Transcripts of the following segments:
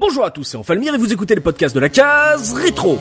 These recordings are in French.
Bonjour à tous, c'est Enfalmir et vous écoutez le podcast de la case rétro.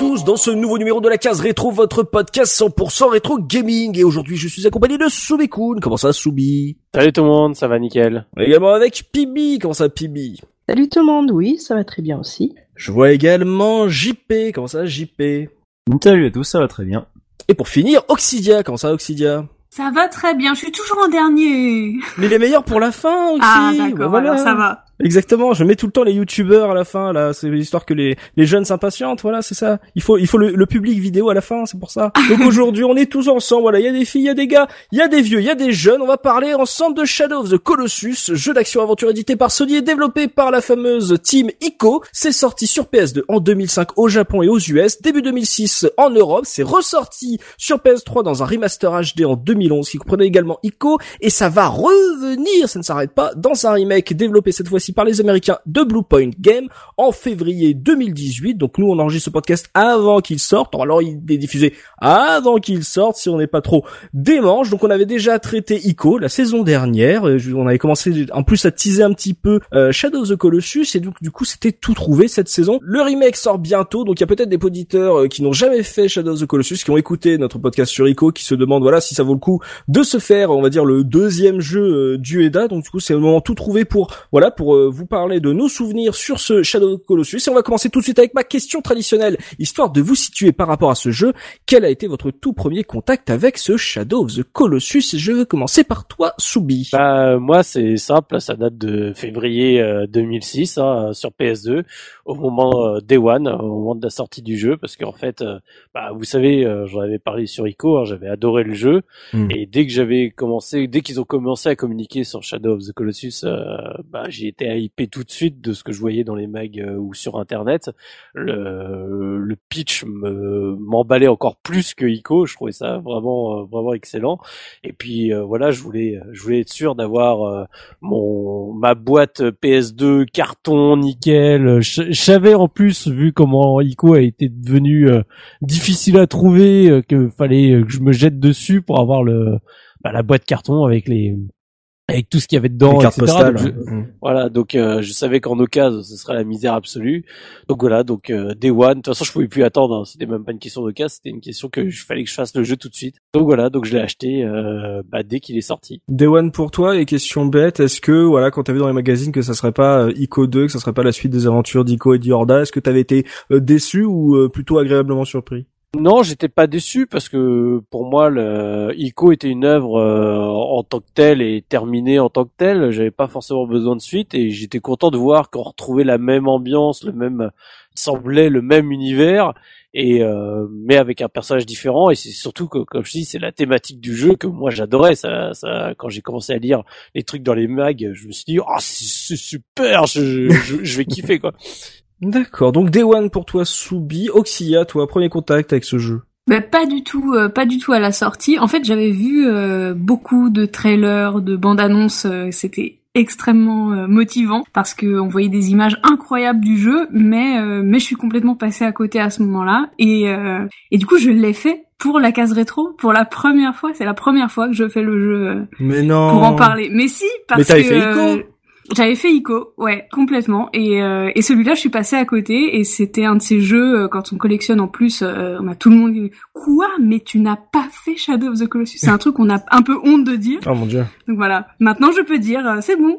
Tous dans ce nouveau numéro de la case rétro, votre podcast 100% rétro gaming. Et aujourd'hui, je suis accompagné de Soubikoun. Comment ça, Soubi? Salut tout le monde, ça va nickel. Également avec Pibi. Comment ça, Pibi? Salut tout le monde, oui, ça va très bien aussi. Je vois également JP. Comment ça, JP Salut à tous, ça va très bien. Et pour finir, Oxidia. Comment ça, Oxidia? Ça va très bien, je suis toujours en dernier. Mais les meilleurs pour la fin, Oxy. Ah Bah d'accord, voilà. alors ça va. Exactement, je mets tout le temps les youtubeurs à la fin, là, c'est l'histoire que les, les jeunes s'impatientent, voilà, c'est ça. Il faut, il faut le, le public vidéo à la fin, c'est pour ça. Donc aujourd'hui, on est tous ensemble, voilà, il y a des filles, il y a des gars, il y a des vieux, il y a des jeunes, on va parler ensemble de Shadow of the Colossus, jeu d'action-aventure édité par Sony et développé par la fameuse team ICO. C'est sorti sur PS2 en 2005 au Japon et aux US, début 2006 en Europe, c'est ressorti sur PS3 dans un remaster HD en 2011 qui comprenait également ICO, et ça va revenir, ça ne s'arrête pas, dans un remake développé cette fois-ci par les Américains de Bluepoint Game en février 2018. Donc nous on enregistre ce podcast avant qu'il sorte. Alors il est diffusé avant qu'il sorte si on n'est pas trop démange. Donc on avait déjà traité Ico la saison dernière. Euh, On avait commencé en plus à teaser un petit peu euh, Shadow of the Colossus et donc du coup c'était tout trouvé cette saison. Le remake sort bientôt. Donc il y a peut-être des auditeurs euh, qui n'ont jamais fait Shadow of the Colossus qui ont écouté notre podcast sur Ico qui se demandent voilà si ça vaut le coup de se faire on va dire le deuxième jeu euh, du EDA. Donc du coup c'est le moment tout trouvé pour voilà pour euh, vous parler de nos souvenirs sur ce Shadow of the Colossus. Et on va commencer tout de suite avec ma question traditionnelle histoire de vous situer par rapport à ce jeu. Quel a été votre tout premier contact avec ce Shadow of the Colossus? Je veux commencer par toi, Soubi. Bah moi c'est simple, ça date de février euh, 2006 hein, sur PS2 au moment euh, Day One, au moment de la sortie du jeu, parce qu'en fait, euh, bah vous savez, euh, j'en avais parlé sur Ico, hein, j'avais adoré le jeu Mm. et dès que j'avais commencé, dès qu'ils ont commencé à communiquer sur Shadow of the Colossus, euh, bah j'ai été hypé tout de suite de ce que je voyais dans les mags euh, ou sur internet. Le, le pitch me m'emballait encore plus que Ico, je trouvais ça vraiment euh, vraiment excellent. Et puis voilà, je voulais je voulais être sûr d'avoir mon ma boîte PS2 carton nickel. Je, je savais en plus vu comment Ico a été devenu difficile à trouver euh, que fallait que je me jette dessus pour avoir le bah, la boîte carton avec les avec tout ce qu'il y avait dedans, Les etc. postales. Donc, je- Mm. voilà, donc euh, je savais qu'en occasion, ce serait la misère absolue. Donc voilà, donc euh, Day One, de toute façon je pouvais plus attendre, hein. c'était même pas une question d'occasion, c'était une question que je fallait que je fasse le jeu tout de suite. Donc voilà, donc je l'ai acheté euh, bah, dès qu'il est sorti. Day One pour toi et question bête, est-ce que voilà quand t'as vu dans les magazines que ça serait pas euh, Ico 2, que ça serait pas la suite des aventures d'Ico et d'Yorda, est-ce que t'avais été euh, déçu ou euh, plutôt agréablement surpris? Non, j'étais pas déçu parce que pour moi, le Ico était une œuvre euh, en tant que telle et terminée en tant que telle. J'avais pas forcément besoin de suite et j'étais content de voir qu'on retrouvait la même ambiance, le même semblait le même univers et euh, mais avec un personnage différent. Et c'est surtout que comme je dis c'est la thématique du jeu que moi j'adorais. Ça ça quand j'ai commencé à lire les trucs dans les mags je me suis dit oh c'est super je, je, je vais kiffer quoi D'accord, donc Day One pour toi Soubi, Oxia, toi premier contact avec ce jeu. Bah, pas du tout, euh, pas du tout à la sortie. En fait, j'avais vu euh, beaucoup de trailers, de bandes annonces. euh, C'était extrêmement euh, motivant parce que on voyait des images incroyables du jeu, mais euh, mais je suis complètement passée à côté à ce moment-là et euh, et du coup je l'ai fait pour la case rétro pour la première fois. C'est la première fois que je fais le jeu euh, Mais non. pour en parler. Mais si, parce Mais t'avais que fait Ico J'avais fait Ico, ouais, complètement. Et, euh, et celui-là, je suis passée à côté. Et c'était un de ces jeux, euh, quand on collectionne en plus, euh, on a tout le monde dit « Quoi? Mais tu n'as pas fait Shadow of the Colossus ?» C'est un truc qu'on a un peu honte de dire. Oh mon dieu. Donc voilà, maintenant je peux dire, euh, c'est bon.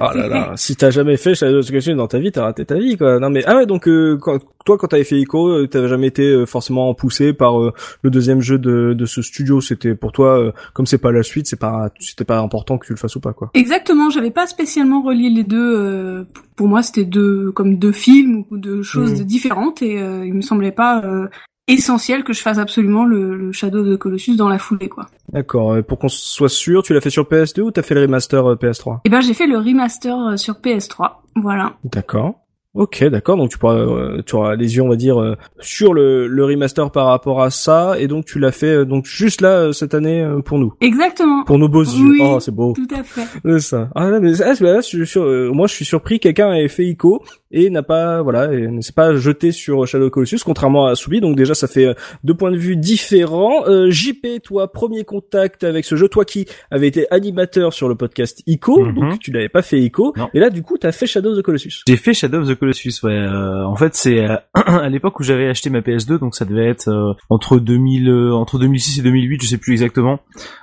Oh là là, si t'as jamais fait Shadow of the Colossus dans ta vie, t'as raté ta vie quoi. Non mais ah ouais donc euh, quand toi, quand t'avais fait Ico, t'avais jamais été forcément poussé par le deuxième jeu de, de ce studio. C'était pour toi, comme c'est pas la suite, c'est pas, c'était pas important que tu le fasses ou pas, quoi. Exactement, j'avais pas spécialement les deux. euh, pour moi, c'était deux comme deux films ou deux choses Mhm. différentes et euh, il me semblait pas euh, essentiel que je fasse absolument le, le Shadow the Colossus dans la foulée, quoi. D'accord. Pour qu'on soit sûr, tu l'as fait sur PS2 ou t'as fait le remaster euh, PS3 Et ben, j'ai fait le remaster sur PS3, voilà. D'accord. Ok, d'accord. Donc tu pourras, euh, tu auras les yeux, on va dire, euh, sur le, le remaster par rapport à ça, et donc tu l'as fait euh, donc juste là euh, cette année euh, pour nous, Exactement. pour nos beaux yeux. Oui. Oh, c'est beau. Tout à fait. C'est ça. Ah là, mais ah, c'est- là, je suis sur, euh, moi, je suis surpris. Quelqu'un ait fait Ico et n'a pas, voilà, et ne s'est pas jeté sur Shadow Colossus, contrairement à Soubi. Donc déjà, ça fait euh, deux points de vue différents. Euh, JP, toi, premier contact avec ce jeu, toi qui avais été animateur sur le podcast Ico, Mhm. donc tu n'avais pas fait Ico, Non. et là, du coup, t'as fait Shadow of the Colossus. J'ai fait Shadow of the Colossus, ouais. euh, en fait, c'est euh, à l'époque où j'avais acheté ma PS2, donc ça devait être euh, entre 2000, euh, entre 2006 et 2008, je sais plus exactement.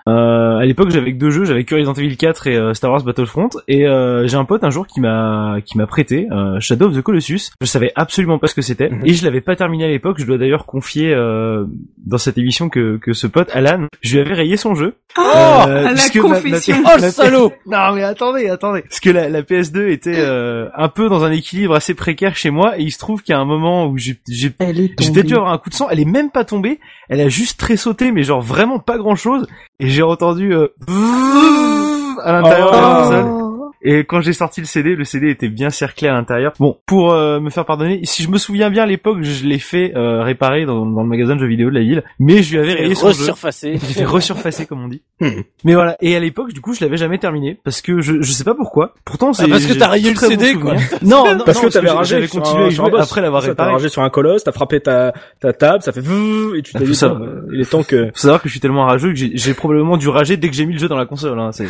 Euh, à l'époque, j'avais que deux jeux, j'avais que Resident Evil 4 et euh, Star Wars Battlefront. Et euh, j'ai un pote un jour qui m'a qui m'a prêté euh, Shadow of the Colossus. Je savais absolument pas ce que c'était Mhm. et je l'avais pas terminé à l'époque. Je dois d'ailleurs confier euh, dans cette émission que que ce pote Alan, je lui avais rayé son jeu. Oh, Euh, la puisque ma- ma- confession. Oh le salaud non mais attendez, attendez. Parce que la, la PS2 était euh, un peu dans un équilibre assez précaire chez moi et il se trouve qu'il y a un moment où j'ai peut-être dû avoir un coup de sang, elle est même pas tombée, elle a juste tressauté mais genre vraiment pas grand chose et j'ai entendu euh, à l'intérieur de la Oh. Et quand j'ai sorti le CD, le CD était bien cerclé à l'intérieur. Bon, pour euh, me faire pardonner, si je me souviens bien à l'époque, je l'ai fait euh, réparer dans, dans le magasin de jeux vidéo de la ville, mais je lui avais rayé son jeu. resurfacé. J'ai fait resurfacer comme on dit. Hmm. Mais voilà. Et à l'époque, du coup, je l'avais jamais terminé parce que je je sais pas pourquoi. Pourtant, c'est Ah, parce que t'as rayé le CD, quoi. Non, non, Parce non, que t'avais ragé J'avais sur continué à jouer après l'avoir Ça, T'as réparé. ragé sur un colosse, t'as frappé ta, ta table, ça fait et tu Ah, t'es dit, ça- il est temps que... Faut savoir que je suis tellement rageux que j'ai- j'ai probablement dû rager dès que j'ai mis le jeu dans la console. Hein. C'est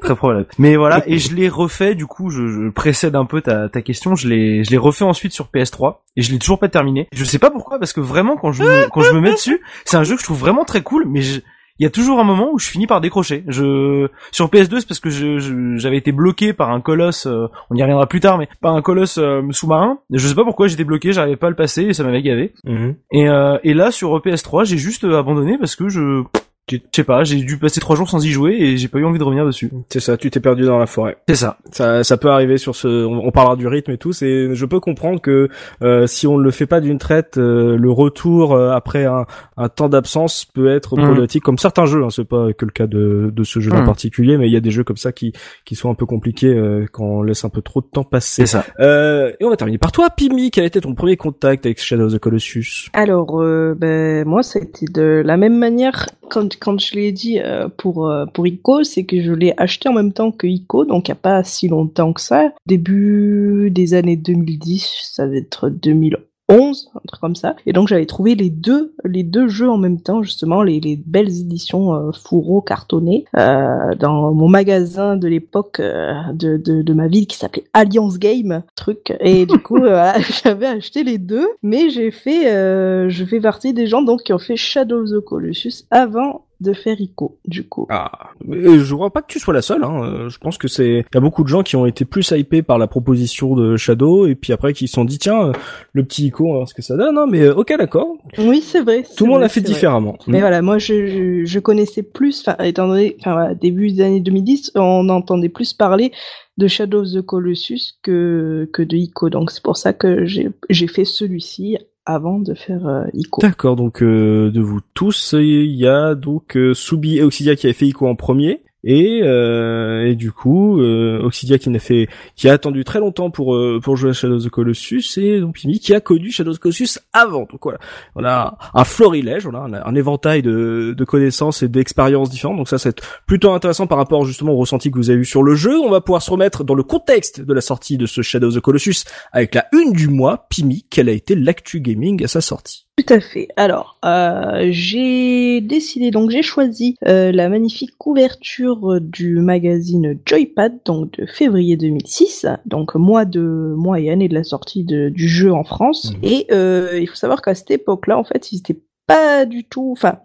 très probable. Mais voilà, et je l'ai refait. Du coup, je, je précède un peu ta, ta question. Je l'ai, je l'ai refait ensuite sur PS3 et je l'ai toujours pas terminé. Je sais pas pourquoi, parce que vraiment, quand je me, quand je me mets dessus, c'est un jeu que je trouve vraiment très cool, mais je- il y a toujours un moment où je finis par décrocher. Je sur PS2, c'est parce que je- je- j'avais été bloqué par un colosse. euh, on y reviendra plus tard, mais par un colosse euh, sous-marin. Je sais pas pourquoi j'étais bloqué, j'arrivais pas à le passer et ça m'avait gavé. Mhm. Et, euh, et là sur PS3, j'ai juste euh, abandonné parce que je, je sais pas, j'ai dû passer trois jours sans y jouer et j'ai pas eu envie de revenir dessus. C'est ça, tu t'es perdu dans la forêt. C'est ça. Ça, ça peut arriver sur ce. On, on parlera du rythme et tout. C'est, je peux comprendre que euh, si on ne le fait pas d'une traite, euh, le retour euh, après un, un temps d'absence peut être Mhm. problématique. Comme certains jeux, hein, c'est pas que le cas de, de ce jeu en Mhm. particulier, mais il y a des jeux comme ça qui qui sont un peu compliqués euh, quand on laisse un peu trop de temps passer. C'est ça. Euh, et on va terminer par toi, Pimi. Quel a été ton premier contact avec Shadow of the Colossus? Alors, euh, ben, moi, c'était de la même manière quand, quand je l'ai dit euh, pour, euh, pour Ico, c'est que je l'ai acheté en même temps que Ico, donc il n'y a pas si longtemps que ça. Début des années 2010, ça va être 2011, un truc comme ça. Et donc j'avais trouvé les deux, les deux jeux en même temps, justement, les, les belles éditions euh, fourreau cartonnées, euh, dans mon magasin de l'époque euh, de, de, de ma ville qui s'appelait Alliance Game, truc. Et du coup, euh, j'avais acheté les deux, mais j'ai fait, euh, je fais partie des gens donc qui ont fait Shadow of the Colossus avant de faire Ico, du coup. Ah, mais je crois pas que tu sois la seule. Hein. Euh, Je pense que c'est, il y a beaucoup de gens qui ont été plus hypés par la proposition de Shadow et puis après qui se sont dit tiens, euh, le petit Ico, on va voir ce que ça donne. Non, mais euh, ok, d'accord. Oui, c'est vrai. Tout le monde l'a fait différemment. Mais voilà, moi je, je, je connaissais plus, enfin étant donné, enfin voilà, début des années 2010, on entendait plus parler de Shadow of the Colossus que que de Ico, donc c'est pour ça que j'ai j'ai fait celui-ci avant de faire euh, Ico. D'accord, donc euh, de vous tous, il y a donc euh, Subi et Oxidia qui avaient fait Ico en premier. Et, euh, et du coup, euh, Oxidia qui a attendu très longtemps pour euh, pour jouer à Shadow of the Colossus et donc Pimi qui a connu Shadow of Colossus avant. Donc voilà, on a un florilège, on a un, éventail de, de connaissances et d'expériences différentes. Donc ça, c'est plutôt intéressant par rapport justement au ressenti que vous avez eu sur le jeu. On va pouvoir se remettre dans le contexte de la sortie de ce Shadow of the Colossus avec la une du mois. Pimi, quelle a été l'actu gaming à sa sortie Tout à fait. Alors, euh, j'ai décidé, donc j'ai choisi euh, la magnifique couverture du magazine Joypad, donc de février 2006, donc mois de mois et année de la sortie de- du jeu en France. Mhm. Et euh, il faut savoir qu'à cette époque-là, en fait, ils étaient pas du tout, enfin,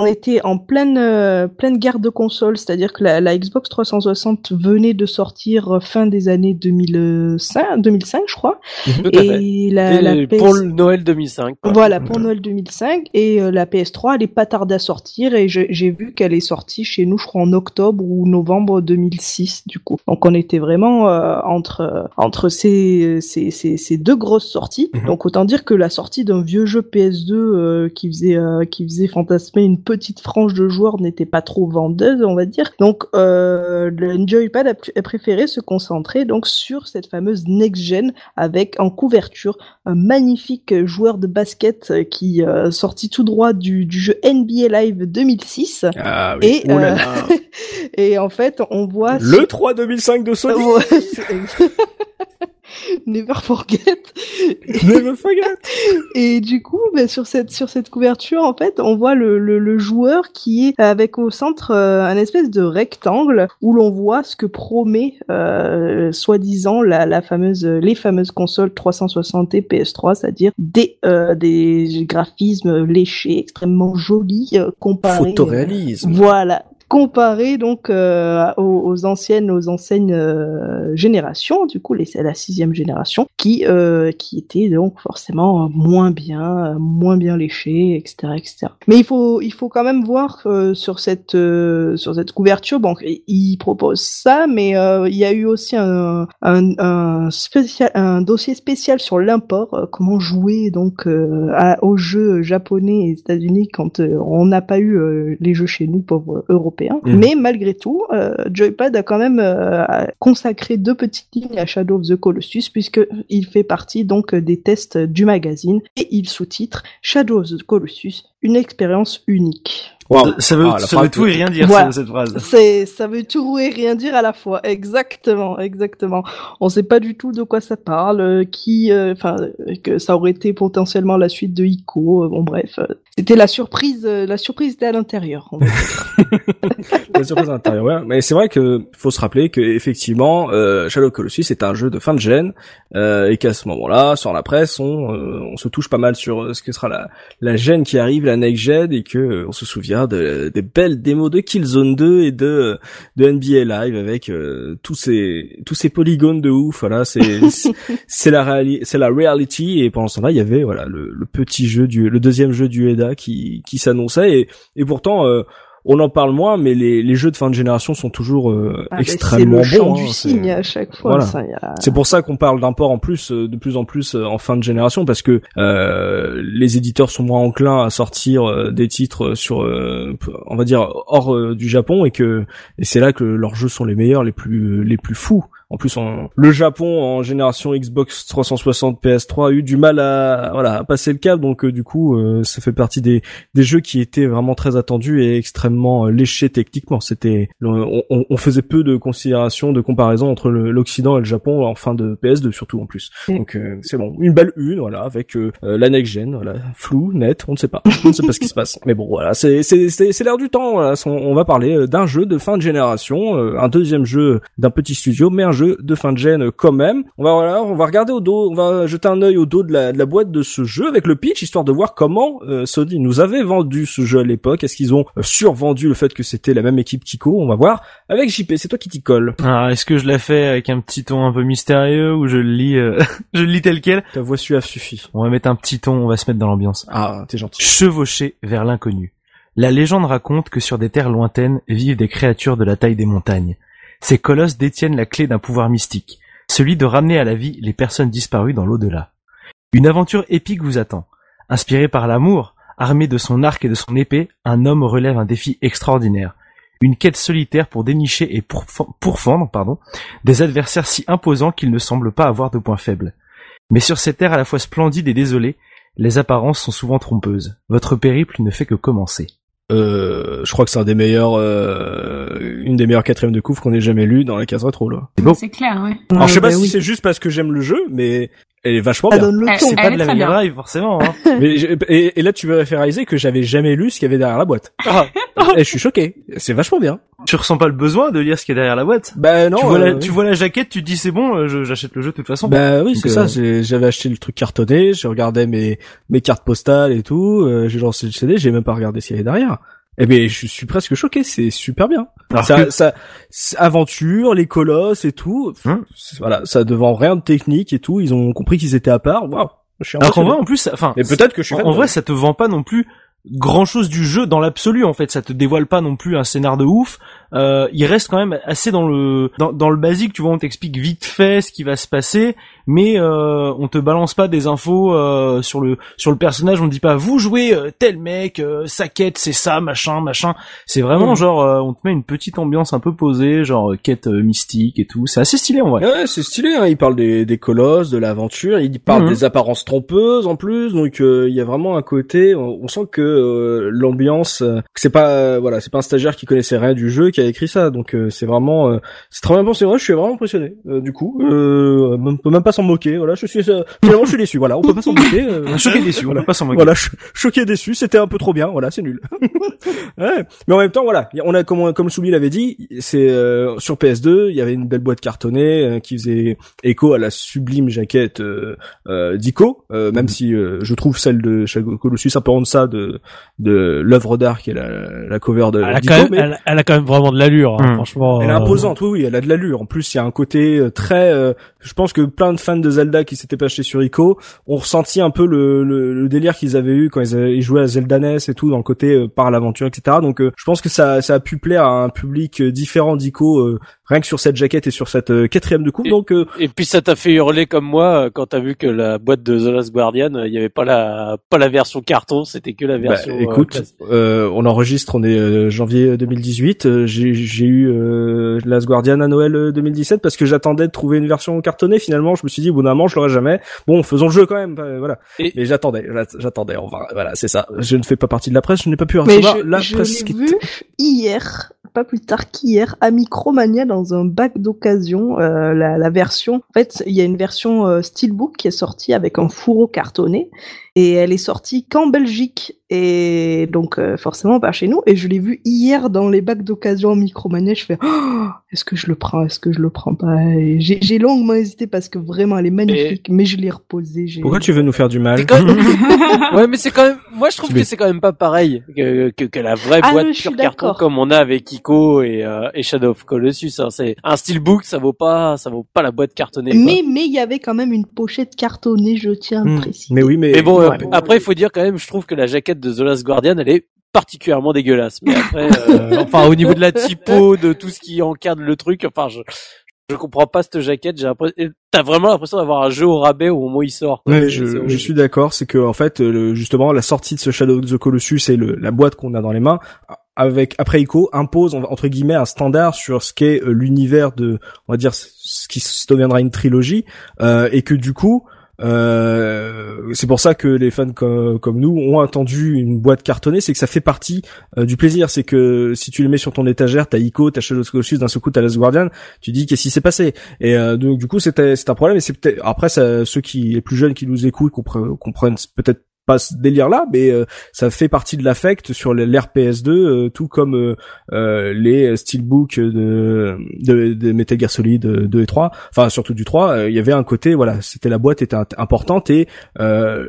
on était en pleine euh, pleine guerre de consoles, c'est-à-dire que la, la, Xbox 360 venait de sortir fin des années 2005, 2005 je crois. Tout à et la, la PS... pour le Noël 2005. Quoi. Voilà, pour Noël 2005 et euh, la PS3 elle est pas tardée à sortir et j'ai vu qu'elle est sortie chez nous je crois en octobre ou novembre 2006 du coup. Donc on était vraiment euh, entre entre ces, ces, ces, ces deux grosses sorties. Mhm. Donc autant dire que la sortie d'un vieux jeu PS2 euh, qui faisait euh, qui faisait fantasmer une petite frange de joueurs n'était pas trop vendeuse, on va dire. Donc euh, le Enjoypad a, a, préféré se concentrer donc sur cette fameuse next gen avec en couverture un magnifique joueur de basket qui euh, sorti tout droit du, du jeu NBA Live 2006 ah, oui. et euh, et en fait on voit le sur... 3 2005 de Sony. Never forget. Never forget. Et du coup, bah, sur cette sur cette couverture, en fait, on voit le, le, le joueur qui est avec au centre euh, un espèce de rectangle où l'on voit ce que promet euh, soi-disant la, la fameuse les fameuses consoles 360 et PS3, c'est-à-dire des euh, des graphismes léchés, extrêmement jolis comparés. Photoréalisme. voilà, comparé donc euh, aux, aux, anciennes aux anciennes euh, générations du coup les la sixième génération qui euh, qui était donc forcément moins bien moins bien léché etc etc mais il faut il faut quand même voir euh, sur cette euh, sur cette couverture. Bon il propose ça mais euh, il y a eu aussi un un, un spécial un dossier spécial sur l'import comment jouer donc à, aux jeux japonais et états-unis quand on n'a pas eu les jeux chez nous pauvres européens Mmh. Mais malgré tout, euh, Joypad a quand même euh, consacré deux petites lignes à Shadow of the Colossus puisque il fait partie donc des tests du magazine et il sous-titre Shadow of the Colossus, une expérience unique. Wow. Ça veut, ah, ça veut tout et rien dire voilà. cette phrase. C'est, ça veut tout et rien dire à la fois. Exactement, exactement. On sait pas du tout de quoi ça parle, euh, qui, enfin, euh, que ça aurait été potentiellement la suite de Ico. Euh, bon bref, c'était la surprise. la surprise était à l'intérieur. la surprise à l'intérieur. Ouais. Mais c'est vrai que faut se rappeler que effectivement, euh, Shadow Colossus est un jeu de fin de gen et qu'à ce moment-là, sur la presse, on, on se touche pas mal sur ce que sera la, la gen qui arrive, la next gen, et que on se souvient de, des belles démos de Killzone 2 et de de NBA Live avec euh, tous ces tous ces polygones de ouf voilà c'est c'est la réalité c'est la reality et pendant ce temps-là il y avait voilà le, le, petit jeu du le deuxième jeu du EDA qui qui s'annonçait et et pourtant euh, on en parle moins, mais les, les jeux de fin de génération sont toujours euh, ah, extrêmement c'est le bons. du hein, signe à chaque fois. Voilà. A... C'est pour ça qu'on parle d'import en plus, euh, de plus en plus euh, en fin de génération, parce que euh, les éditeurs sont moins enclins à sortir des titres sur, euh, on va dire, hors du Japon, et que et c'est là que leurs jeux sont les meilleurs, les plus les plus fous. En plus, en, le Japon en génération Xbox 360, PS3 a eu du mal à voilà à passer le cap, donc euh, du coup, euh, ça fait partie des des jeux qui étaient vraiment très attendus et extrêmement euh, léchés techniquement. C'était on, on, faisait peu de considération, de comparaison entre l'Occident et le Japon en fin de PS2 surtout en plus. Mm. Donc c'est bon, une balle une, voilà, avec la next gen, voilà, flou, net, on ne sait pas, on ne sait pas ce qui se passe. Mais bon, voilà, c'est c'est c'est l'air du temps. Voilà. On va parler d'un jeu de fin de génération, un deuxième jeu d'un petit studio, mais un jeu de fin de gène quand même. On va voilà, on va regarder au dos, on va jeter un œil au dos de la, de la boîte de ce jeu avec le pitch histoire de voir comment euh, Sony nous avait vendu ce jeu à l'époque. Est-ce qu'ils ont euh, survendu le fait que c'était la même équipe Kiko On va voir avec JP. C'est toi qui t'y colle. Alors est-ce que je l'ai fait avec un petit ton un peu mystérieux ou je le lis, euh, je le lis tel quel? Ta voix suave suffit. On va mettre un petit ton, on va se mettre dans l'ambiance. Ah, t'es gentil. Chevaucher vers l'inconnu. La légende raconte que sur des terres lointaines vivent des créatures de la taille des montagnes. Ces colosses détiennent la clé d'un pouvoir mystique, celui de ramener à la vie les personnes disparues dans l'au-delà. Une aventure épique vous attend. Inspiré par l'amour, armé de son arc et de son épée, un homme relève un défi extraordinaire. Une quête solitaire pour dénicher et pourfendre pardon, des adversaires si imposants qu'ils ne semblent pas avoir de points faibles. Mais sur cette terre à la fois splendide et désolée, les apparences sont souvent trompeuses. Votre périple ne fait que commencer. Euh, je crois que c'est un des meilleurs, euh, une des meilleures quatrièmes de couvre qu'on ait jamais lu dans la case rétro là. C'est bon. C'est clair, ouais. Alors je sais pas bah si oui. c'est juste parce que j'aime le jeu, mais elle est vachement Ça bien. donne le Elle- ton. C'est elle pas de la Mega. Drive forcément. Hein. Mais et, et là tu veux réaliser que j'avais jamais lu ce qu'il y avait derrière la boîte. et je suis choqué. C'est vachement bien. tu ressens pas le besoin de lire ce qui est derrière la boîte. Bah non. tu, vois euh, la, tu vois la jaquette, tu te dis c'est bon, euh, j'achète le jeu de toute façon. Bah oui, c'est euh, ça. j'ai- J'avais acheté le truc cartonné, je regardais mes mes cartes postales et tout. Euh, j'ai lancé le CD, j'ai même pas regardé ce qu'il y avait derrière. Eh ben, je suis presque choqué. C'est super bien. Alors ça, que- ça, c'est aventure, les colosses et tout. Hum. Voilà, ça devant rien de technique et tout. Ils ont compris qu'ils étaient à part. Waouh. Je suis Alors qu'en vrai, en plus, enfin, peut-être que je suis en, en vrai, ça te vend pas non plus grand chose du jeu dans l'absolu en fait ça te dévoile pas non plus un scénar de ouf euh, il reste quand même assez dans le dans, dans le basique tu vois on t'explique vite fait ce qui va se passer mais euh, on te balance pas des infos euh, sur le sur le personnage on te dit pas vous jouez euh, tel mec euh, sa quête c'est ça machin machin c'est vraiment Mhm. genre euh, on te met une petite ambiance un peu posée genre quête mystique et tout c'est assez stylé en vrai Ouais, c'est stylé. Hein. Il parle des, des colosses, de l'aventure. Il parle Mhm. des apparences trompeuses en plus. Donc euh, il y a vraiment un côté. On, on sent que euh, l'ambiance, euh, c'est pas euh, voilà, c'est pas un stagiaire qui connaissait rien du jeu qui a écrit ça. Donc euh, c'est vraiment, euh, c'est très bien pensé. Ouais, je suis vraiment impressionné. Euh, du coup, euh, on peut même pas s'en moquer. Voilà, je suis euh, finalement je suis déçu. Voilà, on peut pas s'en moquer. euh, choqué déçu Voilà. pas s'en moquer Voilà, cho- choqué déçu, c'était un peu trop bien, voilà, c'est nul. ouais. Mais en même temps, voilà, on a comme comme Souli l'avait dit, c'est sur PS2, il y avait une belle boîte cartonnée qui faisait écho à la sublime jaquette d'Ico, même si euh, je trouve celle de Colossus un peu en deçà de de l'œuvre d'art qui est la, la cover de Elle d'Ico, même, mais- elle, elle a quand même vraiment de l'allure, hein, Hmm. franchement. elle est euh, imposante, oui, oui, elle a de l'allure. En plus, il y a un côté euh, très. euh, je pense que plein de fans de Zelda qui s'étaient pas achetés sur Ico ont ressenti un peu le, le, le délire qu'ils avaient eu quand ils, avaient, ils jouaient à Zelda NES et tout, dans le côté euh, par l'aventure, etc. Donc, euh, je pense que ça, ça a pu plaire à un public différent d'Ico, euh, rien que sur cette jaquette et sur cette euh, quatrième de coupe. Et- Donc, euh, Et puis ça t'a fait hurler comme moi euh, quand t'as vu que la boîte de The Last Guardian, euh, il y avait pas la pas la version carton, c'était que la bah, version. euh, écoute, euh, on enregistre, on est euh, janvier 2018. euh, j'ai j'ai eu euh, Last Guardian à Noël euh, 2017 parce que j'attendais de trouver une version cartonnée. Finalement, je me suis dit, au bout d'un moment, je l'aurai jamais. Bon, faisons le jeu quand même. euh, voilà. Et- Mais j'attendais, j'att- j'attendais. Va, voilà, c'est ça. Je ne fais pas partie de la presse. Je n'ai pas pu Mais recevoir je, la je presse. l'ai kit. vu hier, pas plus tard qu'hier, à Micromania dans un bac d'occasion. euh, la, version, en fait, il y a une version euh, steelbook qui est sortie avec un fourreau cartonné et elle est sortie qu'en Belgique et donc euh, forcément pas chez nous. Et je l'ai vu hier dans les bacs d'occasion à Micromania. Je fais, Oh, est-ce que je le prends, est-ce que je le prends pas? J'ai j'ai longuement hésité parce que vraiment elle est magnifique, mais je l'ai reposée. Pourquoi tu veux nous faire du mal? Même- ouais, mais c'est quand même. Moi, je trouve Mais- que c'est quand même pas pareil que, que, que la vraie Ah, boîte suis pure carton comme on a avec Ico et, euh, et Shadow of Colossus. Hein. C'est un steelbook, ça vaut pas, ça vaut pas la boîte cartonnée. quoi. Mais mais il y avait quand même une pochette cartonnée, je tiens à Hmm. préciser. Mais oui, mais, Mais bon, euh, Ouais. après, il faut dire quand même, je trouve que la jaquette de The Last Guardian, elle est particulièrement dégueulasse. Mais après, euh, enfin, au niveau de la typo, de tout ce qui encadre le truc, enfin, je, je comprends pas cette jaquette. J'ai t'as vraiment l'impression d'avoir un jeu au rabais au moment où il sort. quoi. Ouais, je, je suis d'accord, c'est que en fait, euh, le- justement, la sortie de ce Shadow of the Colossus et le, la boîte qu'on a dans les mains, avec après Ico, impose en- entre guillemets un standard sur ce qu'est euh, l'univers de, on va dire, ce qui se deviendra une trilogie, euh, et que du coup, euh, c'est pour ça que les fans comme, nous ont attendu une boîte cartonnée, c'est que ça fait partie euh, du plaisir. C'est que si tu les mets sur ton étagère, t'as Ico, t'as Shadow of d'un seul coup t'as Last Guardian, tu dis qu'est-ce qui s'est passé? Et euh, donc du coup c'est un problème. Et c'est peut-être après ça, ceux qui les plus jeunes qui nous écoutent compre- comprennent peut-être pas ce délire là mais euh, ça fait partie de l'affect sur l'ère PS2 euh, tout comme euh, euh, les steelbooks de, de de Metal Gear Solid 2 et 3 enfin surtout du 3 euh, il y avait un côté voilà c'était la boîte était importante et euh,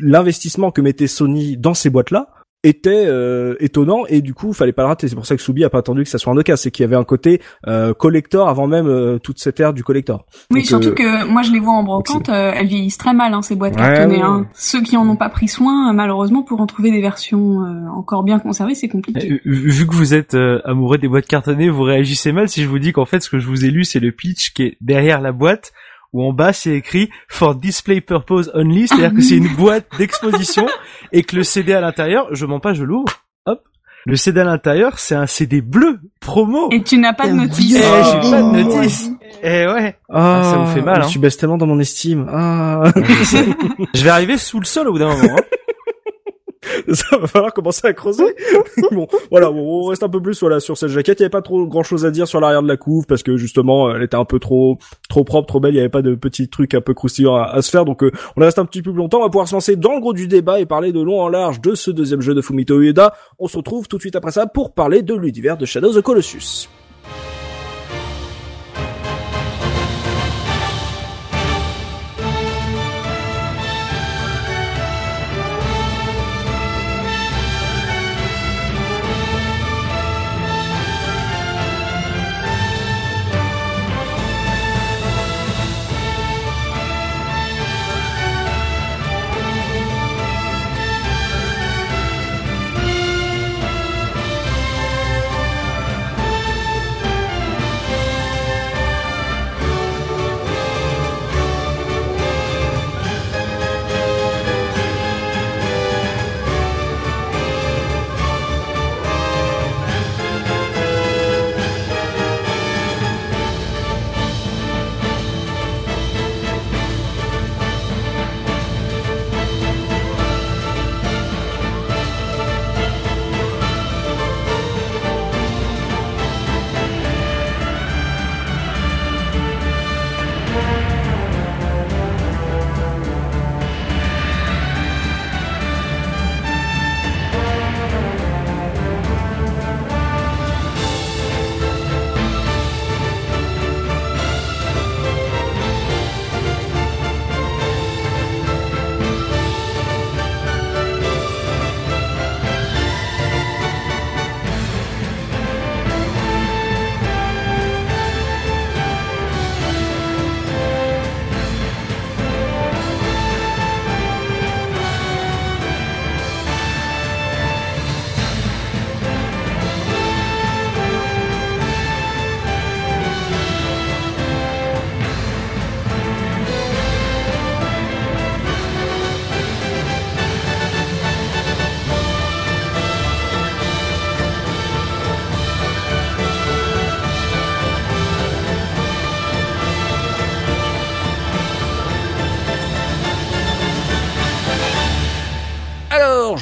l'investissement que mettait Sony dans ces boîtes là était euh, étonnant et du coup fallait pas le rater c'est pour ça que Soubi a pas attendu que ça soit un cas c'est qu'il y avait un côté euh, collector avant même euh, toute cette ère du collector Oui, Donc, surtout euh, que moi je les vois en brocante, euh, elles vieillissent très mal hein, ces boîtes Ouais, cartonnées. ouais. Hein. Ceux qui en ont pas pris soin, euh, malheureusement, pour en trouver des versions euh, encore bien conservées, c'est compliqué. Euh, Vu que vous êtes euh, amoureux des boîtes cartonnées, vous réagissez mal si je vous dis qu'en fait ce que je vous ai lu c'est le pitch qui est derrière la boîte où en bas c'est écrit for display purpose only, c'est-à-dire que c'est une boîte d'exposition et que le CD à l'intérieur, je mens pas, je l'ouvre, hop, le CD à l'intérieur c'est un CD bleu promo. Et tu n'as pas de notice. Eh, j'ai pas de CD notice. Eh ouais, ah, ça vous fait mal, hein. tu baisses tellement dans mon estime ah je vais arriver sous le sol au bout d'un moment. hein. ça va falloir commencer à creuser. bon, voilà, on reste un peu plus voilà sur cette jaquette. Il y avait pas trop grand chose à dire sur l'arrière de la couve parce que justement, elle était un peu trop trop propre, trop belle. Il y avait pas de petits trucs un peu croustillants à, à se faire. Donc, euh, on reste un petit peu plus longtemps. On va pouvoir se lancer dans le gros du débat et parler de long en large de ce deuxième jeu de Fumito Ueda. On se retrouve tout de suite après ça pour parler de l'univers de Shadow of the Colossus.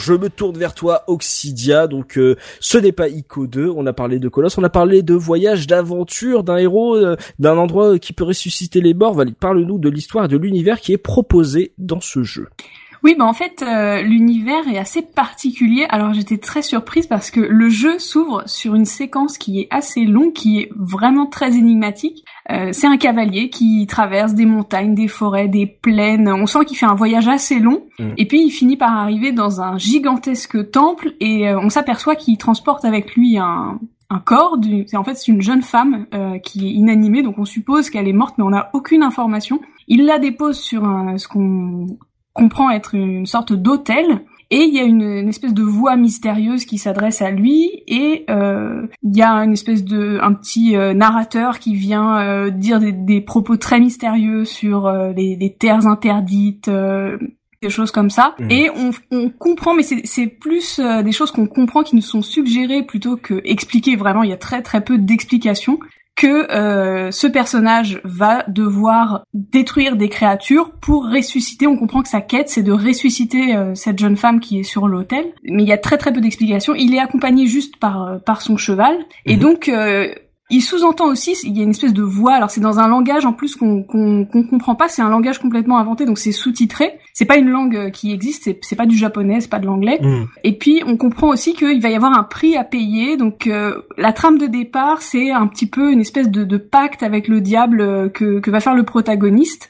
Je me tourne vers toi, Oxidia. Donc, euh, ce n'est pas Ico 2. On a parlé de Colosse, on a parlé de voyage, d'aventure, d'un héros, euh, d'un endroit qui peut ressusciter les morts. Parle-nous de l'histoire et de l'univers qui est proposé dans ce jeu. Oui, bah en fait, euh, l'univers est assez particulier. Alors j'étais très surprise parce que le jeu s'ouvre sur une séquence qui est assez longue, qui est vraiment très énigmatique. Euh, c'est un cavalier qui traverse des montagnes, des forêts, des plaines. On sent qu'il fait un voyage assez long. Mm. Et puis il finit par arriver dans un gigantesque temple et euh, on s'aperçoit qu'il transporte avec lui un, un corps. Du... En fait, c'est une jeune femme qui est inanimée, donc on suppose qu'elle est morte, mais on n'a aucune information. Il la dépose sur un, ce qu'on comprend être une sorte d'hôtel et il y a une, espèce de voix mystérieuse qui s'adresse à lui et euh, il y a une espèce de un petit euh, narrateur qui vient euh, dire des, propos très mystérieux sur les, terres interdites des choses comme ça. Mmh. et on, on, comprend mais c'est plus des choses qu'on comprend qui nous sont suggérées plutôt que expliquées. Vraiment il y a très très peu d'explications que euh, ce personnage va devoir détruire des créatures pour ressusciter. On comprend que sa quête, c'est de ressusciter euh, cette jeune femme qui est sur l'autel. Mais il y a très très peu d'explications. Il est accompagné juste par euh, par son cheval. Et mhm. donc il sous-entend aussi, il y a une espèce de voix. Alors c'est dans un langage en plus qu'on qu'on comprend pas. C'est un langage complètement inventé, donc c'est sous-titré. C'est pas une langue euh, qui existe. C'est pas du japonais, c'est pas de l'anglais. Mm. Et puis on comprend aussi qu'il va y avoir un prix à payer. Donc euh, la trame de départ, c'est un petit peu une espèce de, de pacte avec le diable euh, que, que va faire le protagoniste.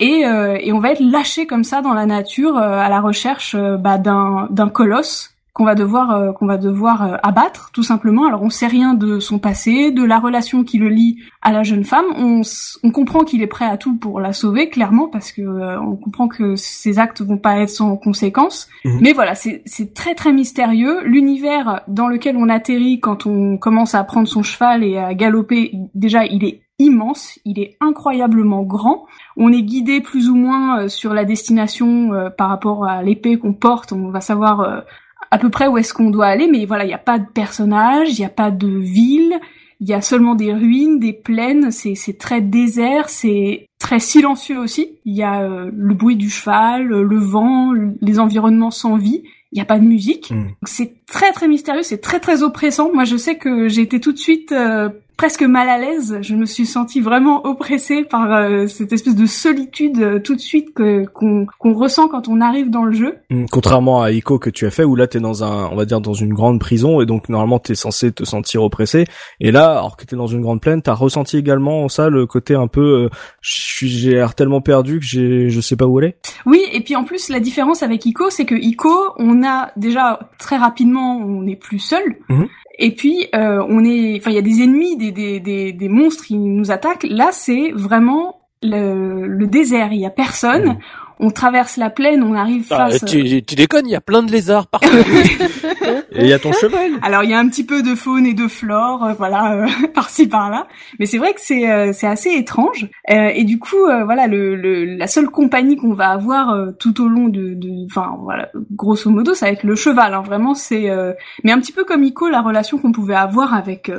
Et, et on va être lâché comme ça dans la nature à la recherche bah, d'un d'un colosse qu'on va devoir euh, qu'on va devoir euh, abattre tout simplement. Alors on sait rien de son passé, de la relation qui le lie à la jeune femme. On, on comprend qu'il est prêt à tout pour la sauver clairement parce que euh, on comprend que ses actes vont pas être sans conséquences. Mhm. Mais voilà, c'est c'est très très mystérieux. L'univers dans lequel on atterrit quand on commence à prendre son cheval et à galoper, déjà il est immense, il est incroyablement grand. On est guidé plus ou moins sur la destination par rapport à l'épée qu'on porte. On va savoir à peu près où est-ce qu'on doit aller, mais voilà, il n'y a pas de personnages, il n'y a pas de ville, il y a seulement des ruines, des plaines, c'est, très désert, c'est très silencieux aussi. Il y a euh, le bruit du cheval, le vent, les environnements sans vie. Il n'y a pas de musique. Hmm. C'est très très mystérieux, c'est très très oppressant. Moi, je sais que j'ai été tout de suite euh, presque mal à l'aise. Je me suis sentie vraiment oppressée par euh, cette espèce de solitude euh, tout de suite que qu'on qu'on ressent quand on arrive dans le jeu. Mm, contrairement à Ico que tu as fait, où là t'es dans un, on va dire dans une grande prison et donc normalement t'es censé te sentir oppressé. Et là, alors que t'es dans une grande plaine, t'as ressenti également ça le côté un peu, euh, j'ai l'air tellement perdu que j'ai, je sais pas où aller? Oui, et puis en plus la différence avec Ico, c'est que Ico, on a déjà très rapidement, on n'est plus seul. Mm-hmm. Et puis euh, on est, enfin il y a des ennemis, des, des, des, des monstres qui nous attaquent. Là c'est vraiment le, le, désert, il y a personne. Mmh on traverse la plaine, on arrive ah, face. tu, tu déconnes, il y a plein de lézards partout. et il y a ton cheval. Alors il y a un petit peu de faune et de flore, euh, voilà, euh, par-ci par-là. Mais c'est vrai que c'est euh, c'est assez étrange. et du coup, voilà, le, le, la seule compagnie qu'on va avoir tout au long de, enfin voilà, grosso modo, ça va être le cheval. Hein, vraiment, c'est. mais un petit peu comme Ico, la relation qu'on pouvait avoir avec,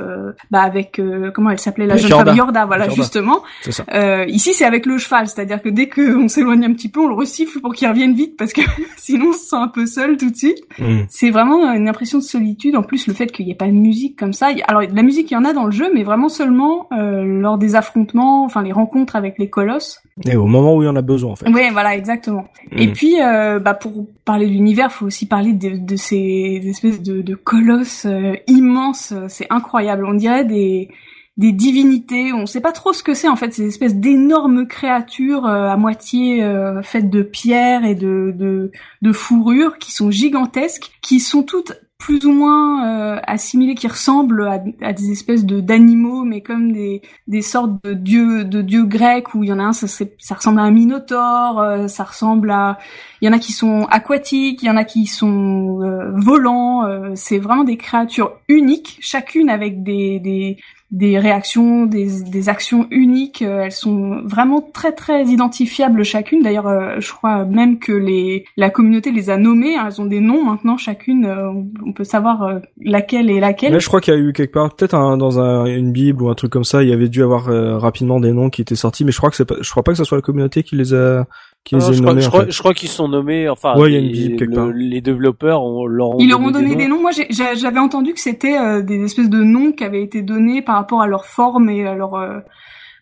bah avec comment elle s'appelait la jeune femme Yorda, voilà justement. Ça. ici, c'est avec le cheval, c'est-à-dire que dès qu'on s'éloigne un petit peu, le recifle pour qu'il revienne vite parce que sinon on se sent un peu seul tout de suite. Mm. C'est vraiment une impression de solitude. En plus, le fait qu'il n'y ait pas de musique comme ça. Alors, de la musique, il y en a dans le jeu, mais vraiment seulement euh, lors des affrontements, enfin les rencontres avec les colosses. Et au moment où il y en a besoin, en fait. Oui, voilà, exactement. Et mm. puis, euh, bah, pour parler de l'univers, faut aussi parler de, de ces espèces de, de colosses euh, immenses. C'est incroyable. On dirait des des divinités. On sait pas trop ce que c'est en fait, ces espèces d'énormes créatures euh, à moitié euh, faites de pierre et de, de, de fourrure qui sont gigantesques, qui sont toutes plus ou moins euh, assimilées, qui ressemblent à, à des espèces de d'animaux, mais comme des, des sortes de dieux de dieux grecs où il y en a un ça, ça ressemble à un minotaure, ça ressemble à il y en a qui sont aquatiques, il y en a qui sont volants. c'est vraiment des créatures uniques, chacune avec des, des des réactions, des, des actions uniques. Euh, elles sont vraiment très très identifiables chacune. D'ailleurs, euh, je crois même que les la communauté les a nommées. Hein. elles ont des noms maintenant chacune. Euh, on peut savoir laquelle est laquelle. Je crois qu'il y a eu quelque part, peut-être dans un, une bible ou un truc comme ça, il y avait dû avoir rapidement des noms qui étaient sortis. Mais je crois que c'est pas, je crois pas que ce soit la communauté qui les a qui les je, crois, je en crois, fait. je crois qu'ils sont nommés. Enfin, Ouais, il y a une les- le- part. les développeurs ont, leur ont Ils leur ont donné des des noms. Moi, j'avais entendu que c'était euh, des espèces de noms qui avaient été donnés par rapport à leur forme et à leur euh,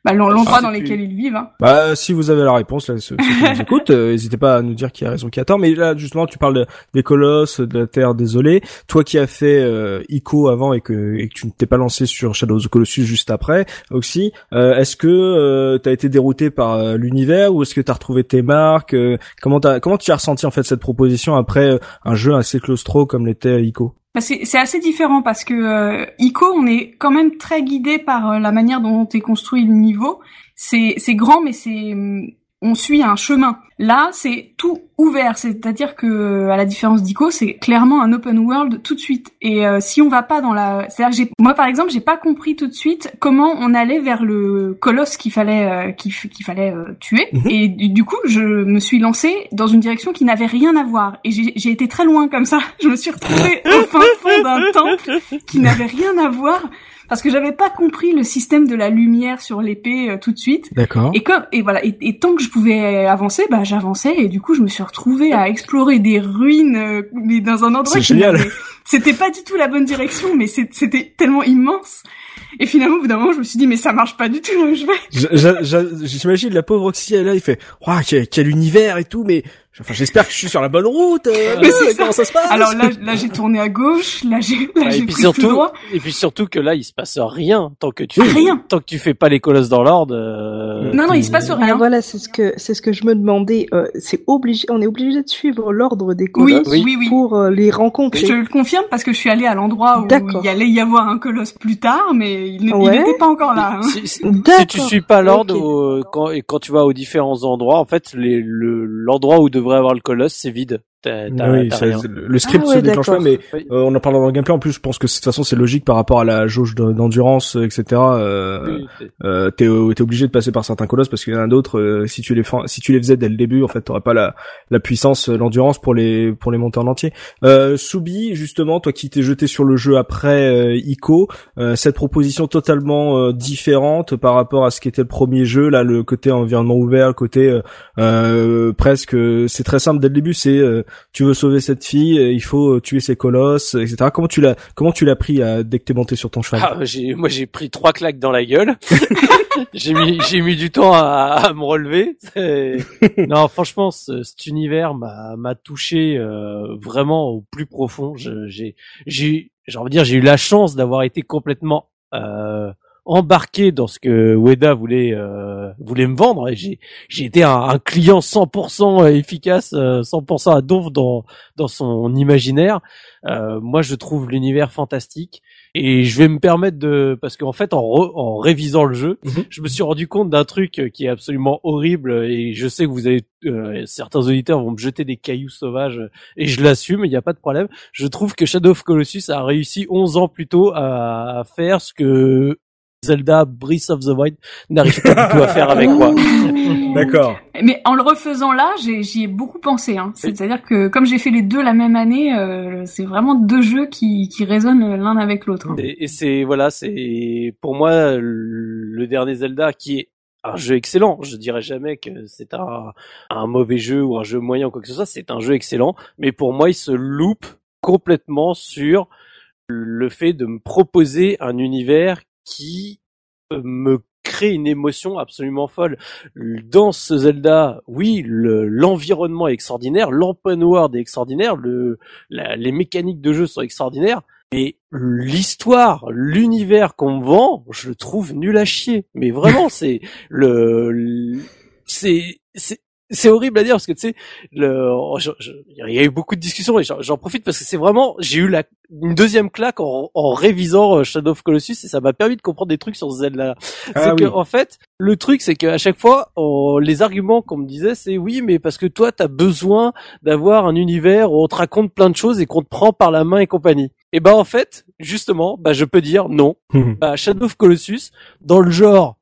bah, l'en- l'endroit sais dans lesquels ils vivent. Hein. Bah, si vous avez la réponse, là, ceux, ceux qui nous écoutent, euh, n'hésitez pas à nous dire qui a raison, qui a tort. Mais là, justement, tu parles de- des colosses, de la Terre désolée. Toi qui as fait euh, Ico avant et que, et que tu ne t'es pas lancé sur Shadow of the Colossus juste après, aussi, euh, est-ce que euh, t'as été dérouté par euh, l'univers ou est-ce que t'as retrouvé tes marques euh, Comment t'as, comment tu as ressenti en fait cette proposition après euh, un jeu assez claustro comme l'était Ico? C'est assez différent parce que euh, Ico, on est quand même très guidé par euh, la manière dont est construit le niveau. C'est c'est grand, mais c'est hum, on suit un chemin. Là, c'est tout ouvert, c'est-à-dire que euh, à la différence d'Ico, c'est clairement un open world tout de suite. Et euh, si on va pas dans la, c'est-à-dire que moi par exemple, j'ai pas compris tout de suite comment on allait vers le colosse qu'il fallait euh, qu'il fallait euh, tuer. Mhm. Et du, coup, je me suis lancée dans une direction qui n'avait rien à voir. Et j'ai j'ai été très loin comme ça. Je me suis retrouvée au fin fond d'un temple qui n'avait rien à voir parce que j'avais pas compris le système de la lumière sur l'épée euh, tout de suite. D'accord. Et comme et voilà et, et tant que je pouvais avancer, bah j'avançais et du coup je me suis retrouvée à explorer des ruines euh, mais dans un endroit C'est génial. C'était pas du tout la bonne direction, mais c'était tellement immense. Et finalement, au bout d'un moment, je me suis dit mais ça marche pas du tout où je vais. J'imagine la pauvre Oxy, elle là, il fait, waouh, quel, quel univers et tout, mais enfin, j'espère que je suis sur la bonne route. euh, Mais c'est comment ça se passe Alors là, là j'ai tourné à gauche, là j'ai là Ouais, j'ai et puis pris tout surtout, droit. et puis surtout que là, il se passe rien tant que tu, Rien. tant que tu fais pas les colosses dans l'ordre. euh, Non non, il se passe Ah, rien. voilà, c'est ce que c'est ce que je me demandais. Euh, c'est obligé, on est obligé de suivre l'ordre des colosses oui, oui. pour euh, les rencontrer. Je te le confirme parce que je suis allée à l'endroit où il y allait y avoir un colosse plus tard, mais il Ouais. n'était pas encore là. hein. Si, si- si tu suis pas l'ordre Ok. au- quand, et quand tu vas aux différents endroits, en fait, les, le, l'endroit où devrait avoir le colosse, c'est vide. T'as, t'as- oui, t'as ça- rien. le script Ah ouais, se déclenche pas, mais Oui. euh, on en parlera dans le gameplay. En plus, je pense que de toute façon, c'est logique par rapport à la jauge de- d'endurance, euh, etc. Euh, Oui, euh, t'es euh, t'es obligé de passer par certains colosses parce qu'il y en a d'autres. euh, si tu les si tu les faisais dès le début, en fait, t'aurais pas la la puissance, l'endurance pour les pour les monter en entier. Euh, Soubi, justement, toi qui t'es jeté sur le jeu après euh, Ico, euh, cette proposition totalement euh, différente par rapport à ce qu'était le premier jeu, là, le côté environnement ouvert, le côté euh, euh, presque, c'est très simple dès le début, c'est euh, tu veux sauver cette fille, euh, il faut euh, tuer ses colosses, etc. Comment tu l'as comment tu l'as pris euh, dès que t'es monté sur ton cheval Ah, j'ai, moi, j'ai pris trois claques dans la gueule. j'ai mis, j'ai mis du temps à, à me relever. Non, franchement, ce- cet univers m'a, m'a touché euh, vraiment au plus profond. J'ai, j'ai, j'ai envie de dire, j'ai eu la chance d'avoir été complètement euh, embarqué dans ce que Weda voulait, euh, voulait me vendre. Et j'ai, j'ai été un, un client 100% efficace, euh, 100% à donf dans, dans son imaginaire. Euh, moi, je trouve l'univers fantastique. Et je vais me permettre de, parce qu'en fait, en, re- en révisant le jeu, Mhm. je me suis rendu compte d'un truc euh, qui est absolument horrible. Et je sais que vous avez, euh, certains auditeurs vont me jeter des cailloux sauvages, et je l'assume, il n'y a pas de problème. Je trouve que Shadow of Colossus a réussi 11 ans plus tôt à, à faire ce que Zelda Breath of the Wild n'arrive pas du tout à faire avec moi. D'accord. Mais en le refaisant là, j'ai- j'y ai beaucoup pensé. Hein. C'est-à-dire que comme j'ai fait les deux la même année, euh, c'est vraiment deux jeux qui, qui résonnent l'un avec l'autre. hein. Et, et c'est voilà, c'est pour moi le dernier Zelda qui est un jeu excellent. Je dirais jamais que c'est un, un mauvais jeu ou un jeu moyen ou quoi que ce soit. C'est un jeu excellent, mais pour moi, il se loupe complètement sur le fait de me proposer un univers qui euh, me crée une émotion absolument folle. Dans ce Zelda, oui, le- l'environnement est extraordinaire, l'open world est extraordinaire, le, la- les mécaniques de jeu sont extraordinaires, mais l'histoire, l'univers qu'on me vend, je le trouve nul à chier. Mais vraiment, c'est le, le- c'est, c'est, c'est horrible à dire parce que tu sais, le, je- je- il y a eu beaucoup de discussions et j'en profite parce que c'est vraiment, j'ai eu la, une deuxième claque en, en révisant euh, Shadow of Colossus et ça m'a permis de comprendre des trucs sur Zelda. c'est Ah que oui. en fait, le truc c'est qu'à chaque fois, on- les arguments qu'on me disait, c'est oui, mais parce que toi, t'as besoin d'avoir un univers où on te raconte plein de choses et qu'on te prend par la main et compagnie. Et ben en fait, justement, bah je peux dire non. Bah Shadow of Colossus, dans le genre,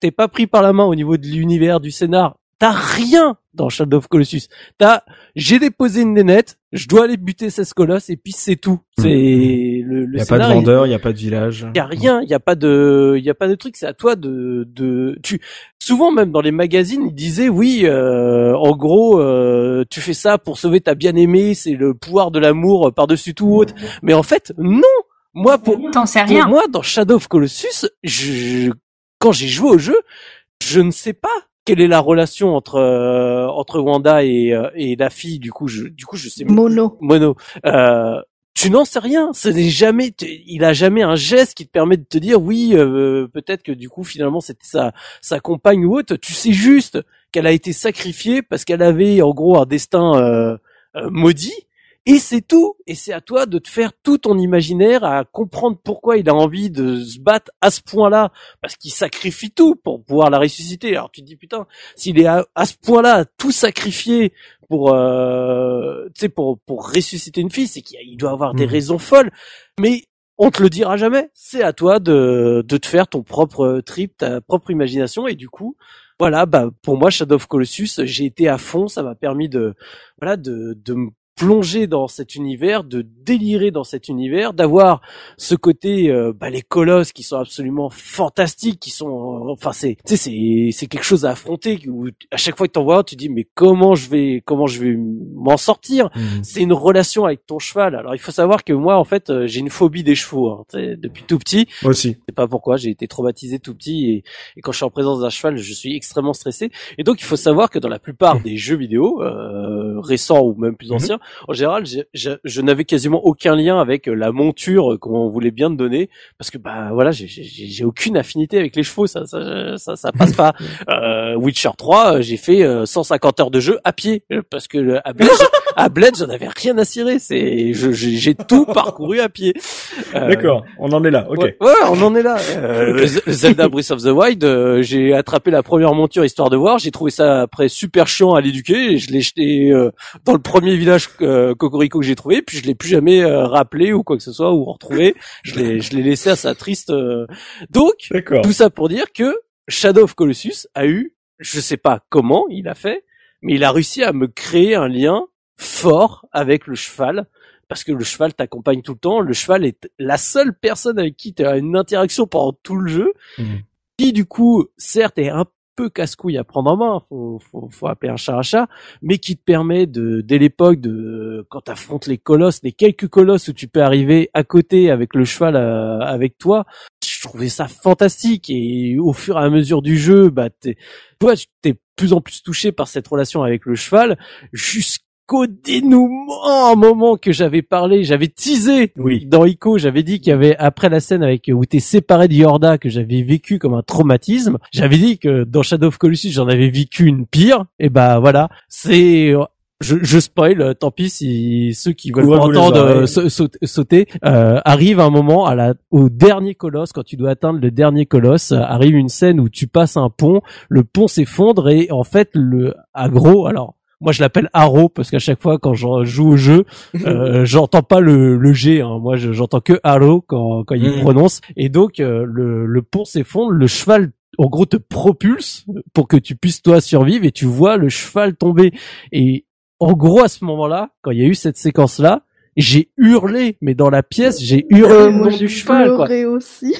t'es pas pris par la main au niveau de l'univers, du scénar. T'as rien dans Shadow of Colossus. T'as, j'ai déposé une nénette, je dois aller buter 16 colosses et puis c'est tout. C'est le, le Il y a pas de vendeur, il y a pas de village. il y a rien, il y a pas de, y a pas de truc. C'est à toi de, de, tu. Souvent même dans les magazines, ils disaient oui, euh, en gros, euh, tu fais ça pour sauver ta bien-aimée, c'est le pouvoir de l'amour par dessus tout autre. Mais en fait, non. Moi, pour, T'en sais pour rien. moi, dans Shadow of Colossus, je, quand j'ai joué au jeu, je ne sais pas quelle est la relation entre euh, entre Wanda et, euh, et la fille. Du coup, je, du coup, je sais Mono. Mono. Euh, tu n'en sais rien. Ce n'est jamais. tu- Il a jamais un geste qui te permet de te dire oui. euh, Peut-être que du coup, finalement, c'était sa sa compagne ou autre. Tu sais juste qu'elle a été sacrifiée parce qu'elle avait en gros un destin euh, euh, maudit. Et c'est tout. Et c'est à toi de te faire tout ton imaginaire, à comprendre pourquoi il a envie de se battre à ce point-là, parce qu'il sacrifie tout pour pouvoir la ressusciter. Alors tu te dis putain, s'il est à, à ce point-là tout sacrifier pour, euh, tu sais, pour pour ressusciter une fille, c'est qu'il il doit avoir des Mhm. raisons folles. Mais on te le dira jamais. C'est à toi de de te faire ton propre trip, ta propre imagination, et du coup. Voilà, bah pour moi Shadow of Colossus, j'ai été à fond, ça m'a permis de voilà de de me plonger dans cet univers, de délirer dans cet univers, d'avoir ce côté, euh, bah, les colosses qui sont absolument fantastiques, qui sont, euh, enfin c'est, tu sais, c'est c'est quelque chose à affronter. Où à chaque fois que t'en vois, un, tu dis mais comment je vais, comment je vais m'en sortir? Mhm. C'est une relation avec ton cheval. Alors il faut savoir que moi en fait euh, j'ai une phobie des chevaux hein, depuis tout petit. Moi aussi. Je sais pas pourquoi, j'ai été traumatisé tout petit et, et quand je suis en présence d'un cheval, je suis extrêmement stressé. Et donc il faut savoir que dans la plupart des jeux vidéo euh, récents ou même plus Mhm. anciens, en général, j'ai- j'ai- je n'avais quasiment aucun lien avec euh, la monture qu'on voulait bien me donner parce que bah voilà, j'ai- j'ai j'ai aucune affinité avec les chevaux, ça ça ça, ça passe pas. Euh, Witcher 3, euh, j'ai fait euh, 150 heures de jeu à pied euh, parce que à Bled, à Bled, j'en avais rien à cirer, c'est je- j'ai j'ai tout parcouru à pied. Euh, D'accord, on en est là. Ok. Ouais, ouais, on en est là. Euh, Zelda Breath of the Wild, euh, j'ai attrapé la première monture histoire de voir. J'ai trouvé ça après super chiant à l'éduquer. Je l'ai jeté euh, dans le premier village euh, Cocorico que j'ai trouvé, puis je l'ai plus jamais euh, rappelé ou quoi que ce soit ou retrouvé. Je l'ai, je l'ai laissé à sa triste. euh. Donc tout ça pour dire que Shadow of Colossus a eu, je sais pas comment il a fait, mais il a réussi à me créer un lien fort avec le cheval. Parce que le cheval t'accompagne tout le temps. Le cheval est la seule personne avec qui tu as une interaction pendant tout le jeu. Mhm. Qui, du coup, certes, est un peu casse-couille à prendre en main. Faut, faut, faut appeler un chat un chat. Mais qui te permet de, dès l'époque de, quand t'affrontes les colosses, les quelques colosses où tu peux arriver à côté avec le cheval euh, avec toi, je trouvais ça fantastique et au fur et à mesure du jeu, bah t'es, toi, t'es plus en plus touché par cette relation avec le cheval jusqu'au dénouement, un moment que j'avais parlé, j'avais teasé Oui. dans Ico, j'avais dit qu'il y avait après la scène avec où t'es séparé de Yorda que j'avais vécu comme un traumatisme, j'avais dit que dans Shadow of Colossus j'en avais vécu une pire et bah voilà, c'est je, je spoil, euh, tant pis si ceux qui veulent pas entendre euh, sauter, euh, arrive un moment à la, au dernier colosse, quand tu dois atteindre le dernier colosse, euh, arrive une scène où tu passes un pont, le pont s'effondre et en fait le agro, alors moi je l'appelle Arrow parce qu'à chaque fois quand je joue au jeu, euh, j'entends pas le, le G, hein. moi je- j'entends que Arrow quand, quand il Mhm. prononce et donc euh, le, le pont s'effondre, le cheval en gros te propulse pour que tu puisses toi survivre et tu vois le cheval tomber et en gros à ce moment-là, quand il y a eu cette séquence là, j'ai hurlé, mais dans la pièce, j'ai hurlé Euh, le nom du cheval, quoi. aussi.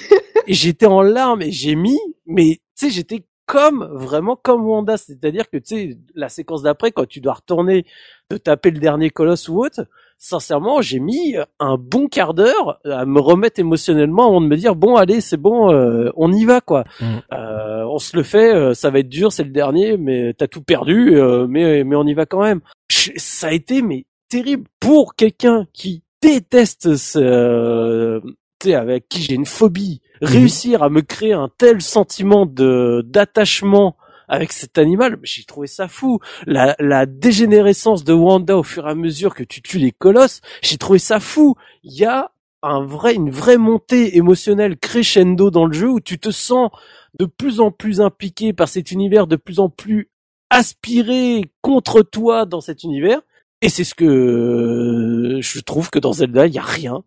J'étais en larmes et j'ai mis, mais tu sais, j'étais comme, vraiment comme Wanda. C'est-à-dire que, tu sais, la séquence d'après, quand tu dois retourner te taper le dernier colosse ou autre, sincèrement, j'ai mis un bon quart d'heure à me remettre émotionnellement avant de me dire, bon, allez, c'est bon, euh, on y va, quoi. Mm. Euh, on se le fait, euh, ça va être dur, c'est le dernier, mais t'as tout perdu, euh, mais, mais on y va quand même. Ça a été, mais terrible pour quelqu'un qui déteste ce, sais, avec qui j'ai une phobie, réussir à me créer un tel sentiment de d'attachement avec cet animal, j'ai trouvé ça fou. La, la dégénérescence de Wanda au fur et à mesure que tu tues les colosses, j'ai trouvé ça fou. Il y a un vrai, une vraie montée émotionnelle crescendo dans le jeu où tu te sens de plus en plus impliqué par cet univers, de plus en plus aspiré contre toi dans cet univers. Et c'est ce que euh, je trouve que dans Zelda, il y a rien.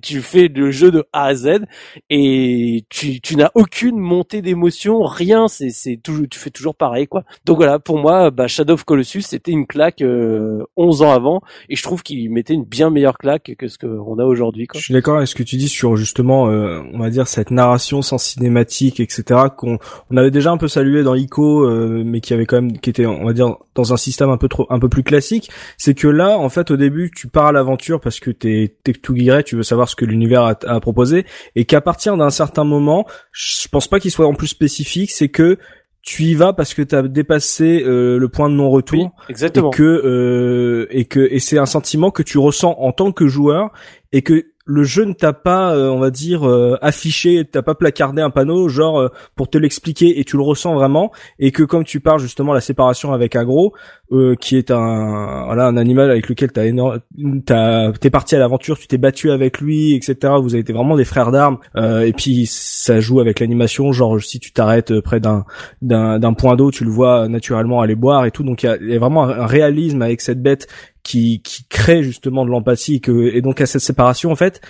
Tu fais le jeu de A à Z et tu, tu n'as aucune montée d'émotion, rien. C'est c'est tu fais toujours pareil quoi. Donc voilà, pour moi, bah, Shadow of Colossus c'était une claque euh, 11 ans avant et je trouve qu'il mettait une bien meilleure claque que ce qu'on a aujourd'hui. Je suis d'accord avec ce que tu dis sur justement, euh, on va dire cette narration sans cinématique, etc. Qu'on on avait déjà un peu salué dans Ico, euh, mais qui avait quand même, qui était, on va dire, dans un système un peu trop, un peu plus classique. C'est que là, en fait, au début, tu pars à l'aventure parce que t'es, t'es tout guiré, tu veux savoir ce que l'univers a, a proposé, et qu'à partir d'un certain moment, je pense pas qu'il soit en plus spécifique, c'est que tu y vas parce que t'as dépassé euh, le point de Oui, non-retour exactement. et que euh, et que et c'est un sentiment que tu ressens en tant que joueur et que le jeu ne t'a pas, euh, on va dire, euh, affiché, t'as pas placardé un panneau genre euh, pour te l'expliquer et tu le ressens vraiment et que comme tu parles justement la séparation avec Agro, euh, qui est un voilà un animal avec lequel t'as énorme, t'as t'es parti à l'aventure, tu t'es battu avec lui, etc. Vous avez été vraiment des frères d'armes euh, et puis ça joue avec l'animation, genre si tu t'arrêtes près d'un d'un d'un point d'eau, tu le vois naturellement aller boire et tout, donc il y a, y a vraiment un réalisme avec cette bête qui qui crée justement de l'empathie et que et donc à cette séparation en fait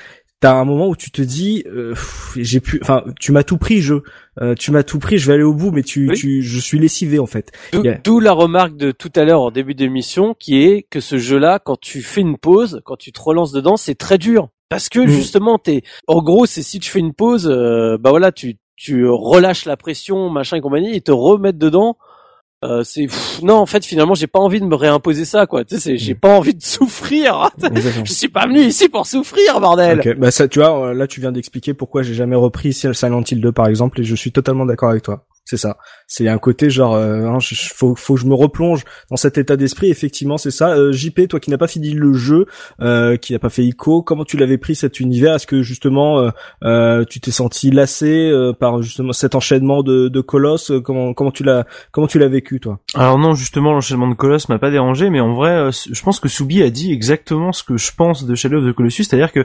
t'as un moment où tu te dis euh, j'ai pu enfin tu m'as tout pris jeu Euh, tu m'as tout pris je vais aller au bout mais tu Oui. tu je suis lessivé en fait D'où Yeah. la remarque de tout à l'heure en début d'émission qui est que ce jeu-là, quand tu fais une pause, quand tu te relances dedans, c'est très dur. Parce que Mm. justement, t'es, en gros, c'est si tu fais une pause, euh, bah voilà, tu, tu relâches la pression, machin et compagnie, et te remettre dedans. Euh, c'est non en fait finalement j'ai pas envie de me réimposer ça quoi tu sais c'est- j'ai Mm. pas envie de souffrir je suis pas venu ici pour souffrir bordel Ok, bah ça, tu vois, euh, là tu viens d'expliquer pourquoi j'ai jamais repris Silent Hill 2 par exemple, et je suis totalement d'accord avec toi. C'est ça. C'est un côté genre, euh, hein, faut, faut que je me replonge dans cet état d'esprit. Effectivement, c'est ça. Euh, JP, toi qui n'as pas fini le jeu, euh, qui n'a pas fait ICO, comment tu l'avais pris cet univers? Est-ce que justement, euh, euh, tu t'es senti lassé par justement cet enchaînement de, de colosses Comment, comment tu l'as, comment tu l'as vécu toi? Alors non, justement, l'enchaînement de Colosse m'a pas dérangé, mais en vrai, je pense que Soubi a dit exactement ce que je pense de Shadow of the Colossus, c'est-à-dire que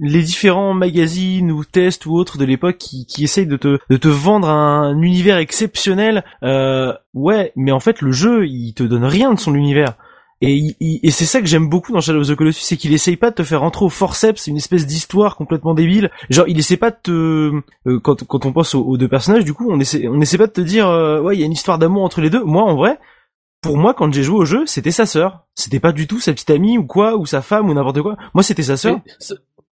les différents magazines ou tests ou autres de l'époque qui, qui essayent de te, de te vendre un univers exceptionnel, euh, ouais, mais en fait, le jeu, il te donne rien de son univers. Et, et c'est ça que j'aime beaucoup dans Shadow of the Colossus, c'est qu'il essaye pas de te faire rentrer au forceps une espèce d'histoire complètement débile. Genre, il essaie pas de te, euh, quand, quand on pense aux, aux deux personnages, du coup, on essaie, on essaie pas de te dire, euh, ouais, il y a une histoire d'amour entre les deux. Moi, en vrai, pour moi, quand j'ai joué au jeu, c'était sa sœur. C'était pas du tout sa petite amie ou quoi, ou sa femme ou n'importe quoi. Moi, c'était sa sœur.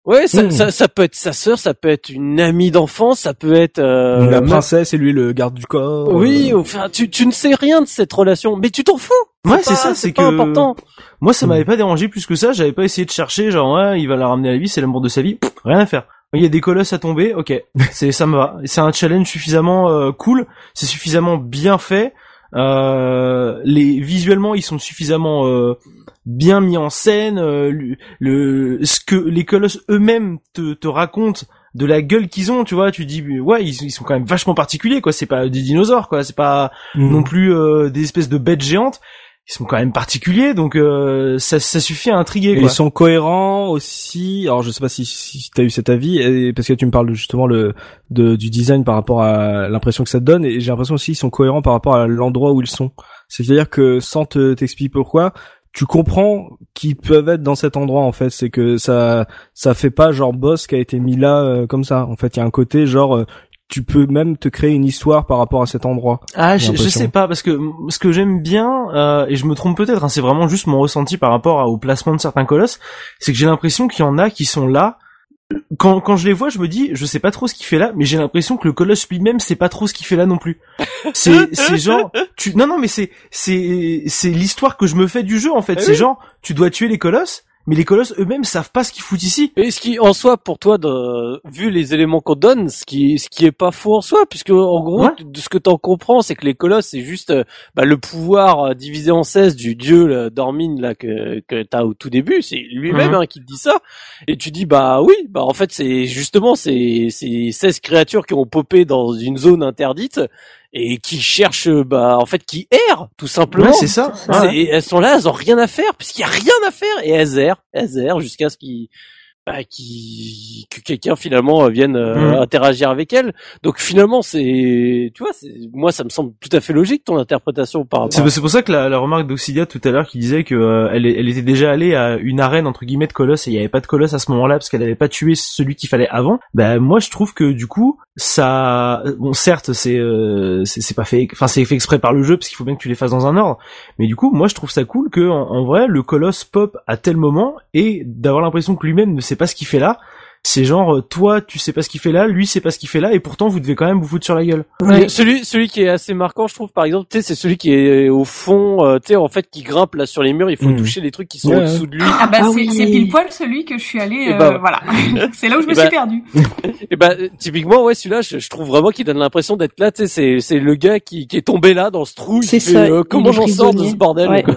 Ouais ça, Mm. ça, ça peut être sa sœur ça peut être une amie d'enfance ça peut être euh, La princesse et lui le garde du corps. Oui, euh, enfin, tu, tu ne sais rien de cette relation, mais tu t'en fous. Ouais, c'est ça, c'est que- important. Moi, ça Hmm. m'avait pas dérangé plus que ça. J'avais pas essayé de chercher, genre, ouais, il va la ramener à la vie, c'est l'amour de sa vie. Pff, rien à faire. Il y a des colosses à tomber, ok, c'est ça me va. C'est un challenge suffisamment euh, cool, c'est suffisamment bien fait. Euh, les visuellement, ils sont suffisamment euh, bien mis en scène. euh, le, le- ce que les colosses eux-mêmes te, te racontent de la gueule qu'ils ont, tu vois, tu dis ouais, ils, ils sont quand même vachement particuliers, quoi. C'est pas des dinosaures, quoi. C'est pas mm. non plus euh, des espèces de bêtes géantes. Ils sont quand même particuliers, donc euh, ça, ça suffit à intriguer. Quoi. ils sont cohérents aussi. Alors je sais pas si, si tu as eu cet avis, et- parce que tu me parles justement le de, du design par rapport à l'impression que ça te donne, et j'ai l'impression aussi qu'ils sont cohérents par rapport à l'endroit où ils sont. C'est-à-dire que sans te t'expliquer pourquoi, tu comprends qu'ils peuvent être dans cet endroit en fait. C'est que ça ça fait pas genre boss qui a été mis là euh, comme ça. En fait, il y a un côté genre euh, tu peux même te créer une histoire par rapport à cet endroit. Ah, je, sais pas parce que ce que j'aime bien euh, et je me trompe peut-être, hein, c'est vraiment juste mon ressenti par rapport à- au placement de certains colosses, c'est que j'ai l'impression qu'il y en a qui sont là. Quand, quand je les vois, je me dis, je sais pas trop ce qu'il fait là, mais j'ai l'impression que le colosse lui-même sait pas trop ce qu'il fait là non plus. C'est, c'est genre, tu, non non, mais c'est, c'est, c'est l'histoire que je me fais du jeu en fait. Eh c'est oui. genre, tu dois tuer les colosses, mais les colosses eux-mêmes savent pas ce qu'ils foutent ici. Et ce qui, en soi, pour toi, de, vu les éléments qu'on donne, ce qui, ce qui est pas faux en soi, puisque en gros, Ouais. de ce que t'en comprends, c'est que les colosses, c'est juste euh, bah, le pouvoir euh, divisé en 16 du dieu là, Dormine là que, que t'as au tout début. C'est lui-même Mhm. hein, qui te dit ça. Et tu dis bah oui, bah en fait c'est justement ces ces 16 créatures qui ont popé dans une zone interdite et qui cherchent bah en fait qui errent tout simplement. Ouais, c'est ça. Ouais. Elles sont là, elles ont rien à faire, puisqu'il y a rien à faire, et elles errent, elles errent jusqu'à ce qu'ils, bah, qui que quelqu'un finalement vienne euh, Mm. interagir avec elle. Donc finalement, c'est tu vois, c'est moi ça me semble tout à fait logique ton interprétation par rapport. C'est c'est pour ça que la, la remarque d'Oxidia tout à l'heure qui disait que euh, elle, elle était déjà allée à une arène entre guillemets de colosse et il y avait pas de colosse à ce moment-là parce qu'elle avait pas tué celui qu'il fallait avant. Bah moi je trouve que du coup ça bon certes c'est euh, c'est c'est pas fait enfin c'est fait exprès par le jeu parce qu'il faut bien que tu les fasses dans un ordre mais du coup moi je trouve ça cool que en, en vrai le colosse pop à tel moment et d'avoir l'impression que lui-même ne sait pas ce qu'il fait là. C'est genre euh, toi tu sais pas ce qu'il fait là, lui sait pas ce qu'il fait là et pourtant vous devez quand même vous foutre sur la gueule. Et Celui, celui qui est assez marquant, je trouve, par exemple, tu sais, c'est celui qui est au fond, euh, tu sais, en fait, qui grimpe là sur les murs. Il faut Mhm. toucher les trucs qui sont Ouais. au-dessous de lui. Ah bah Ah c'est oui. pile poil celui que je suis allée. Eh euh, bah, voilà, c'est là où je me Eh suis bah, perdue. Et ben typiquement, ouais, celui-là, je, je trouve vraiment qu'il donne l'impression d'être là. Tu sais, c'est c'est le gars qui, qui est tombé là dans ce trou. C'est fait, ça, euh, comment j'en sors de ce bordel Ouais. quoi.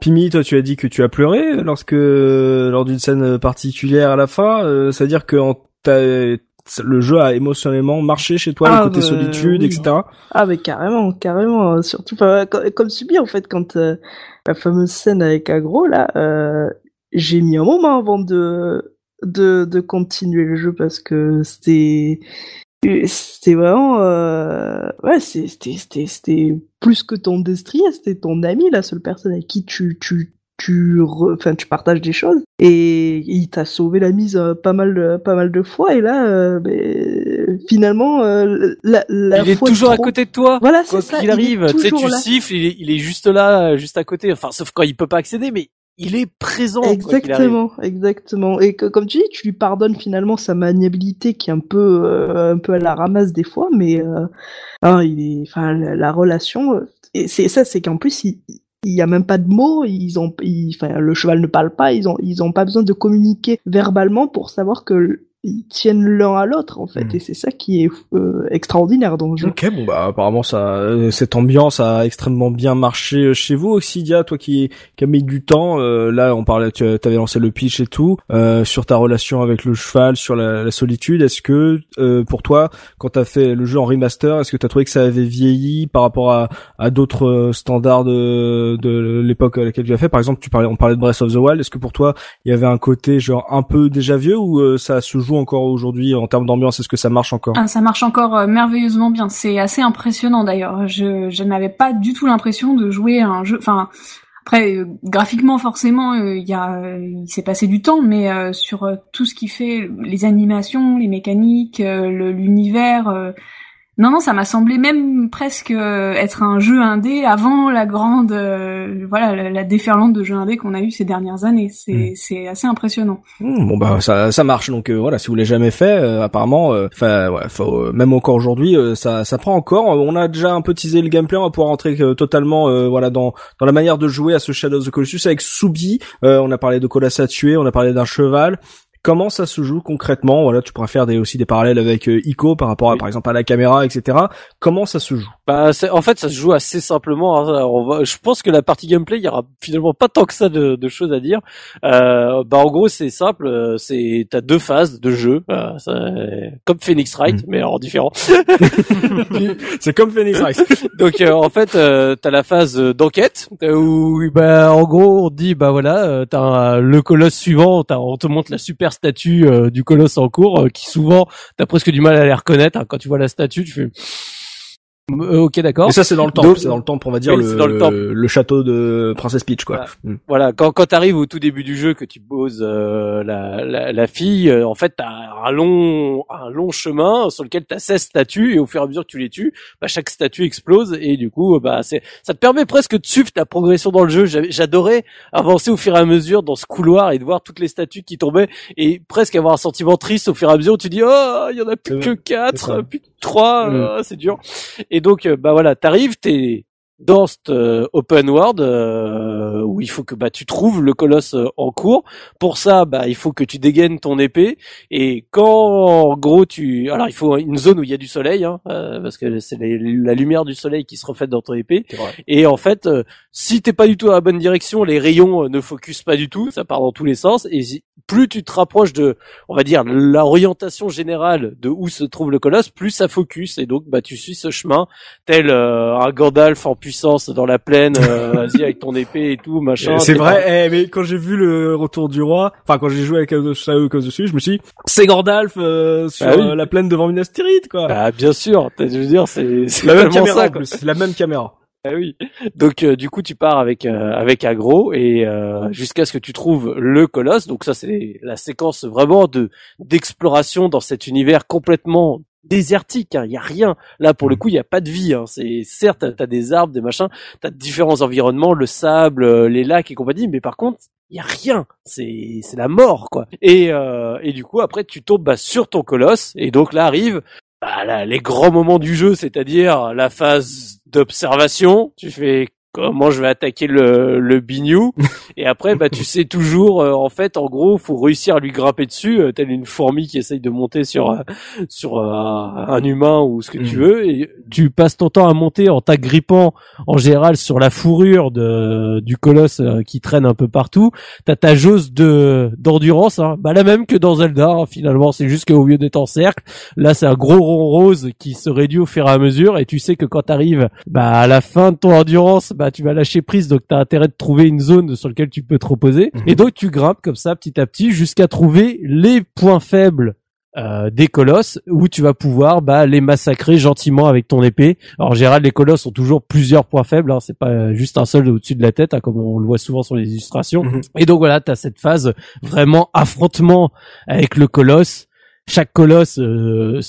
Pimi, toi, tu as dit que tu as pleuré lorsque, lors d'une scène particulière à la fin. Euh, C'est-à-dire que le jeu a émotionnellement marché chez toi, Ah, le côté bah, solitude, oui. etc. Ah mais carrément, carrément, euh, surtout comme subi en fait quand euh, la fameuse scène avec Agro là, euh, j'ai mis un moment avant de de de continuer le jeu parce que c'était c'était vraiment euh, ouais c'était c'était c'était plus que ton destrier, c'était ton ami la seule personne avec qui tu tu tu re- enfin tu partages des choses et il t'a sauvé la mise euh, pas mal de, pas mal de fois et là euh, ben, finalement euh, la, la Il est fois toujours à trop- côté de toi. voilà, Quoi c'est ça. qu'il il est arrive, tu sais, toujours tu là. siffles, il est, il est juste là, euh, juste à côté. Enfin, sauf quand il peut pas accéder, mais il est présent. quoi qu'il arrive. Exactement, exactement. Et que, comme tu dis, tu lui pardonnes finalement sa maniabilité qui est un peu, euh, un peu à la ramasse des fois, mais euh, hein, il est, enfin, la, la relation, euh, et c'est ça, c'est qu'en plus, il, il y a même pas de mots, ils ont, ils- le cheval ne parle pas, ils ont, ils ont pas besoin de communiquer verbalement pour savoir que ils tiennent l'un à l'autre en fait, Mm. et c'est ça qui est euh, extraordinaire dans le jeu. Ok, bon bah apparemment ça, euh, cette ambiance a extrêmement bien marché euh, chez vous, Oxidia, toi qui, qui a mis du temps. euh, là, on parlait, tu avais lancé le pitch et tout euh, sur ta relation avec le cheval, sur la, la solitude. Est-ce que euh, pour toi, quand t'as fait le jeu en remaster, est-ce que t'as trouvé que ça avait vieilli par rapport à, à d'autres standards de, de l'époque à laquelle tu as fait? Par exemple, tu parlais, on parlait de Breath of the Wild. Est-ce que pour toi, il y avait un côté genre un peu déjà vieux ou ça se joue encore aujourd'hui en termes d'ambiance Est-ce que ça marche encore? Ah, ça marche encore euh, merveilleusement bien. C'est assez impressionnant d'ailleurs. Je, je n'avais pas du tout l'impression de jouer un jeu. Enfin, après, euh, graphiquement forcément, euh, y a, il s'est passé du temps, mais sur tout ce qui fait les animations, les mécaniques, l'univers. Non, non, ça m'a semblé même presque euh, être un jeu indé avant la grande, euh, voilà, la, la déferlante de jeux indés qu'on a eu ces dernières années. C'est, Mm. c'est assez impressionnant. Hmm, bon bah ça ça marche donc euh, voilà si vous l'avez jamais fait euh, apparemment euh, enfin ouais faut, même encore aujourd'hui euh, ça ça prend encore on a déjà un peu teasé le gameplay on va pouvoir rentrer totalement euh, voilà dans dans la manière de jouer à ce Shadow of the Colossus avec Subi Euh, on a parlé de Colas à tuer on a parlé d'un cheval Comment ça se joue concrètement? Voilà, tu pourrais faire des, aussi des parallèles avec euh, Ico par rapport à, Oui. par exemple, à la caméra, etc. Comment ça se joue? Bah, c'est- en fait, ça se joue assez simplement. hein. Alors, on va- je pense que la partie gameplay, il y aura finalement pas tant que ça de, de choses à dire. Euh, bah, en gros, c'est simple. euh, C'est t'as deux phases de jeu, euh, ça- comme Phoenix Wright, Mm. mais en différent. C'est comme Phoenix Wright. Donc, euh, en fait, euh, t'as la phase d'enquête où, bah, en gros, on te dit, bah voilà, t'as le colosse suivant, t'as- on te montre la super statue euh, du colosse en cours, euh, qui souvent, t'as presque du mal à les reconnaître. hein. Quand tu vois la statue, tu fais. Euh, ok, d'accord. Et ça, c'est dans le temple. C'est dans le temple, on va dire, Oui, c'est dans le le, temple. le château de Princess Peach, quoi. Voilà. Voilà, quand quand t'arrives au tout début du jeu que tu poses euh, la, la la fille, euh, en fait t'as un long un long chemin sur lequel t'as 16 statues et au fur et à mesure que tu les tues, bah, chaque statue explose et du coup bah c'est ça te permet presque de suivre ta progression dans le jeu. J'avais- J'adorais avancer au fur et à mesure dans ce couloir et de voir toutes les statues qui tombaient et presque avoir un sentiment triste au fur et à mesure où tu dis oh il y en a plus que quatre, plus que trois, Mm. euh, c'est dur. Et donc euh, bah voilà, t'arrives, t'es dans cet euh, open world euh, où il faut que bah tu trouves le colosse euh, en cours. Pour ça, bah il faut que tu dégaines ton épée. Et quand en gros tu alors il faut une zone où il y a du soleil hein, euh, parce que c'est la lumière du soleil qui se reflète dans ton épée. Et en fait euh, si t'es pas du tout dans la bonne direction, les rayons ne focusent pas du tout, ça part dans tous les sens. Et plus tu te rapproches de on va dire l'orientation générale de où se trouve le colosse, plus ça focus. Et donc bah tu suis ce chemin tel euh, un Gandalf en pyjama puissance dans la plaine, euh, vas-y avec ton épée et tout, machin. C'est vrai, eh, mais quand j'ai vu le retour du roi, enfin quand j'ai joué avec Shadow of dessus, je me suis dit, c'est Gandalf euh, sur Ah oui. euh, la plaine devant Minas Tirith, quoi. Bah, bien sûr, je veux dire, c'est c'est la même caméra ça, plus, la même caméra. Ah oui. Donc euh, du coup tu pars avec euh, avec Agro et euh, jusqu'à ce que tu trouves le colosse. Donc ça c'est la séquence vraiment de d'exploration dans cet univers complètement désertique. Il y a rien. Là pour le coup il y a pas de vie. Hein. C'est certes t'as as des arbres, des machins, t'as différents environnements, le sable, euh, les lacs et compagnie, mais par contre il y a rien. C'est c'est la mort quoi. Et euh, et du coup après tu tombes bah, sur ton colosse et donc là arrive bah, là, les grands moments du jeu, c'est-à-dire la phase d'observation. Tu fais comment je vais attaquer le, le bignou et après bah tu sais toujours euh, en fait en gros faut réussir à lui grimper dessus euh, telle une fourmi qui essaye de monter sur euh, sur euh, un humain ou ce que tu Mhm. veux. Et tu passes ton temps à monter en t'agrippant en général sur la fourrure de du colosse euh, qui traîne un peu partout. T'as ta jauge de d'endurance hein. bah la même que dans Zelda hein, finalement. C'est juste qu'au lieu d'être en cercle Là, c'est un gros rond rose qui se réduit au fur et à mesure. Et tu sais que quand t'arrives bah, à la fin de ton endurance, bah, tu vas lâcher prise donc t'as intérêt de trouver une zone sur laquelle tu peux te reposer Mhm. et donc tu grimpes comme ça petit à petit jusqu'à trouver les points faibles euh, des colosses où tu vas pouvoir bah, les massacrer gentiment avec ton épée. Alors en général, les colosses ont toujours plusieurs points faibles, hein, c'est pas euh, juste un seul au-dessus de la tête, hein, comme on le voit souvent sur les illustrations. Mhm. Et donc voilà, tu as cette phase vraiment affrontement avec le colosse. Chaque colosse euh,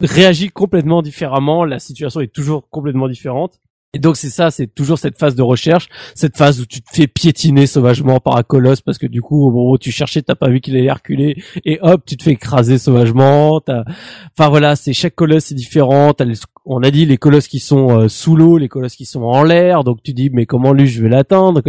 réagit complètement différemment, la situation est toujours complètement différente. Et donc c'est ça, c'est toujours cette phase de recherche, cette phase où tu te fais piétiner sauvagement par un colosse parce que du coup au moment tu cherchais t'as pas vu qu'il allait reculer et hop tu te fais écraser sauvagement. T'as... Enfin voilà, c'est chaque colosse est différent. T'as les- On a dit les colosses qui sont euh, sous l'eau, les colosses qui sont en l'air. Donc tu dis mais comment lui je vais l'atteindre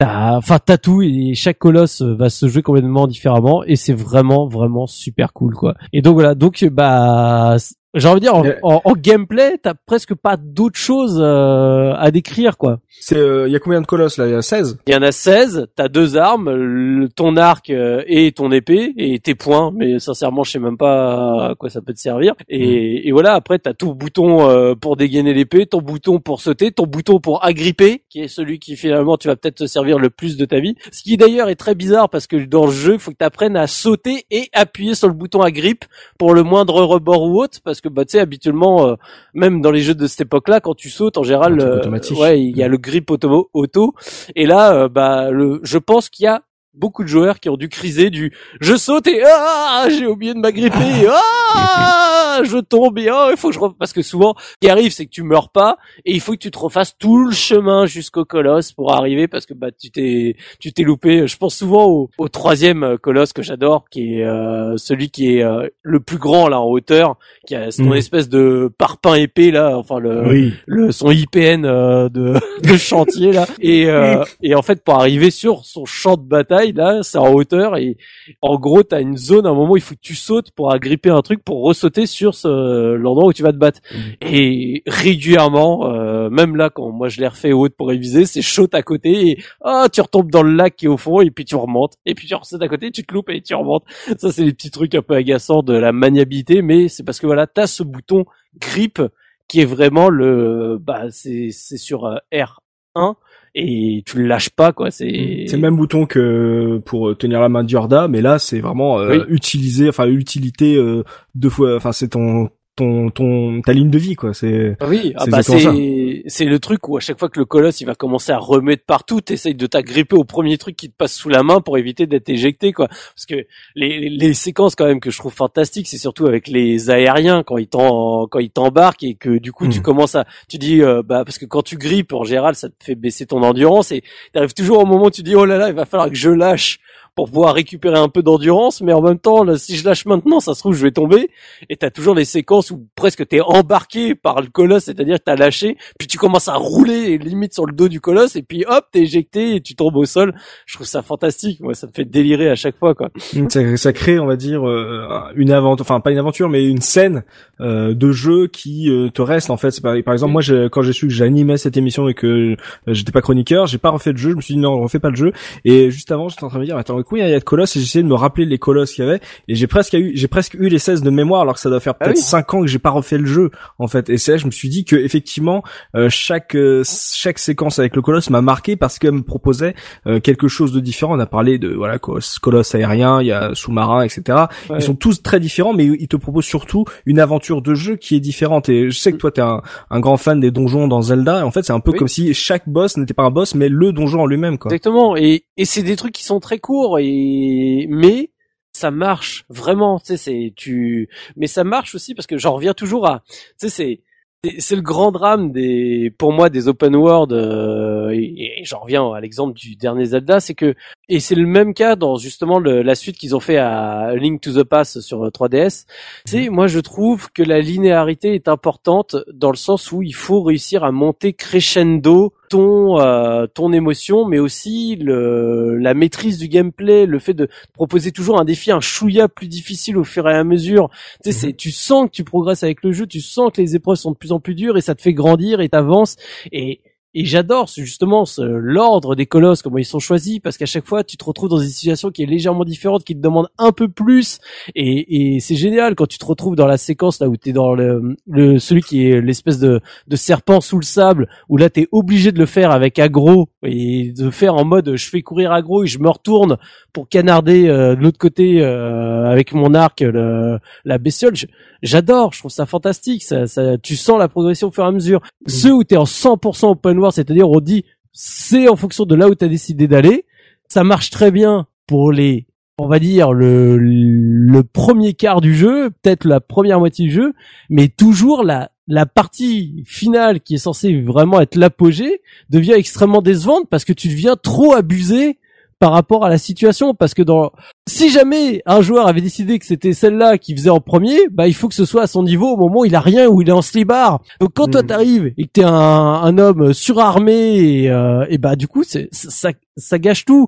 enfin t'as tout et chaque colosse va se jouer complètement différemment et c'est vraiment vraiment super cool quoi. Et donc voilà, donc bah j'ai envie de dire en, en- en gameplay t'as presque pas d'autre chose euh, à décrire quoi. C'est, il y a combien de colosses là? Il y a 16 Il y en a 16, t'as deux armes, le- ton arc euh, et ton épée et tes points, mais sincèrement je sais même pas à quoi ça peut te servir. Et, et voilà, après t'as ton bouton euh, pour dégainer l'épée, ton bouton pour sauter, ton bouton pour agripper, qui est celui qui finalement tu vas peut-être te servir le plus de ta vie. Ce qui d'ailleurs est très bizarre parce que dans le jeu, il faut que tu apprennes à sauter et appuyer sur le bouton agrippe pour le moindre rebord ou autre, parce que bah tu sais habituellement, euh, même dans les jeux de cette époque-là, quand tu sautes en général, euh, ouais, il y a le grip auto, auto. Et là, euh, bah, le, je pense qu'il y a beaucoup de joueurs qui ont dû criser du je saute et ah j'ai oublié de m'agripper ah je tombe et ah il faut que je parce que souvent ce qui arrive c'est que tu meurs pas et il faut que tu te refasses tout le chemin jusqu'au colosse pour arriver parce que bah tu t'es tu t'es loupé je pense souvent au, au troisième euh, colosse que j'adore qui est euh, celui qui est euh, le plus grand là en hauteur qui a son Mhm. espèce de parpaing épais là enfin le Oui. le son IPN euh, de, de chantier là et euh, et en fait pour arriver sur son champ de bataille là c'est en hauteur et en gros t'as une zone à un moment il faut que tu sautes pour agripper un truc pour ressauter sur ce l'endroit où tu vas te battre. Et régulièrement euh, même là quand moi je l'ai refait haute pour réviser c'est chaud à côté et ah tu retombes dans le lac qui est au fond et puis tu remontes. Et puis tu ressautes à côté tu te loupes et tu remontes. Ça c'est les petits trucs un peu agaçants de la maniabilité mais c'est parce que voilà t'as ce bouton grip qui est vraiment le bah c'est c'est sur euh, R1 et tu le lâches pas quoi c'est C'est le même bouton que pour euh, tenir la main d'Yorda, mais là c'est vraiment euh, Oui. utilisé, enfin utilité euh, deux fois, enfin c'est ton ton ton ta ligne de vie quoi. C'est Ah Oui, ah bah c'est c'est le truc où à chaque fois que le colosse il va commencer à remettre partout, t'essayes de t'agripper au premier truc qui te passe sous la main pour éviter d'être éjecté quoi. Parce que les, les, séquences quand même que je trouve fantastiques, c'est surtout avec les aériens quand ils t'en quand ils t'embarquent et que du coup tu Mhm. commences à tu dis euh, bah parce que quand tu grippes en général ça te fait baisser ton endurance et t'arrives toujours au moment où tu dis oh là là il va falloir que je lâche pour pouvoir récupérer un peu d'endurance, mais en même temps, si je lâche maintenant, ça se trouve, je vais tomber. Et t'as toujours les séquences où presque t'es embarqué par le colosse, c'est-à-dire que t'as lâché, puis tu commences à rouler limite sur le dos du colosse, et puis hop, t'es éjecté et tu tombes au sol. Je trouve ça fantastique. Moi, ça me fait délirer à chaque fois, quoi. ça, ça crée, on va dire, euh, une aventure, enfin pas une aventure, mais une scène euh, de jeu qui euh, te reste en fait. Par, exemple, moi, quand j'ai su que j'animais cette émission et que euh, j'étais pas chroniqueur, j'ai pas refait le jeu. Je me suis dit non, on refait pas le jeu. Et juste avant, j'étais en train de me dire, attends, mais combien il y a de colosses et j'essayais de me rappeler les colosses qu'il y avait et j'ai presque eu j'ai presque eu les 16 de mémoire alors que ça doit faire Ah peut-être oui. 5 ans que j'ai pas refait le jeu en fait et c'est là je me suis dit que effectivement euh, chaque euh, chaque séquence avec le colosse m'a marqué parce qu'elle me proposait euh, quelque chose de différent on a parlé de voilà colosse, colosse aérien il y a sous-marin etc Ouais. ils sont tous très différents mais ils te proposent surtout une aventure de jeu qui est différente et je sais que toi t'es un, un grand fan des donjons dans Zelda et en fait c'est un peu Oui. comme si chaque boss n'était pas un boss mais le donjon en lui-même quoi Exactement. Et, et c'est des trucs qui sont très courts et mais ça marche vraiment. Tu sais, c'est tu. Mais ça marche aussi parce que j'en reviens toujours à. Tu sais, c'est c'est- c'est le grand drame des pour moi des open world euh, et, et j'en reviens à l'exemple du dernier Zelda c'est que et c'est le même cas dans justement le- la suite qu'ils ont fait à Link to the Past sur 3DS c'est moi je trouve que la linéarité est importante dans le sens où il faut réussir à monter crescendo ton euh, ton émotion mais aussi le la maîtrise du gameplay le fait de proposer toujours un défi un chouïa plus difficile au fur et à mesure. Tu sais c'est tu sens que tu progresses avec le jeu tu sens que les épreuves sont de plus en plus dures et ça te fait grandir et t'avances. Et et j'adore justement ce- l'ordre des colosses, comment ils sont choisis, parce qu'à chaque fois tu te retrouves dans une situation qui est légèrement différente, qui te demande un peu plus, et, et c'est génial quand tu te retrouves dans la séquence là où t'es dans le, le celui qui est l'espèce de, de serpent sous le sable, où là t'es obligé de le faire avec aggro et de faire en mode je fais courir aggro et je me retourne pour canarder euh, de l'autre côté euh, avec mon arc le- la bestiole. Je- J'adore, je trouve ça fantastique. Ça, ça, tu sens la progression au fur et à mesure. Ceux où tu es en 100% open c'est-à-dire on dit c'est en fonction de là où tu as décidé d'aller, ça marche très bien pour les, on va dire le, le premier quart du jeu, peut-être la première moitié du jeu, mais toujours la la partie finale qui est censée vraiment être l'apogée devient extrêmement décevante parce que tu deviens trop abusé par rapport à la situation parce que dans si jamais un joueur avait décidé que c'était celle-là qui faisait en premier, bah il faut que ce soit à son niveau au moment où il a rien ou il est en slibard. Donc quand toi Mhm. t'arrives et que t'es un, un homme surarmé et, euh, et bah du coup c'est ça, ça gâche tout.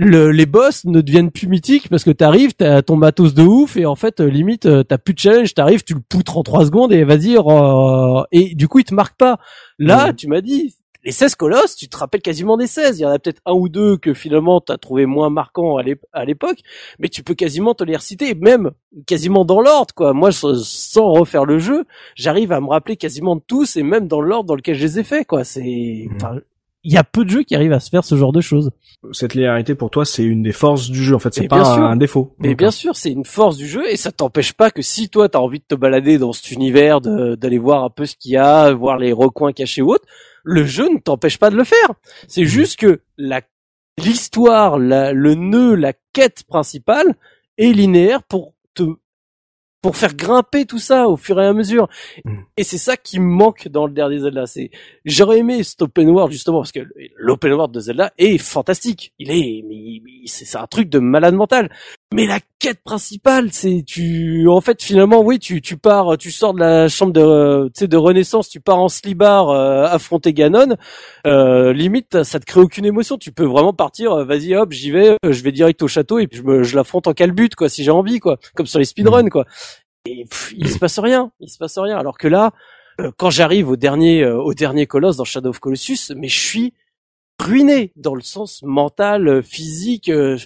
Le, les boss ne deviennent plus mythiques parce que t'arrives, t'as ton matos de ouf et en fait euh, limite euh, t'as plus de challenge, t'arrives, tu le poutres en trois secondes et vas-y euh, et du coup il te marque pas. Là Mhm. tu m'as dit les 16 colosses, tu te rappelles quasiment des 16. Il y en a peut-être un ou deux que finalement t'as trouvé moins marquants à l'ép- à l'époque, mais tu peux quasiment te les reciter, même quasiment dans l'ordre, quoi. Moi, sans- refaire le jeu, j'arrive à me rappeler quasiment de tous et même dans l'ordre dans lequel je les ai faits, quoi. C'est, enfin, il y a peu de jeux qui arrivent à se faire ce genre de choses. cette linéarité pour toi c'est une des forces du jeu en fait c'est pas un, sûr. un défaut Mais bien sûr, c'est une force du jeu et ça t'empêche pas que si toi t'as envie de te balader dans cet univers, d'aller voir un peu ce qu'il y a, voir les recoins cachés ou autre, le jeu ne t'empêche pas de le faire. C'est juste que la l'histoire, la- le nœud, la quête principale est linéaire pour te pour faire grimper tout ça au fur et à mesure. Mm. Et c'est ça qui me manque dans le dernier Zelda. C'est j'aurais aimé cet open world justement parce que l'open world de Zelda est fantastique. Il est, c'est un truc de malade mental. Mais la quête principale, c'est tu, en fait, finalement, oui, tu, tu pars, tu sors de la chambre de, tu sais, de Renaissance, tu pars en slibard euh, affronter Ganon. Euh, limite, ça te crée aucune émotion. Tu peux vraiment partir, euh, vas-y, hop, j'y vais, euh, je vais direct au château et puis je, me, je l'affronte en calbute, quoi, si j'ai envie, quoi, comme sur les speedruns, quoi. Et pff, il se passe rien, il se passe rien. Alors que là, euh, quand j'arrive au dernier, au dernier colosse dans Shadow of Colossus, mais je suis ruiné dans le sens mental, euh, physique. euh,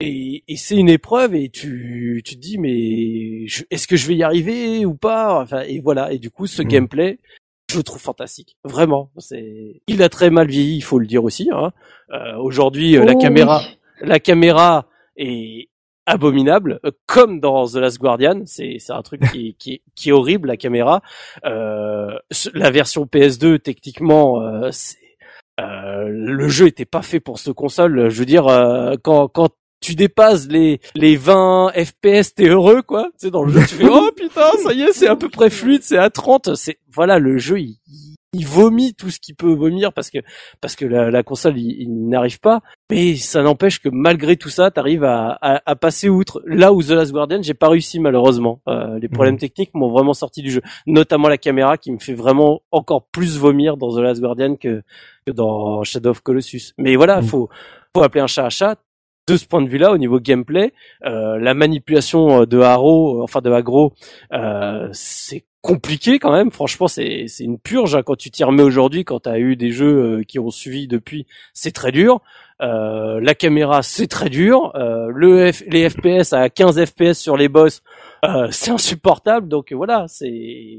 et, et c'est une épreuve et tu, tu te dis mais je- est-ce que je vais y arriver ou pas? Enfin, Et voilà. Et du coup, ce Mhm. gameplay, je le trouve fantastique. Vraiment. C'est, il a très mal vieilli, il faut le dire aussi. Hein. Euh, Aujourd'hui, euh, la Oh, caméra, oui. la caméra est abominable, comme dans The Last Guardian. C'est c'est un truc qui, qui, est- qui est horrible la caméra. Euh, la version PS2 techniquement, euh, c'est euh, le jeu était pas fait pour cette console. Je veux dire, euh, quand quand tu dépasses les les 20 FPS, t'es heureux quoi. Tu sais dans le jeu, tu fais oh putain, ça y est, c'est à peu près fluide, c'est à 30. C'est voilà, le jeu il, il vomit tout ce qu'il peut vomir parce que parce que la, la console il, il n'arrive pas. Mais ça n'empêche que malgré tout ça, t'arrives à, à, à passer outre. Là où The Last Guardian, j'ai pas réussi malheureusement. Euh, les problèmes techniques m'ont vraiment sorti du jeu, notamment la caméra qui me fait vraiment encore plus vomir dans The Last Guardian que, que dans Shadow of Colossus. Mais voilà, Mhm. faut faut appeler un chat à chat. De ce point de vue-là, au niveau gameplay, euh, la manipulation de Haro, euh, enfin de Agro, euh, c'est compliqué quand même. Franchement, c'est c'est une purge hein. quand tu t'y remets aujourd'hui. Quand t'as eu des jeux euh, qui ont suivi depuis, c'est très dur. Euh, la caméra, c'est très dur. Euh, le F- les FPS à 15 FPS sur les boss, euh, c'est insupportable. Donc voilà, c'est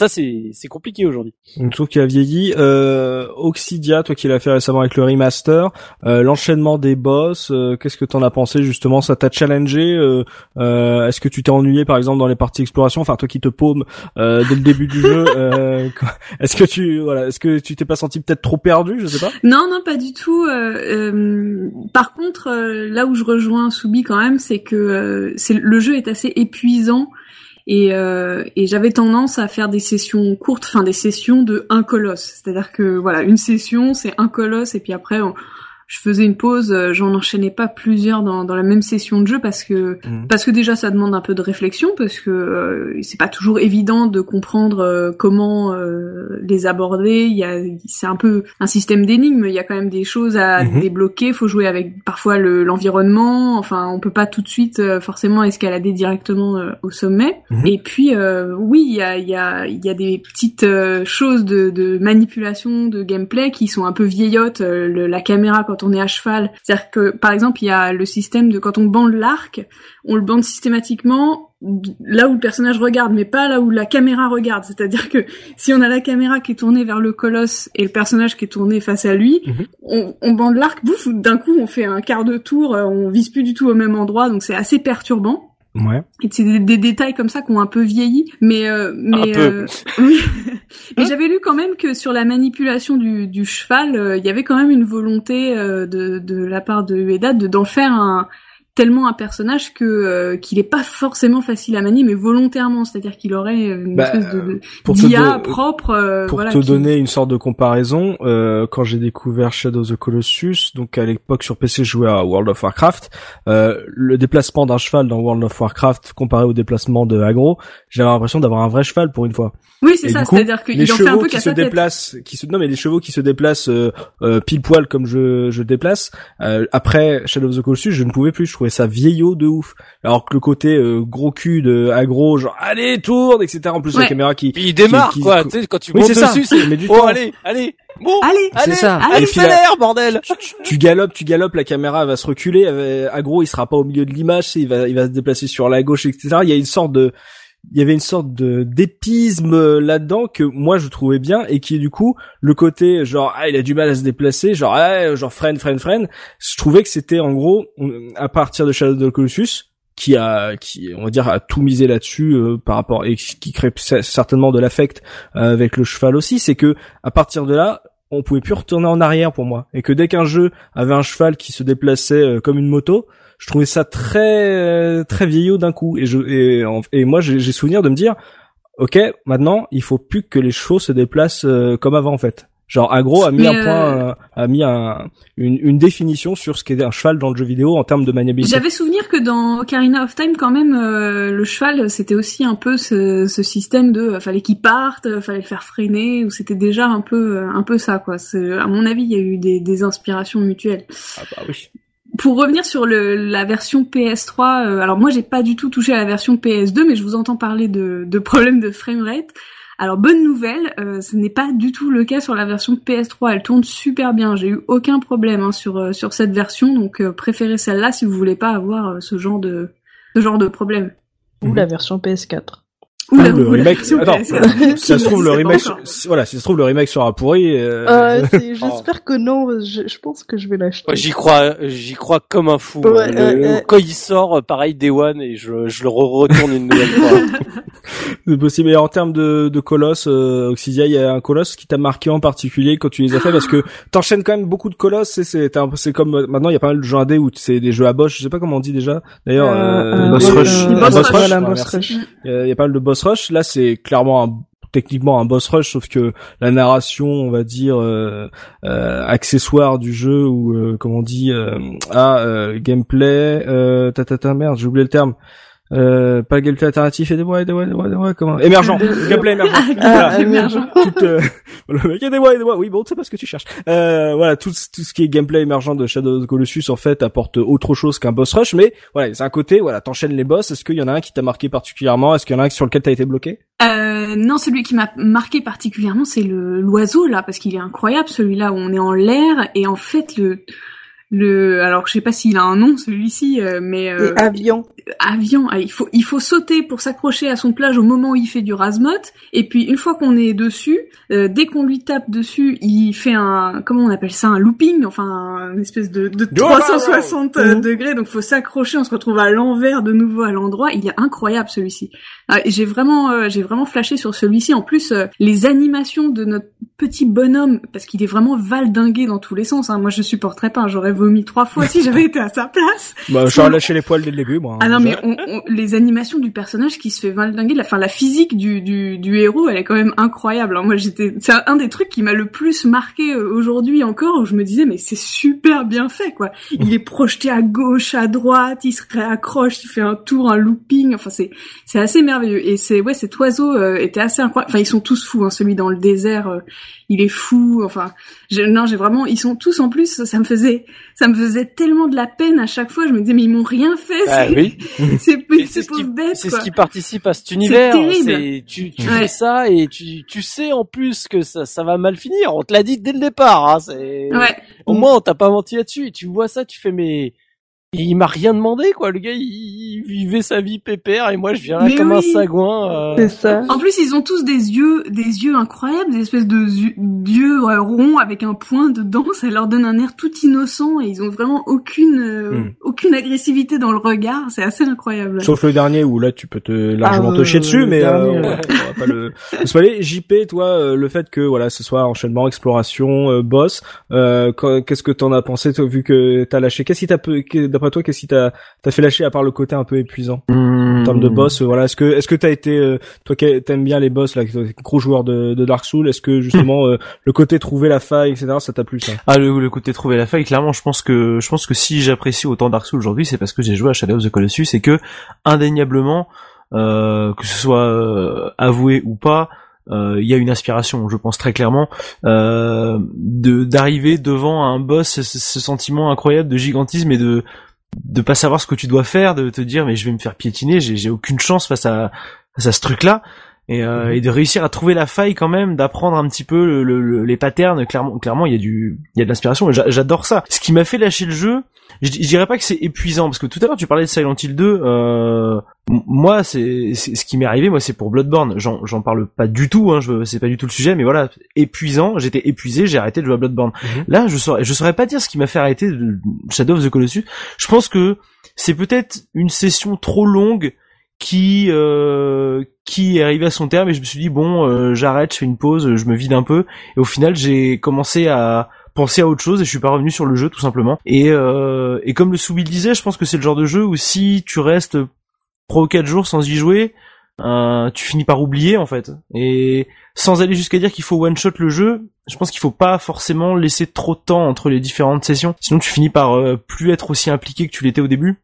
ça, c'est c'est compliqué aujourd'hui. Trouve qu'il a vieilli. Euh, Oxidia, toi qui l'as fait récemment avec le remaster, euh, l'enchaînement des boss, euh, qu'est-ce que t'en as pensé justement? Ça t'a challengé euh, euh, Est-ce que tu t'es ennuyé par exemple dans les parties exploration? Enfin, toi qui te paumes euh, dès le début du jeu, euh, est-ce que tu voilà, est-ce que tu t'es pas senti peut-être trop perdu? Je sais pas. Non, non, pas du tout. euh, euh, par contre, euh, là où je rejoins Soubi quand même, c'est que euh, c'est le jeu est assez épuisant et, euh, et j'avais tendance à faire des sessions courtes, enfin des sessions de un colosse. C'est-à-dire que voilà, une session c'est un colosse et puis après on- je faisais une pause, euh, j'en enchaînais pas plusieurs dans, dans la même session de jeu parce que Mhm. parce que déjà ça demande un peu de réflexion parce que euh, c'est pas toujours évident de comprendre euh, comment euh, les aborder. Il y a c'est un peu un système d'énigmes. Il y a quand même des choses à Mhm. débloquer. Faut jouer avec parfois le- l'environnement. enfin, on peut pas tout de suite euh, forcément escalader directement euh, au sommet. Mhm. Et puis euh, oui, il y a il y a il y a des petites euh, choses de, de manipulation de gameplay qui sont un peu vieillottes. Le- la caméra quand on est à cheval, c'est-à-dire que par exemple il y a le système de quand on bande l'arc, on le bande systématiquement là où le personnage regarde, mais pas là où la caméra regarde. C'est-à-dire que si on a la caméra qui est tournée vers le colosse et le personnage qui est tourné face à lui, Mhm. on, on bande l'arc, bouf, d'un coup on fait un quart de tour, euh, on vise plus du tout au même endroit, donc c'est assez perturbant. Ouais. Et c'est des, des détails comme ça qui ont un peu vieilli, mais euh, mais euh, mais j'avais lu quand même que sur la manipulation du, du cheval, euh, il y avait quand même une volonté euh, de, de la part de Ueda de d'en faire un tellement un personnage que euh, qu'il est pas forcément facile à manier, mais volontairement, c'est-à-dire qu'il aurait une Bah, espèce de, te d'IA propre. euh, Pour voilà, te qui- donner une sorte de comparaison, euh, quand j'ai découvert Shadow of the Colossus, donc à l'époque sur PC je jouais à World of Warcraft, euh, le déplacement d'un cheval dans World of Warcraft comparé au déplacement de Agro, j'avais l'impression d'avoir un vrai cheval pour une fois. Oui, c'est Et ça, coup, c'est-à-dire les qu'il en fait un chevaux peu qui se déplacent, qui se non mais les chevaux qui se déplacent euh, euh, pile poil comme je je déplace. euh, après Shadow of the Colossus, je ne pouvais plus, je trouvais ça vieillot de ouf. Alors que le côté euh, gros cul de Agro, genre allez tourne, etc. En plus la caméra qui Puis il démarre qui- quoi. Tu sais, quand tu Oui, montes c'est ça. dessus, c'est Mais du oh temps. allez, allez, bon, Allez, allez, ça. allez, accélère, bordel. tu galopes, tu galopes, la caméra elle va se reculer, elle va- Agro il sera pas au milieu de l'image, il va, il va se déplacer sur la gauche, etc. Il y a une sorte de, il y avait une sorte de d'épisme euh, là-dedans que moi je trouvais bien et qui du coup le côté genre ah il a du mal à se déplacer, genre ah, genre freine, freine, freine. Je trouvais que c'était en gros à partir de Shadow of the Colossus qui a qui on va dire a tout misé là-dessus euh, par rapport et qui crée certainement de l'affect euh, avec le cheval aussi, c'est que à partir de là on pouvait plus retourner en arrière pour moi et que dès qu'un jeu avait un cheval qui se déplaçait euh, comme une moto je trouvais ça très euh, très vieillot d'un coup et je et, et moi j'ai j'ai souvenir de me dire ok maintenant il faut plus que les chevaux se déplacent euh, comme avant en fait genre Agro a mis Mais, un point euh, a mis un, une, une définition sur ce qu'est un cheval dans le jeu vidéo en termes de maniabilité J'avais souvenir que dans Ocarina of Time, quand même, euh, le cheval, c'était aussi un peu ce, ce système de euh, fallait qu'il parte, fallait le faire freiner, ou c'était déjà un peu un peu ça, quoi. C'est- À mon avis, il y a eu des, des inspirations mutuelles. ah bah oui Pour revenir sur le, la version PS3, euh, alors moi j'ai pas du tout touché à la version PS2, mais je vous entends parler de, de problèmes de framerate. Alors bonne nouvelle, euh, ce n'est pas du tout le cas sur la version PS3. Elle tourne super bien. J'ai eu aucun problème hein, sur euh, sur cette version, donc euh, préférez celle-là si vous voulez pas avoir euh, ce genre de ce genre de problème. Ou la version PS4. Le remake attends PS4. si ça se trouve le remake voilà si ça se trouve le remake sera pourri euh, Euh, J'espère que non, je, je pense que je vais l'acheter. J'y crois, j'y crois comme un fou. Ouais, moi. Le- ouais, ouais. Quand il sort, euh, pareil, Day One, et je, je le re-retourne une nouvelle fois. C'est possible. Et en termes de, de colosses, euh, Oxidia, il y a un colosse qui t'a marqué en particulier quand tu les as fait parce que t'enchaînes quand même beaucoup de colosses. C'est c'est un- c'est comme euh, maintenant il y a pas mal de jeux indés où c'est des jeux à boss. Je sais pas comment on dit déjà. D'ailleurs, euh, boss euh, rush. euh, Boss boss rush. rush. Voilà, voilà, boss merci. rush. Il y, a, il y a pas mal de boss rush. Là, c'est clairement un techniquement un boss rush sauf que la narration on va dire euh, euh, accessoire du jeu ou euh, comment on dit euh, ah euh, gameplay ta, ta, ta, merde j'ai oublié le terme Euh, pas gameplay alternatif et des voix, des voix, des voix, des voix, comment? Émergent, gameplay émergent. Ah, Voilà. émergent. Tout, euh, le mec, il y a des et des voix. Oui, bon, c'est pas ce que tu cherches. Euh, voilà, tout, tout ce qui est gameplay émergent de Shadow of the Colossus, en fait, apporte autre chose qu'un boss rush, mais voilà, c'est un côté, voilà, t'enchaînes les boss. Est-ce qu'il y en a un qui t'a marqué particulièrement? Est-ce qu'il y en a un sur lequel t'as été bloqué? Euh, non, celui qui m'a marqué particulièrement, c'est le l'oiseau là, parce qu'il est incroyable. Celui-là où on est en l'air et en fait le le alors je sais pas s'il a un nom celui-ci, euh, mais euh, avion. avion. ah, Il faut il faut sauter pour s'accrocher à son plage au moment où il fait du rasmote. Et puis une fois qu'on est dessus, euh, dès qu'on lui tape dessus, il fait un comment on appelle ça un looping, enfin une espèce de, de 360 Mhm. degrés. Donc faut s'accrocher, on se retrouve à l'envers de nouveau à l'endroit. Il est incroyable celui-ci. Ah, et j'ai vraiment euh, j'ai vraiment flashé sur celui-ci. En plus euh, les animations de notre petit bonhomme parce qu'il est vraiment valdingué dans tous les sens. Hein. Moi je supporterais pas. J'aurais vomi trois fois si j'avais été à sa place. Bah, j'aurais lâché les poils dès le début, moi. Ah non, mais on, on- les animations du personnage qui se fait valdinguer, la, enfin la physique du, du, du héros, elle est quand même incroyable. Alors moi, j'étais, c'est un, des trucs qui m'a le plus marqué euh, aujourd'hui encore, où je me disais mais c'est super bien fait quoi. Il est projeté à gauche, à droite, il se réaccroche, il fait un tour, un looping. Enfin c'est c'est assez merveilleux. Et c'est ouais, cet oiseau euh, était assez incroyable. Enfin ils sont tous fous. Hein, celui dans le désert, euh, il est fou. Enfin j'ai- non, j'ai vraiment, ils sont tous en plus. Ça me faisait ça me faisait tellement de la peine à chaque fois. Je me disais mais ils m'ont rien fait. Ah c'est- oui. c'est c'est C'est ce qui, pauvres bêtes, c'est ce qui participe à cet univers. terrible. C'est- Tu, tu Ouais. fais ça et tu, tu sais en plus que ça, ça va mal finir. On te l'a dit dès le départ. Hein. Ouais. Au moins, on t'a pas menti là-dessus. Et tu vois ça, tu fais mais il m'a rien demandé quoi. Le gars, il, il vivait sa vie pépère et moi, je viens là Mais comme un oui. sagouin. euh, C'est ça. En plus, ils ont tous des yeux, des yeux incroyables, des espèces de yeux- d'yeux euh, ronds avec un point dedans. Ça leur donne un air tout innocent et ils ont vraiment aucune, euh, Hmm. aucune agressivité dans le regard. C'est assez incroyable. Sauf le dernier où là tu peux te largement Ah, te chier euh, dessus, le mais dernier, euh, on, va, on va pas le. JP, toi, euh, le fait que voilà, ce soit enchaînement, exploration, euh, boss, euh, qu'est-ce que t'en as pensé toi, vu que t'as lâché? Qu'est-ce qui t'a, d'après toi, qu'est-ce qui t'a, t'as fait lâcher à part le côté un peu épuisant en termes de Hmm. boss euh, Voilà, est-ce que, est-ce que t'as été, euh, toi qui t'aimes bien les boss, là, gros joueur de, de Dark Souls, est-ce que justement euh, le côté trouver la faille, etc., ça t'a plu ça? Ah le, le côté trouver la faille, clairement, je pense que je pense que si j'apprécie autant Dark Souls aujourd'hui, c'est parce que j'ai joué à Shadow of the Colossus et que indéniablement, euh, que ce soit euh, avoué ou pas, euh, il y a une aspiration, je pense très clairement, euh, de d'arriver devant un boss, ce, ce sentiment incroyable de gigantisme et de de pas savoir ce que tu dois faire, de te dire mais je vais me faire piétiner, j'ai aucune chance face à face à ce truc-là. Et, euh, et de réussir à trouver la faille quand même, d'apprendre un petit peu le, le- le- les patterns. Clairement, clairement, il y a du, il y a de l'inspiration. J'adore ça. Ce qui m'a fait lâcher le jeu, je, je dirais pas que c'est épuisant parce que tout à l'heure tu parlais de Silent Hill 2. Euh, moi, c'est ce qui m'est arrivé. Moi, c'est pour Bloodborne. J'en j'en parle pas du tout. Hein, je c'est pas du tout le sujet. Mais voilà, épuisant. J'étais épuisé. J'ai arrêté de jouer à Bloodborne. Mhm. Là, je saurais, je saurais pas dire ce qui m'a fait arrêter de Shadow of the Colossus. Je pense que c'est peut-être une session trop longue qui euh, qui est arrivée à son terme et je me suis dit bon euh, j'arrête je fais une pause je me vide un peu. Et au final j'ai commencé à penser à autre chose et je suis pas revenu sur le jeu tout simplement. Et euh, et comme le Soubil disait je pense que c'est le genre de jeu où si tu restes trois ou quatre jours sans y jouer euh, tu finis par oublier en fait. Et sans aller jusqu'à dire qu'il faut one shot le jeu je pense qu'il faut pas forcément laisser trop de temps entre les différentes sessions. Sinon tu finis par euh, plus être aussi impliqué que tu l'étais au début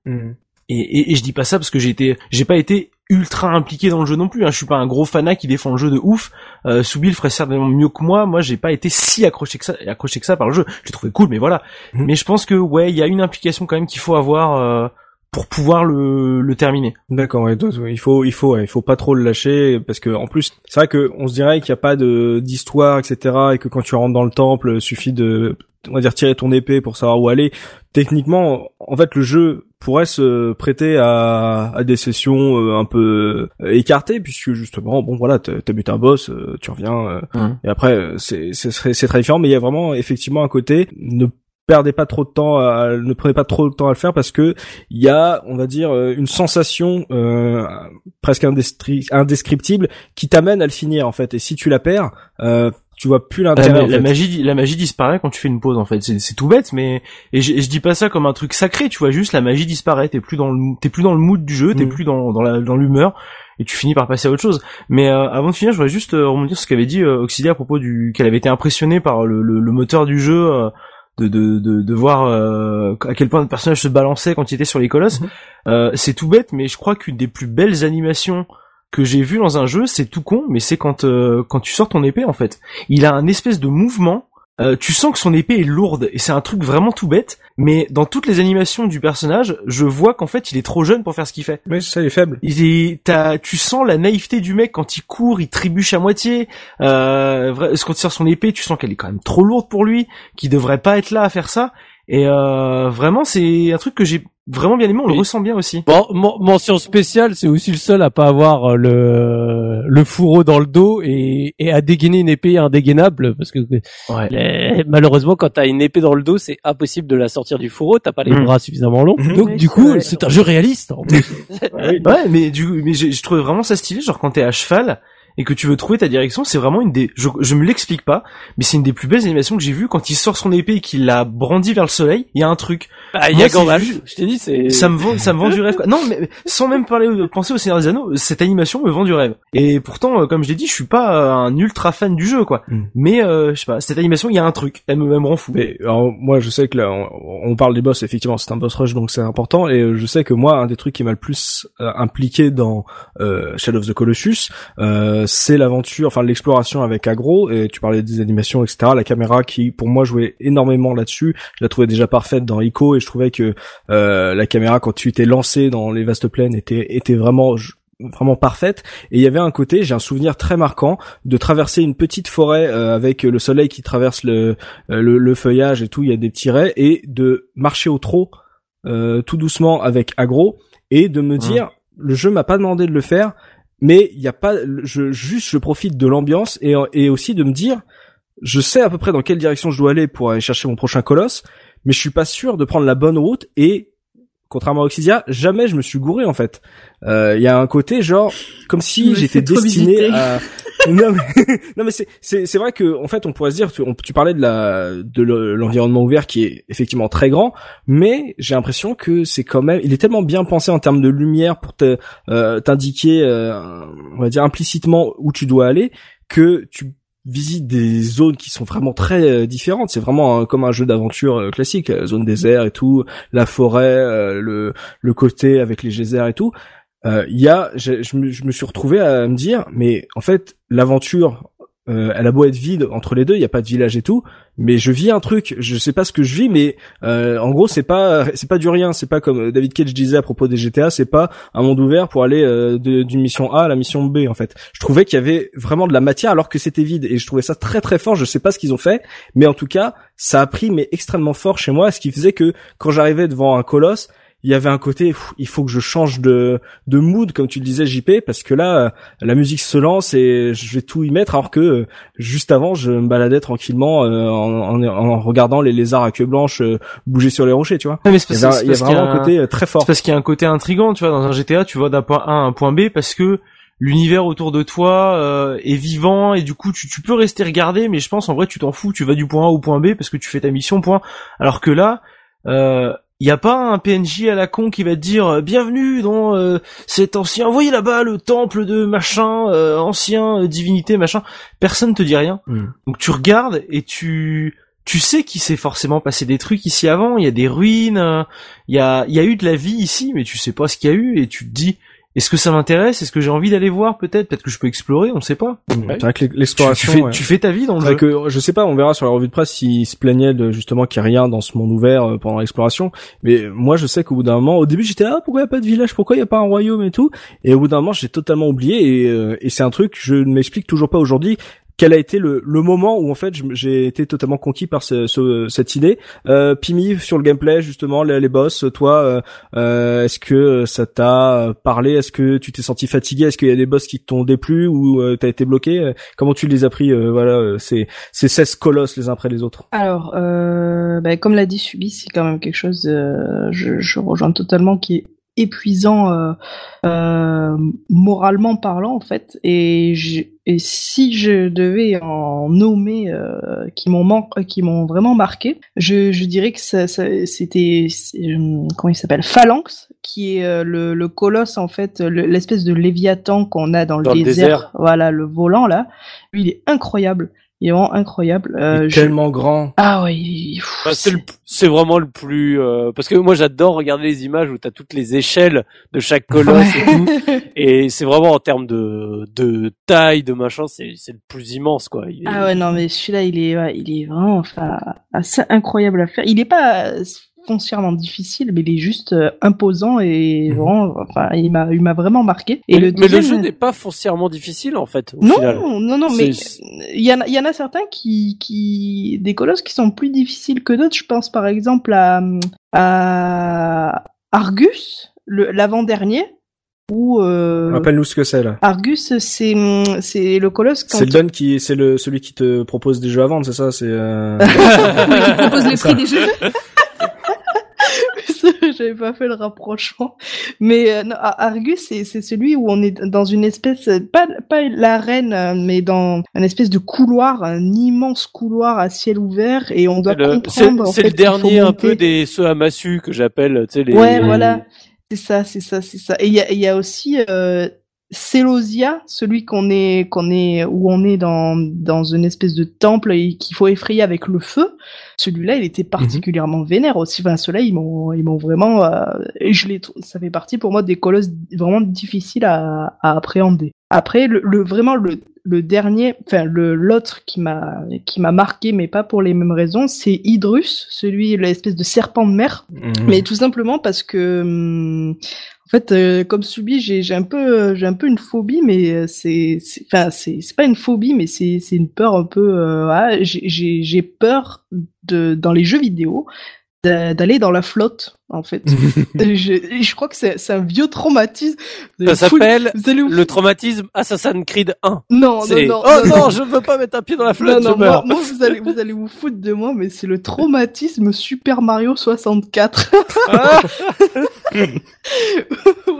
et, et, et je dis pas ça parce que j'ai été, j'ai pas été ultra impliqué dans le jeu non plus. Hein. Je suis pas un gros fanat qui défend le jeu de ouf. Euh, Soubil ferait certainement mieux que moi. Moi, j'ai pas été si accroché que ça, accroché que ça par le jeu. J'ai trouvé cool, mais voilà. Mhm. Mais je pense que ouais, il y a une implication quand même qu'il faut avoir euh, pour pouvoir le, le terminer. D'accord, il faut, il faut, il faut pas trop le lâcher parce que en plus, c'est vrai que on se dirait qu'il n'y a pas de d'histoire, etc. et que quand tu rentres dans le temple, il suffit de, on va dire, tirer ton épée pour savoir où aller. Techniquement, en fait, le jeu pourrait se prêter à, à des sessions euh, un peu euh, écartées puisque justement, bon voilà, t'as buté un boss, euh, tu reviens euh, Mhm. et après, euh, c'est c'est très c'est très différent, mais il y a vraiment effectivement un côté ne perdez pas trop de temps à, ne prenez pas trop de temps à le faire parce que il y a on va dire euh, une sensation euh, presque indescriptible qui t'amène à le finir en fait et si tu la perds euh, tu vois plus La, l'intérêt la magie, la magie disparaît quand tu fais une pause en fait. C'est, tout bête, mais et je, et je dis pas ça comme un truc sacré. Tu vois juste la magie disparaît. T'es plus dans le, t'es plus dans le mood du jeu. T'es Mhm. plus dans dans la dans l'humeur et tu finis par passer à autre chose. Mais euh, avant de finir, je voudrais juste euh, rebondir sur ce qu'avait dit euh, Oxidia à propos du qu'elle avait été impressionnée par le, le, le moteur du jeu. euh, de de de, de voir euh, à quel point le personnage se balançait quand il était sur les colosses. Mhm. Euh, c'est tout bête, mais je crois qu'une des plus belles animations que j'ai vues dans un jeu, c'est tout con, mais c'est quand euh, quand tu sors ton épée en fait. Il a un espèce de mouvement. euh, tu sens que son épée est lourde et c'est un truc vraiment tout bête, mais dans toutes les animations du personnage, je vois qu'en fait il est trop jeune pour faire ce qu'il fait. Mais ça, il est faible. Il est, t'as, tu sens la naïveté du mec quand il court, il trébuche à moitié. Euh, quand il sort son épée, tu sens qu'elle est quand même trop lourde pour lui, qu'il devrait pas être là à faire ça. Et euh, vraiment, c'est un truc que j'ai vraiment bien aimé. On le ressent bien aussi. Bon, men- mention spéciale, c'est aussi le seul à pas avoir euh, le le fourreau dans le dos et, et à dégainer une épée indégainable parce que Ouais. les- malheureusement quand t'as une épée dans le dos, c'est impossible de la sortir du fourreau, t'as pas les Mhm. bras suffisamment longs. Mhm. Donc Oui, du coup, c'est un jeu réaliste en plus. Ouais, mais du, mais j'ai je trouvais vraiment ça stylé. Genre quand t'es à cheval et que tu veux trouver ta direction, c'est vraiment une des, je, je me l'explique pas, mais c'est une des plus belles animations que j'ai vues quand il sort son épée et qu'il la brandit vers le soleil. Il y a un truc. Ah, il y Moi, a Gandalf. juste- Je t'ai dit, c'est Ça me vend, ça me vend du rêve. Quoi. Non, mais sans même parler, penser au Seigneur des Anneaux, cette animation me vend du rêve. Et pourtant, euh, comme je l'ai dit, je suis pas euh, un ultra fan du jeu, quoi. Mm. Mais euh, je sais pas, cette animation, il y a un truc. Elle me, elle me rend fou. Mais alors, moi, je sais que là, on, on parle des boss. Effectivement, c'est un boss rush, donc c'est important. Et euh, je sais que moi, un des trucs qui m'a le plus euh, impliqué dans euh, Shadow of the Colossus, euh, c'est l'aventure, enfin l'exploration avec Agro. Et tu parlais des animations, etc. La caméra qui, pour moi, jouait énormément là-dessus. Je la trouvais déjà parfaite dans Ico, et je trouvais que euh, la caméra, quand tu étais lancé dans les vastes plaines, était était vraiment vraiment parfaite et il y avait un côté j'ai un souvenir très marquant de traverser une petite forêt euh, avec le soleil qui traverse le, euh, le le feuillage et tout il y a des petits raies et de marcher au trot euh, tout doucement avec agro et de me dire le jeu m'a pas demandé de le faire mais il y a pas je juste je profite de l'ambiance et et aussi de me dire je sais à peu près dans quelle direction je dois aller pour aller chercher mon prochain colosse mais je suis pas sûr de prendre la bonne route et contrairement à Oxydia, jamais je me suis gouré en fait. Euh, Il y a un côté genre comme si j'étais destiné à. non mais, non, mais c'est c'est c'est vrai que en fait on pourrait se dire tu, on- tu parlais de la de le- l'environnement ouvert qui est effectivement très grand, mais j'ai l'impression que c'est quand même il est tellement bien pensé en termes de lumière pour te euh, t'indiquer euh, on va dire implicitement où tu dois aller que tu visites des zones qui sont vraiment très euh, différentes. C'est vraiment comme un jeu d'aventure euh, classique, euh, zone désert et tout, la forêt, le, le côté avec les geysers et tout. Il y a, je me suis retrouvé à me dire, mais en fait, l'aventure, euh, elle a beau être vide entre les deux, il y a pas de village et tout, mais je vis un truc. Je sais pas ce que je vis, mais euh, en gros, c'est pas, c'est pas du rien. C'est pas comme David Cage disait à propos des GTA, c'est pas un monde ouvert pour aller euh, d'une mission A à la mission B. En fait, je trouvais qu'il y avait vraiment de la matière alors que c'était vide, et je trouvais ça très très fort. Je sais pas ce qu'ils ont fait, mais en tout cas, ça a pris mais extrêmement fort chez moi, ce qui faisait que quand j'arrivais devant un colosse, il y avait un côté, pff, il faut que je change de de mood, comme tu le disais JP, parce que là, euh, la musique se lance et je vais tout y mettre, alors que euh, juste avant, je me baladais tranquillement euh, en, en, en regardant les lézards à queue blanche euh, bouger sur les rochers, tu vois. Mais c'est parce, il y a parce qu'il y a vraiment un un- côté très fort. c'est parce qu'il y a un côté intrigant, tu vois, dans un GTA, tu vas d'un point A à un point B parce que l'univers autour de toi euh, est vivant et du coup tu, tu peux rester regarder, mais je pense en vrai tu t'en fous, tu vas du point A au point B parce que tu fais ta mission point. Alors que là, euh, y a pas un PNJ à la con qui va te dire euh, bienvenue dans euh, cet ancien, voyez là-bas le temple de machin, euh, ancien euh, divinité machin. Personne te dit rien. Mm. Donc tu regardes et tu tu sais qu'il s'est forcément passé des trucs ici avant. Il y a des ruines, euh, il y a il y a eu de la vie ici, mais tu sais pas ce qu'il y a eu et tu te dis est-ce que ça m'intéresse? Est-ce que j'ai envie d'aller voir peut-être? Peut-être que je peux explorer, on sait pas. C'est vrai que Tu, tu l'exploration. fais, ouais. tu fais ta vie dans le C'est jeu. vrai que je sais pas, on verra sur la revue de presse s'il se plaignait de justement qu'il n'y a rien dans ce monde ouvert euh, pendant l'exploration. Mais moi, je sais qu'au bout d'un moment, au début, j'étais ah pourquoi il y a pas de village, pourquoi il y a pas un royaume et tout? Et au bout d'un moment, j'ai totalement oublié et, euh, et c'est un truc je ne m'explique toujours pas aujourd'hui. Quel a été le, le moment où en fait j'ai été totalement conquis par ce, ce- cette idée. Euh, Pimi sur le gameplay justement les, les boss toi euh, euh, est-ce que ça t'a parlé? Est-ce que tu t'es senti fatigué? Est-ce qu'il y a des boss qui t'ont déplu ou euh, t'as été bloqué? Comment tu les as pris voilà ces ces 16 colosses les uns après les autres? Alors, bah, comme l'a dit Subi, c'est quand même quelque chose, je, je rejoins totalement, qui est épuisant euh, euh, moralement parlant en fait. Et, je- et si je devais en nommer euh, qui m'ont man- euh, qui m'ont vraiment marqué, je, je dirais que ça, ça- c'était euh, comment il s'appelle Phalanx, qui est euh, le, le colosse en fait, le- l'espèce de léviathan qu'on a dans le, Dans le désert. désert. Voilà, le volant là. Lui, il est incroyable Il est vraiment incroyable. Il Euh, est je- tellement grand. Ah ouais, il- Bah, c'est le- c'est vraiment le plus euh, parce que moi j'adore regarder les images où t'as toutes les échelles de chaque colosse et tout et c'est vraiment en termes de de taille de machin c'est c'est le plus immense quoi. Il est- Ah ouais, non, mais celui-là, il est, ouais, il est vraiment, enfin, assez incroyable à faire. Il est pas euh, foncièrement difficile, mais il est juste euh, imposant et Mhm. vraiment, enfin, il m'a, il m'a vraiment marqué. Et mais, le, mais le deuxième- jeu n'est pas foncièrement difficile en fait au non, final. non, non, mais il y en a, il y en a certains qui, qui, des colosses qui sont plus difficiles que d'autres. Je pense par exemple à, à Argus, le, l'avant-dernier, où, euh, Rappelle-nous ce que c'est là. Argus, c'est, c'est le colosse quand C'est le Don qui, c'est le celui qui te propose des jeux à vendre, c'est ça, c'est. Euh... Qui propose les Ça. prix des jeux. J'avais pas fait le rapprochement. Mais euh, non, Argus, c'est celui où on est dans une espèce, pas, pas l'arène, euh, mais dans un espèce de couloir, un immense couloir à ciel ouvert, et on doit le- comprendre. en c'est le dernier un peu des ceux à massue que j'appelle tu sais les Ouais, voilà. C'est ça, c'est ça, c'est ça. Et il y a, il y a aussi euh, Celosia, celui qu'on est, qu'on est, où on est dans dans une espèce de temple et qu'il faut effrayer avec le feu. Celui-là, il était particulièrement vénère aussi. Enfin, ceux-là, ils m'ont, ils m'ont vraiment. euh, et je l'ai, ça fait partie pour moi des colosses vraiment difficiles à, à appréhender. Après, le, le vraiment le le dernier, enfin le l'autre qui m'a qui m'a marqué, mais pas pour les mêmes raisons, c'est Hydrus, celui l'espèce de serpent de mer. Mhm. Mais tout simplement parce que, hum, en fait, euh, comme Subi, j'ai j'ai un peu, j'ai un peu une phobie, mais euh, c'est, enfin, c'est c'est pas une phobie, mais c'est c'est une peur un peu. Euh, ah, j'ai- j'ai j'ai peur de dans les jeux vidéo d'aller dans la flotte, en fait. Et je, crois que c'est un vieux traumatisme. Ça s'appelle le traumatisme Assassin's Creed 1. non, non, non, oh non, non, je veux pas mettre un pied dans la flotte, non, non, je meurs. moi, moi, vous allez, vous allez vous foutre de moi, mais c'est le traumatisme Super Mario 64. Ah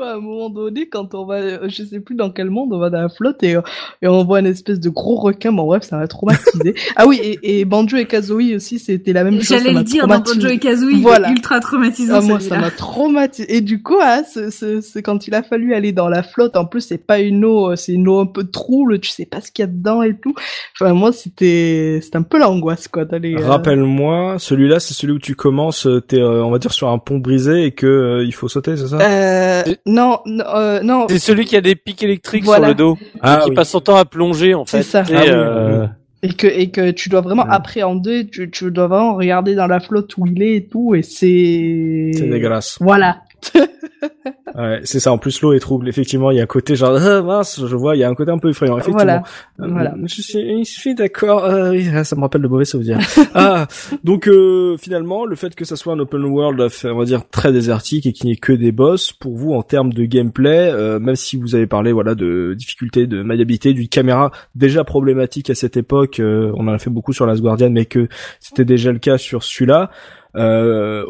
À un moment donné, quand on va, euh, je sais plus dans quel monde, on va dans la flotte et, euh, et on voit une espèce de gros requin. Bon, bref, ça m'a traumatisé. ah oui, et, et Banjo et Kazooie aussi, c'était la même chose. J'allais le dire dans. Banjo et Kazooie, Voilà. ultra traumatisant Ah, moi, ça m'a traumatisé. Et du coup, ah, c'est, c'est, quand il a fallu aller dans la flotte, en plus, c'est pas une eau, euh, c'est une eau un peu trouble, tu sais pas ce qu'il y a dedans et tout. Enfin, moi, c'était, c'était un peu l'angoisse, quoi, d'aller, euh, Rappelle-moi, celui-là, c'est celui où tu commences, t'es, euh, on va dire, sur un pont brisé et que euh, il faut sauter, c'est ça? Euh, non, non, euh, non. C'est celui qui a des pics électriques Voilà. sur le dos, Ah qui oui. passe son temps à plonger en C'est fait. ça. Tu sais, Ah oui, euh, oui, Et que, et que tu dois vraiment Ouais. appréhender, tu, tu dois vraiment regarder dans la flotte où il est et tout, et c'est... C'est dégueulasse. Voilà. Ouais, c'est ça. En plus, l'eau est trouble. Effectivement, il y a un côté genre ah, mince, je vois, il y a un côté un peu effrayant. Effectivement. Voilà. Euh, Voilà. Je suis, je suis d'accord. Euh, oui, ça me rappelle de mauvais souvenirs. ah, donc euh, finalement, le fait que ça soit un open world, euh, on va dire très désertique et qu'il n'y ait que des boss, pour vous en termes de gameplay, euh, même si vous avez parlé voilà de difficultés de maniabilité, d'une caméra déjà problématique à cette époque, on en a fait beaucoup sur Last Guardian, mais que c'était déjà le cas sur celui-là. Euh,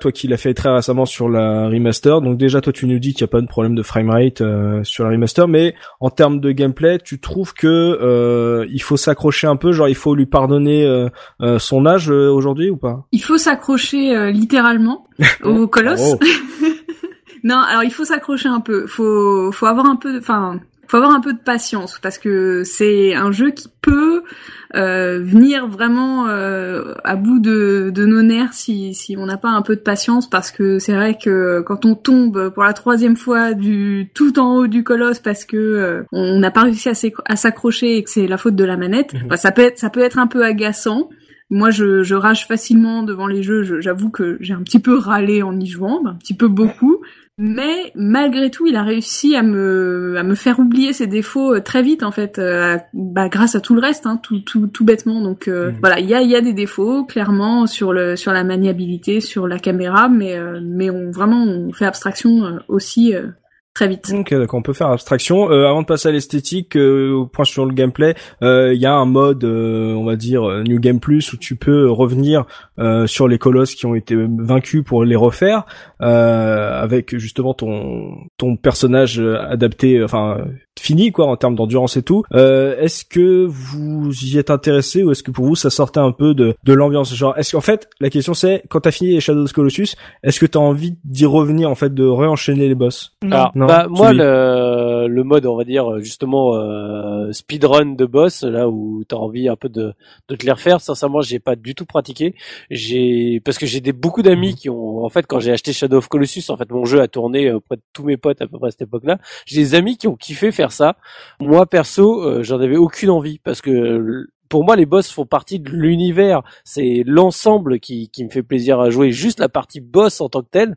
toi qui l'as fait très récemment sur la remaster, donc déjà toi tu nous dis qu'il n'y a pas de problème de framerate euh, sur la remaster, mais en termes de gameplay, tu trouves que euh, il faut s'accrocher un peu, genre il faut lui pardonner euh, euh, son âge euh, aujourd'hui ou pas? Il faut s'accrocher euh, littéralement au colosse. Oh. Non, alors il faut s'accrocher un peu. Faut, faut avoir un peu, de- enfin, faut avoir un peu de patience parce que c'est un jeu qui peut euh, venir vraiment euh, à bout de, de nos nerfs si, si on n'a pas un peu de patience parce que c'est vrai que quand on tombe pour la troisième fois du tout en haut du colosse parce que euh, on n'a pas réussi à s'accrocher et que c'est la faute de la manette, Mhm. bah, ça peut être ça peut être un peu agaçant. Moi, je, je rage facilement devant les jeux. Je- J'avoue que j'ai un petit peu râlé en y jouant, un petit peu beaucoup. Mais malgré tout, il a réussi à me, à me faire oublier ses défauts euh, très vite, en fait, euh, bah, grâce à tout le reste, hein, tout, tout, tout bêtement. Donc euh, Mhm. voilà, il y a, il y a des défauts, clairement, sur, le, sur la maniabilité, sur la caméra, mais, euh, mais on, vraiment, on fait abstraction euh, aussi euh, très vite. Ok, d'accord, on peut faire abstraction. Euh, avant de passer à l'esthétique, euh, au point sur le gameplay, euh, il y a un mode, euh, on va dire euh, New Game Plus, où tu peux revenir euh, sur les colosses qui ont été vaincus pour les refaire, euh, avec justement ton ton personnage adapté, enfin fini quoi en termes d'endurance et tout. Euh, est-ce que vous y êtes intéressé ou est-ce que pour vous ça sortait un peu de de l'ambiance? Genre, est-ce qu'en fait la question c'est quand t'as fini les Shadows of Colossus, est-ce que t'as envie d'y revenir en fait, de réenchaîner les boss? Non. Alors, Non, bah, moi, le, euh, le mode, on va dire justement euh, speedrun de boss, là où t'as envie un peu de, de te les refaire. Sincèrement, j'ai pas du tout pratiqué. J'ai parce que j'ai des beaucoup d'amis qui ont, en fait, quand j'ai acheté Shadow of Colossus, en fait, mon jeu a tourné auprès de tous mes potes à peu près à cette époque-là. J'ai des amis qui ont kiffé faire ça. Moi, perso, j'en avais aucune envie parce que pour moi, les boss font partie de l'univers. C'est l'ensemble qui, qui me fait plaisir à jouer. Juste la partie boss en tant que telle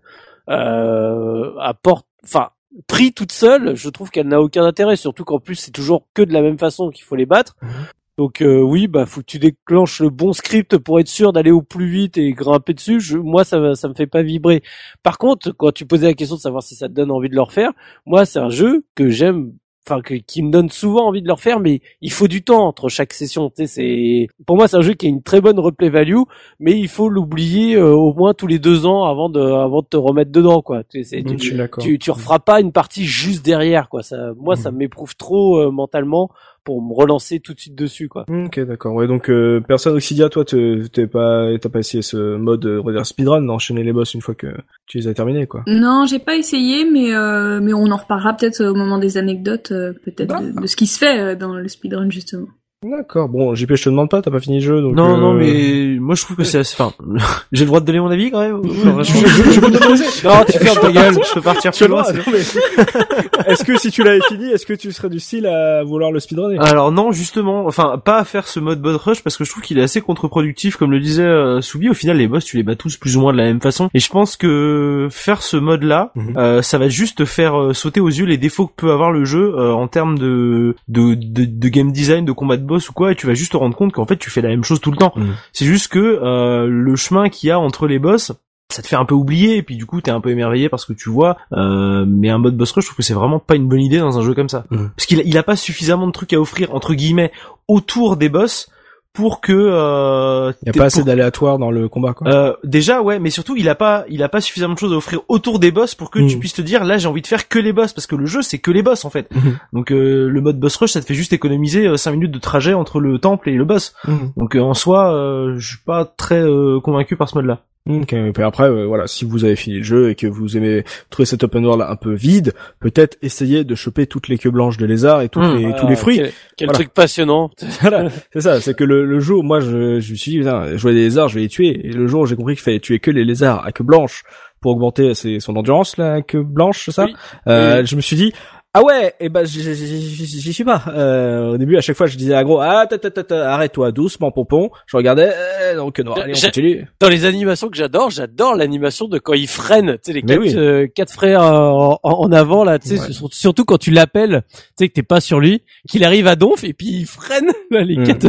euh, apporte, enfin, pris toute seule, je trouve qu'elle n'a aucun intérêt. Surtout qu'en plus, c'est toujours que de la même façon qu'il faut les battre. Mhm. Donc euh, oui, bah faut que tu déclenches le bon script pour être sûr d'aller au plus vite et grimper dessus. Je, moi, ça ça me fait pas vibrer. Par contre, quand tu posais la question de savoir si ça te donne envie de le refaire, moi, c'est un jeu que j'aime enfin qui me donne souvent envie de le refaire mais il faut du temps entre chaque session tu sais c'est pour moi c'est un jeu qui a une très bonne replay value mais il faut l'oublier euh, au moins tous les deux ans avant de avant de te remettre dedans quoi. Tu sais, tu, tu, tu, referas pas une partie juste derrière quoi. Ça moi ça mmh. m'éprouve trop euh, mentalement pour me relancer tout de suite dessus quoi. Ok d'accord ouais donc euh, personne Oxidia toi t'es pas t'as pas essayé ce mode euh, on va dire speedrun d'enchaîner les boss une fois que tu les as terminés quoi. Non j'ai pas essayé mais euh, mais on en reparlera peut-être au moment des anecdotes euh, peut-être de, ce qui se fait dans le speedrun justement. D'accord. Bon, JP, je te demande pas, t'as pas fini le jeu, donc. Non, non, euh, mais moi je trouve que c'est assez. Enfin, j'ai le droit de donner mon avis quand même. je, je, peux Non, tu fermes ta gueule. Je peux partir plus loin. est-ce que si tu l'avais fini, est-ce que tu serais du style à vouloir le speedrunner? Alors non, justement, enfin, pas à faire ce mode boss rush parce que je trouve qu'il est assez contre-productif, comme le disait euh, Soubi. Au final, les boss, tu les bats tous plus ou moins de la même façon. Et je pense que faire ce mode-là, mhm. euh, ça va juste te faire euh, sauter aux yeux les défauts que peut avoir le jeu en termes de, de, de, de game design, de combat de boss ou quoi et tu vas juste te rendre compte qu'en fait tu fais la même chose tout le temps. Mm. C'est juste que euh, le chemin qu'il y a entre les boss ça te fait un peu oublier et puis du coup t'es un peu émerveillé parce que tu vois euh, mais un mode boss rush je trouve que c'est vraiment pas une bonne idée dans un jeu comme ça mm. parce qu'il il a pas suffisamment de trucs à offrir entre guillemets autour des boss pour que euh, il y a pas assez d'aléatoire dans le combat quoi. Euh, déjà ouais mais surtout il a pas il a pas suffisamment de choses à offrir autour des boss pour que tu mm. puisses te dire là j'ai envie de faire que les boss parce que le jeu c'est que les boss en fait mm-hmm. donc euh, le mode boss rush ça te fait juste économiser 5 euh, minutes de trajet entre le temple et le boss mm-hmm. donc euh, en soi je suis pas très convaincu par ce mode là Ok, et puis après, euh, voilà, si vous avez fini le jeu et que vous aimez trouver cet open world un peu vide, peut-être essayez de choper toutes les queues blanches de lézard et, toutes hmm. les, tous les fruits. Quel, truc passionnant. voilà, c'est ça, c'est que le, le, jour, moi, je, je me suis dit, je vois des lézards, je vais les tuer. Et le jour où j'ai compris qu'il fallait tuer que les lézards à queue blanche pour augmenter ses, son endurance, la queue blanche, c'est ça euh, Je me suis dit, ah ouais, et eh ben j'y suis pas. Euh, au début, à chaque fois, je disais à gros, ah arrête-toi doucement, pompon. Je regardais, euh, donc non, allez, on continue. Dans les animations que j'adore, j'adore l'animation de quand il freine, tu sais les quatre, euh, quatre frères en, en, avant là, tu sais, surtout quand tu l'appelles, tu sais que t'es pas sur lui, qu'il arrive à donf et puis il freine les mm. quatre,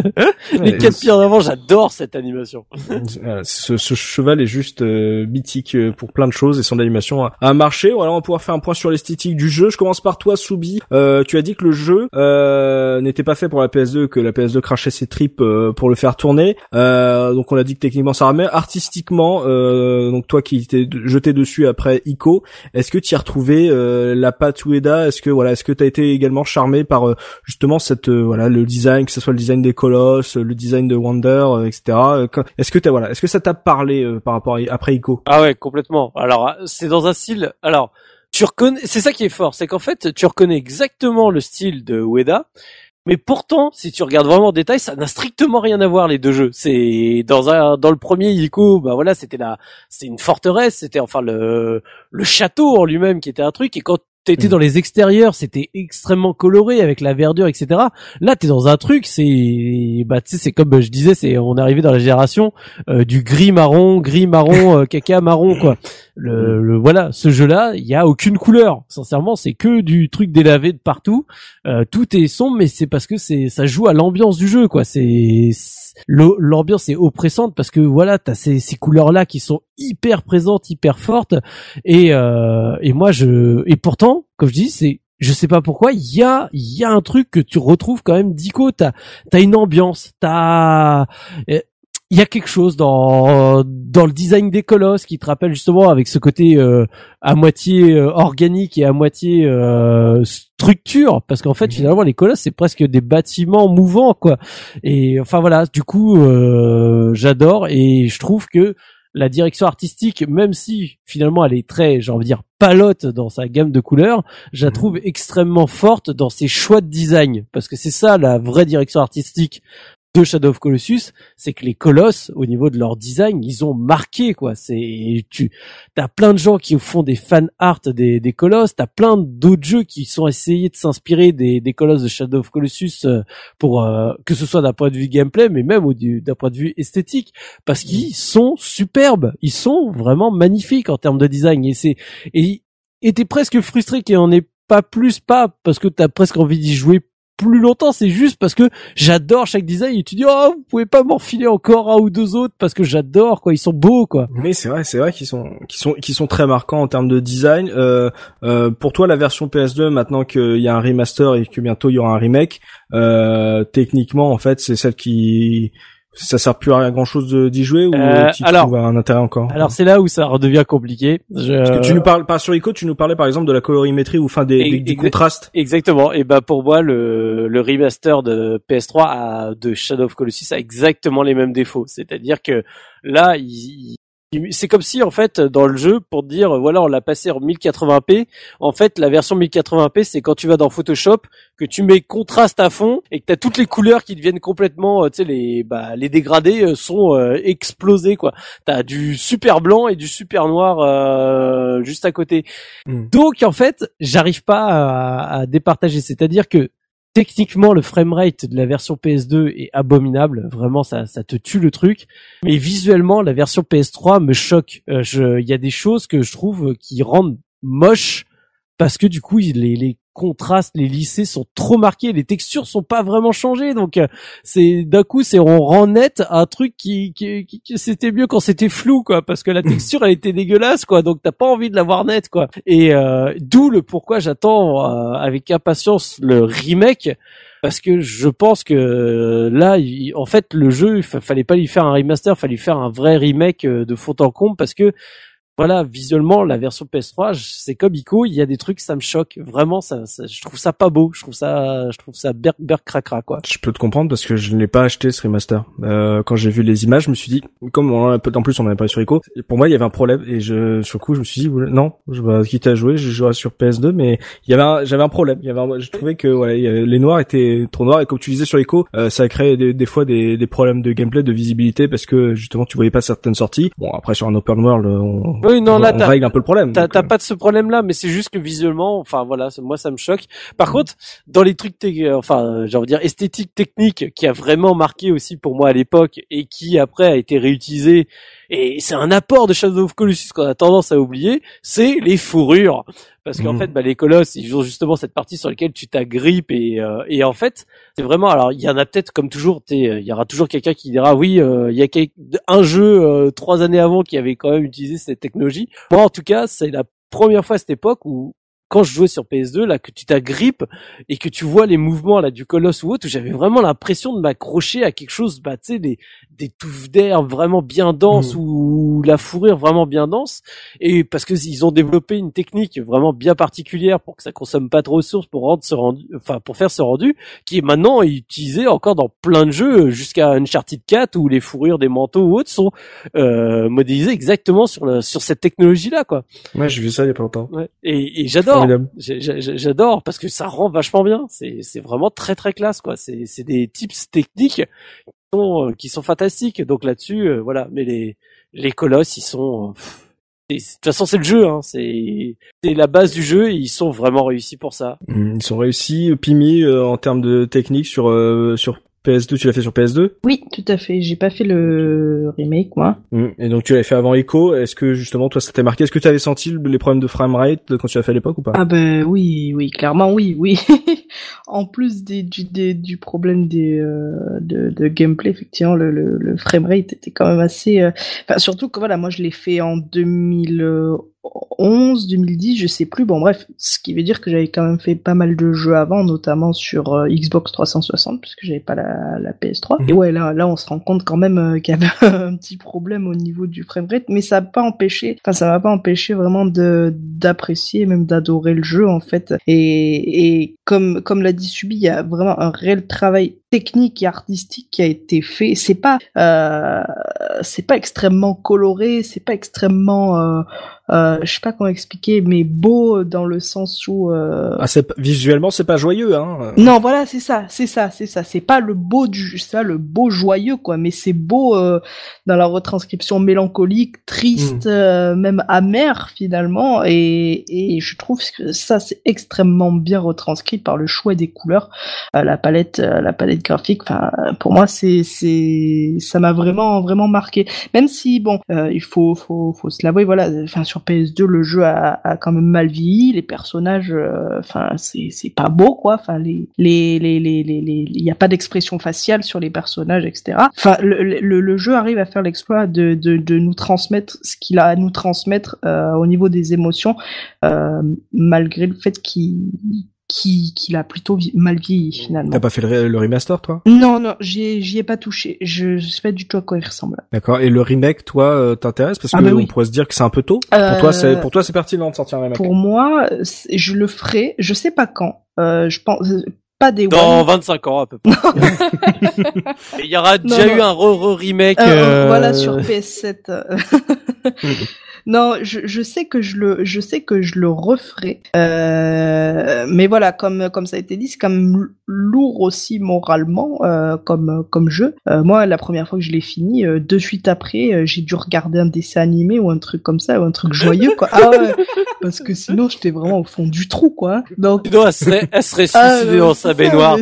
les quatre pieds en avant. J'adore cette animation. ce, ce, cheval est juste euh, mythique euh, pour plein de choses et son animation a, a marché. Alors on va pouvoir faire un point sur l'esthétique du jeu. Je commence par toi. Soubi, euh, tu as dit que le jeu euh, n'était pas fait pour la PS2, que la PS2 crachait ses tripes euh, pour le faire tourner. donc on a dit que techniquement ça remet. Artistiquement, donc toi qui t'es jeté dessus après Ico, est-ce que tu as retrouvé la patte Ueda? Est-ce que voilà, est-ce que tu as été également charmé par justement cette voilà le design, que ce soit le design des colosses, le design de Wonder, etc. Est-ce que t'as voilà, est-ce que ça t'a parlé par rapport à, après Ico? Ah ouais, complètement. Alors c'est dans un style. Alors tu reconnais, c'est ça qui est fort, c'est qu'en fait, tu reconnais exactement le style de Ueda, mais pourtant, si tu regardes vraiment en détail, ça n'a strictement rien à voir les deux jeux. C'est dans un dans le premier Ico, bah voilà, c'était la c'est une forteresse, c'était enfin le le château en lui-même qui était un truc et quand t'étais mm. dans les extérieurs, c'était extrêmement coloré avec la verdure, etc. Là, t'es dans un truc, c'est, bah, tu sais, c'est comme je disais, c'est, on est arrivé dans la génération euh, du gris marron, gris marron, euh, caca marron, quoi. Le, mm. le voilà, ce jeu-là, il y a aucune couleur. Sincèrement, c'est que du truc délavé de partout. Euh, tout est sombre, mais c'est parce que c'est, ça joue à l'ambiance du jeu, quoi. C'est l'ambiance est oppressante parce que voilà, t'as ces, ces couleurs-là qui sont hyper présentes, hyper fortes, et euh, et moi je et pourtant, comme je dis, c'est je sais pas pourquoi, il y a, y a un truc que tu retrouves quand même d'Ico. T'as, t'as une ambiance, t'as, il y a quelque chose dans dans le design des colosses qui te rappelle justement avec ce côté euh, à moitié euh, organique et à moitié euh, structure. Parce qu'en fait mhm. finalement les colosses c'est presque des bâtiments mouvants quoi. Et enfin voilà. Du coup j'adore. Et je trouve que la direction artistique, même si finalement elle est très, j'ai envie de dire, palote dans sa gamme de couleurs, je la Mhm. trouve extrêmement forte dans ses choix de design, parce que c'est ça la vraie direction artistique de Shadow of Colossus, c'est que les colosses, au niveau de leur design, ils ont marqué quoi. C'est tu, t'as plein de gens qui font des fan art des, des colosses, t'as plein d'autres jeux qui sont essayés de s'inspirer des, des colosses de Shadow of Colossus euh, pour euh, que ce soit d'un point de vue gameplay, mais même d'un point de vue esthétique, parce qu'ils sont superbes, ils sont vraiment magnifiques en termes de design et c'est et t'es presque frustré qu'il en ait pas plus, pas parce que t'as presque envie d'y jouer plus longtemps, c'est juste parce que j'adore chaque design et tu dis oh vous pouvez pas m'en filer encore un ou deux autres parce que j'adore quoi, ils sont beaux quoi. Mais c'est vrai, c'est vrai qu'ils sont très marquants en termes de design. Euh, euh, pour toi, la version PS2, maintenant qu'il y a un remaster et que bientôt il y aura un remake, euh, techniquement, en fait, c'est celle qui, ça sert plus à grand chose d'y jouer ou Euh, tu alors- trouves un intérêt encore? Alors c'est là où ça redevient compliqué. Je- Parce que tu nous parles pas sur Ico, tu nous parlais par exemple de la colorimétrie ou enfin des, Et- des- du exa- contraste. Exactement. Et bah pour moi le, le remaster de PS3 a, de Shadow of Colossus a exactement les mêmes défauts. C'est-à-dire que là, il- c'est comme si en fait dans le jeu pour te dire voilà on l'a passé en 1080p. En fait la version 1080p c'est quand tu vas dans Photoshop que tu mets contraste à fond et que t'as toutes les couleurs qui deviennent complètement euh, tu sais les bah les dégradés euh, sont euh, explosés quoi. T'as du super blanc et du super noir euh, juste à côté. Mm. Donc en fait, j'arrive pas à, à départager. C'est-à-dire que techniquement, le framerate de la version PS2 est abominable. Vraiment, ça, te tue le truc. Mais visuellement, la version PS3 me choque. Euh, Il y a des choses que je trouve qui rendent moche parce que du coup, il- les contrastes, les lissés sont trop marqués. Les textures sont pas vraiment changées. Donc euh, c'est d'un coup, c'est on rend net un truc qui, qui, qui- qui- c'était mieux quand c'était flou, quoi, parce que la texture elle était dégueulasse, quoi. Donc t'as pas envie de l'avoir net, quoi. Et euh, d'où le pourquoi j'attends euh, avec impatience le remake. Parce que je pense que euh, là, il- en fait, le jeu, il fa- fallait pas lui faire un remaster, fallait lui faire un vrai remake euh, de fond en comble, parce que voilà, visuellement, la version PS3, je- c'est comme Ico, il y a des trucs, ça me choque. Vraiment, ça, je trouve ça pas beau. Je trouve ça, je trouve ça ber, ber cracra, quoi. Je peux te comprendre parce que je ne l'ai pas acheté ce remaster. Euh, quand j'ai vu les images, je me suis dit, comme on a, en plus on en avait parlé sur Ico, pour moi il y avait un problème et je, sur le coup je me suis dit non, je vais quitter à jouer, je jouerai sur PS2, mais il y avait, j'avais un problème. Il y je trouvais que les noirs étaient trop noirs et comme tu disais sur Ico, euh, ça créait des, des fois des, des problèmes de gameplay, de visibilité parce que justement tu voyais pas certaines sorties. Bon après sur un open world, on, Oui, non, là, on t'as, règle un peu le problème. T'as Donc, t'as pas de ce problème-là, mais c'est juste que visuellement, enfin voilà, moi ça me choque. Par contre, dans les trucs, euh, enfin, euh, j'ai envie de dire esthétique, technique, qui a vraiment marqué aussi pour moi à l'époque et qui après a été réutilisé, et c'est un apport de Shadow of Colossus qu'on a tendance à oublier, c'est les fourrures. Parce qu'en Mhm. fait, bah, les colosses, ils ont justement cette partie sur laquelle tu t'agrippes et, euh, et en fait, c'est vraiment. Alors, il y en a peut-être comme toujours, il y aura toujours quelqu'un qui dira oui, euh, il y a un jeu euh, trois années avant qui avait quand même utilisé cette technologie. Moi, en tout cas, c'est la première fois à cette époque où quand je jouais sur PS2 là que tu t'agrippes et que tu vois les mouvements là du colosse ou autre où j'avais vraiment l'impression de m'accrocher à quelque chose bah tu sais des des touffes d'air vraiment bien denses Mhm. ou la fourrure vraiment bien dense et parce que ils ont développé une technique vraiment bien particulière pour que ça consomme pas trop de ressources pour rendre ce rendu enfin pour faire ce rendu qui est maintenant utilisé encore dans plein de jeux jusqu'à Uncharted 4 où les fourrures des manteaux ou autres sont euh, modélisées exactement sur le, sur cette technologie là quoi Ouais, j'ai vu ça il y a pas longtemps. Ouais. Et, et j'adore, J'adore parce que ça rend vachement bien. C'est c'est vraiment très très classe quoi. C'est c'est des tips techniques qui sont, euh, qui sont fantastiques. Donc là-dessus, euh, voilà. Mais les les colosses, ils sont. euh, pff, De toute façon, c'est le jeu. Hein. C'est c'est la base du jeu. Et ils sont vraiment réussis pour ça. Mm, Ils sont réussis, Pimi, euh, en termes de technique sur euh, sur PS2. Tu l'as fait sur PS2 Oui, tout à fait. J'ai pas fait le remake, moi. Mm. Et donc tu l'avais fait avant Echo. Est-ce que justement toi ça t'est marqué? Est-ce que tu avais senti le- les problèmes de framerate quand tu l'as fait à l'époque ou pas? Ah ben oui, oui, clairement oui, oui. en plus des, du, des- du problème des, euh, de, de gameplay, effectivement, le, le, le framerate était quand même assez... euh, Enfin, surtout que voilà, moi je l'ai fait en 2011, 2010, je sais plus. Bon bref, ce qui veut dire que j'avais quand même fait pas mal de jeux avant, notamment sur euh, Xbox 360, puisque j'avais pas la, la PS3. Mhm. Et ouais, là, là on se rend compte quand même euh, qu'il y avait un petit problème au niveau du framerate, mais ça n'a pas empêché, enfin ça m'a pas empêché vraiment de d'apprécier, même d'adorer le jeu en fait. Et, et comme comme l'a dit Subi, il y a vraiment un réel travail technique et artistique qui a été fait. C'est pas, euh, c'est pas extrêmement coloré, c'est pas extrêmement, euh, euh, je sais pas comment expliquer, mais beau dans le sens où. Euh... Ah, c'est visuellement, c'est pas joyeux, hein. Non, voilà, c'est ça, c'est ça, c'est ça. C'est pas le beau du, ça, le beau joyeux, quoi. Mais c'est beau euh, dans la retranscription mélancolique, triste, mm. même amer finalement. Et, et je trouve que ça, c'est extrêmement bien retranscrit par le choix des couleurs, la palette, la palette graphique. Enfin, pour moi, c'est, c'est, ça m'a vraiment, vraiment marqué. Même si, bon, il faut, faut, faut se l'avouer, voilà. Enfin, sur PS2 le jeu a, quand même mal vieilli les personnages euh, enfin c'est pas beau quoi. Enfin les les les les les il y a pas d'expression faciale sur les personnages etc enfin le, le, le jeu arrive à faire l'exploit de, de, de nous transmettre ce qu'il a à nous transmettre euh, au niveau des émotions euh, malgré le fait qu'il qui, qui l'a plutôt mal vieilli finalement. T'as pas fait le, remaster toi? Non non, j'y ai, pas touché. Je, je sais pas du tout à quoi il ressemble. D'accord. Et le remake, toi, euh, t'intéresse? Parce ah, que bah on pourrait se dire que c'est un peu tôt. Pour toi, c'est pour toi c'est pertinent de sortir un remake. Pour moi, je le ferai. Je sais pas quand. Euh, je pense pas des dans 25 ans à peu près. Il y aura déjà eu un re, remake. Euh, euh, voilà sur PS7. Non, je, je, sais que je le, je sais que je le referai. Euh, mais voilà, comme comme ça a été dit, c'est quand même lourd aussi moralement euh, comme comme jeu. Euh, moi, la première fois que je l'ai fini, euh, de suite après, euh, j'ai dû regarder un dessin animé ou un truc comme ça, ou un truc joyeux, quoi. Ah ouais, parce que sinon, j'étais vraiment au fond du trou, quoi. Donc, non, elle serait, elle serait ah, suicidée dans sa baignoire.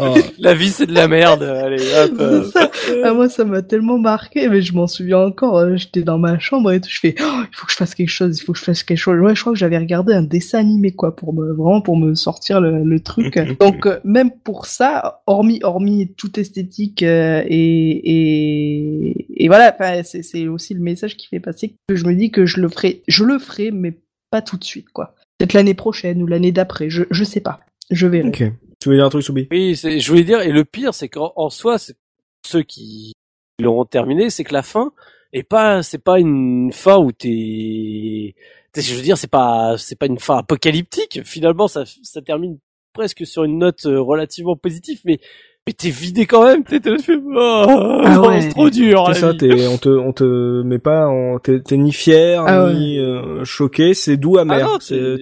Oh. La vie, c'est de la merde. Allez, hop. Ça. Ah, moi, ça m'a tellement marqué, mais je m'en souviens encore. J'étais dans ma chambre et tout, je fais. Oh, il faut que je fasse quelque chose, il faut que je fasse quelque chose. Ouais, je crois que j'avais regardé un dessin animé quoi pour me vraiment pour me sortir le, truc. Donc euh, même pour ça, hormis hormis toute esthétique euh, et, et, et voilà, c'est c'est aussi le message qui fait passer que je me dis que je le ferai, je le ferai, mais pas tout de suite quoi. Peut-être l'année prochaine ou l'année d'après, je je sais pas, je verrai. Ok. Tu veux dire un truc, Soubi? Oui, je voulais dire, et le pire, c'est qu'en soi, ceux qui l'auront terminé, c'est que la fin, et pas c'est pas une fin où t'es je veux dire c'est pas c'est pas une fin apocalyptique finalement ça ça termine presque sur une note euh, relativement positive mais mais t'es vidé quand même t'es oh, ah ouais. c'est trop dur c'est ça t'es on te on te met pas t'es ni fier ah ni euh, choqué c'est doux amer ah c'est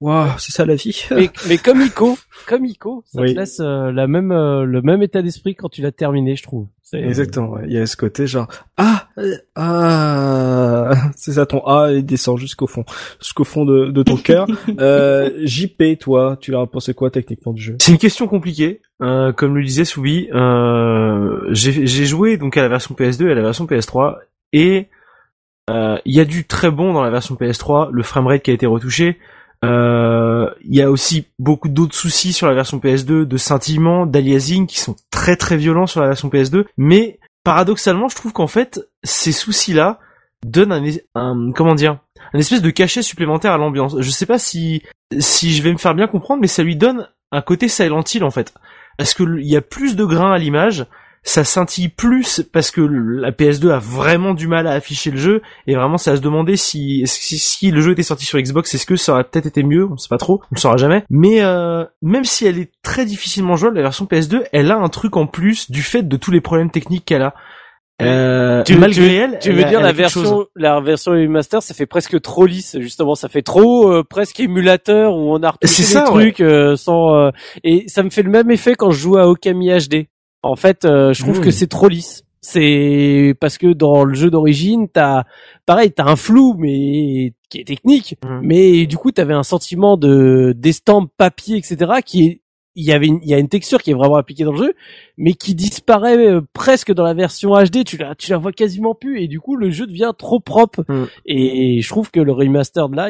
Waouh, c'est ça la vie. mais, mais, comme Ico, comme Ico, ça te laisse euh, la même le même état d'esprit quand tu l'as terminé, je trouve. Exactement, il y a ce côté genre ah ah c'est ça ton A il descend jusqu'au fond, jusqu'au fond de, de ton cœur. euh, JP, toi, tu as pensé quoi techniquement du jeu? C'est une question compliquée. Euh, comme le disait Soubi, euh, j'ai joué donc à la version PS2 et à la version PS3 et euh, il y a du très bon dans la version PS3, le framerate qui a été retouché, euh, il y a aussi beaucoup d'autres soucis sur la version PS2 de scintillement, d'aliasing qui sont très très violents sur la version PS2. Mais paradoxalement, je trouve qu'en fait, ces soucis-là donnent un, comment dire, un espèce de cachet supplémentaire à l'ambiance. Je sais pas si si je vais me faire bien comprendre, mais ça lui donne un côté Silent Hill en fait, parce que il y a plus de grains à l'image ça scintille plus parce que la PS2 a vraiment du mal à afficher le jeu et vraiment c'est à se demander si, si, le jeu était sorti sur Xbox est-ce que ça aurait peut-être été mieux? On sait pas trop on le saura jamais. Mais euh, même si elle est très difficilement jouable la version PS2 elle a un truc en plus du fait de tous les problèmes techniques qu'elle a. Euh, tu, malgré elle, tu veux dire la version, la version remaster, ça fait presque trop lisse, justement, ça fait trop euh, presque émulateur où on a retouché des trucs euh, sans. et ça me fait le même effet quand je joue à Okami HD. En fait, euh, je trouve que hmm. c'est trop lisse. C'est parce que dans le jeu d'origine, t'as pareil, t'as un flou mais qui est technique, hmm. mais du coup t'avais un sentiment de d'estampes papier etc qui est il y avait il y a une texture qui est vraiment appliquée dans le jeu mais qui disparaît euh, presque dans la version HD tu la tu la vois quasiment plus et du coup le jeu devient trop propre. Mm. et je trouve que le remaster de là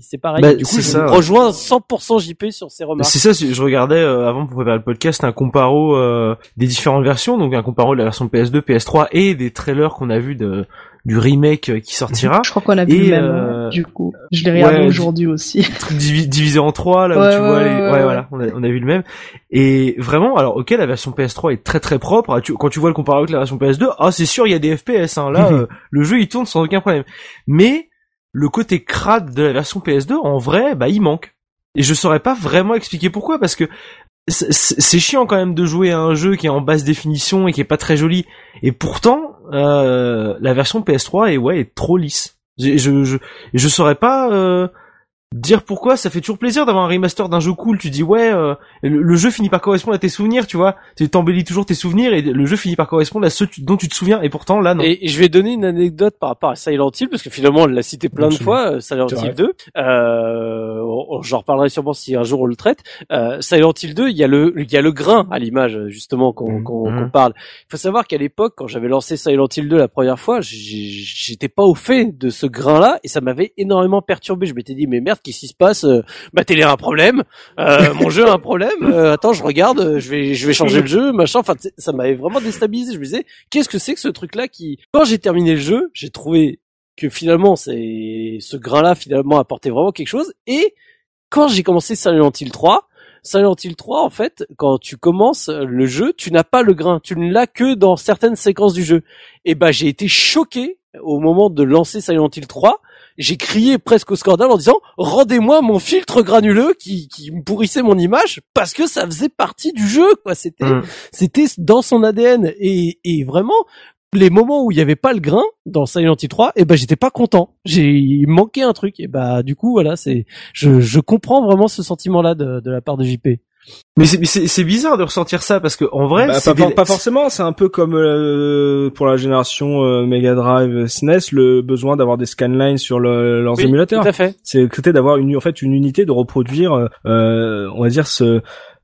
c'est pareil. Bah, du coup je ça, rejoins 100% JP sur ces remarques. C'est ça je regardais euh, avant pour préparer le podcast un comparo euh, des différentes versions. Donc un comparo de la version PS2 PS3 et des trailers qu'on a vu de du remake euh, qui sortira. Je crois qu'on a vu le même, euh, du coup. Je l'ai regardé aujourd'hui aussi. Truc divisé en trois, là, où tu vois, ouais, voilà, on a, on a, vu le même. Et vraiment, alors, ok, la version PS3 est très très propre. Ah, quand tu vois le comparer avec la version PS2, ah, c'est sûr, il y a des FPS, hein. Là, euh, le jeu, il tourne sans aucun problème. Mais, le côté crade de la version PS2, en vrai, bah, il manque. Et je saurais pas vraiment expliquer pourquoi, parce que c'est- chiant quand même de jouer à un jeu qui est en basse définition et qui est pas très joli. Et pourtant, la version PS3 est ouais est trop lisse. Je je je, je saurais pas euh, dire pourquoi. Ça fait toujours plaisir d'avoir un remaster d'un jeu cool. Tu dis ouais, euh, le, le jeu finit par correspondre à tes souvenirs, tu vois. Tu t'embellis toujours tes souvenirs et le jeu finit par correspondre à ceux tu- dont tu te souviens. Et pourtant là non. Et je vais donner une anecdote par rapport à Silent Hill, parce que finalement, on l'a cité plein de fois, euh, Silent Hill vrai. 2. Euh, J'en reparlerai sûrement si un jour on le traite. Euh, Silent Hill 2, il y a le, il y a le grain à l'image, justement, qu'on Mhm. qu'on- qu'on parle. Il faut savoir qu'à l'époque, quand j'avais lancé Silent Hill 2 la première fois, j'ai- j'étais pas au fait de ce grain-là, et ça m'avait énormément perturbé. Je m'étais dit, mais merde, qu'est-ce qui se passe Euh, Ma télé a un problème, euh, mon jeu a un problème. euh, attends, je regarde, euh, je vais, je vais changer le jeu, machin. Enfin, ça m'avait vraiment déstabilisé. Je me disais, qu'est-ce que c'est que ce truc-là qui, quand j'ai terminé le jeu, j'ai trouvé que finalement, c'est ce grain-là finalement apportait vraiment quelque chose. Et quand j'ai commencé Silent Hill 3, Silent Hill 3, en fait, quand tu commences le jeu, tu n'as pas le grain, tu ne l'as que dans certaines séquences du jeu. Et ben, j'ai été choqué au moment de lancer Silent Hill 3. J'ai crié presque au scandale en disant rendez-moi mon filtre granuleux qui, qui me pourrissait mon image parce que ça faisait partie du jeu quoi. C'était Mm. c'était dans son ADN et, et vraiment les moments où il y avait pas le grain dans Silent Hill 3 et ben j'étais pas content. J'ai il manquait un truc. Et bah du coup voilà c'est je, je comprends vraiment ce sentiment là de, de la part de JP Mais c'est- mais c'est c'est bizarre de ressentir ça parce que en vrai, Bah, c'est pas, des- pas forcément, c'est un peu comme euh, pour la génération euh, Mega Drive SNES, le besoin d'avoir des scanlines sur le- leurs Oui, émulateurs. tout à fait C'est c'était d'avoir une en fait une unité de reproduire, euh, euh, on va dire ce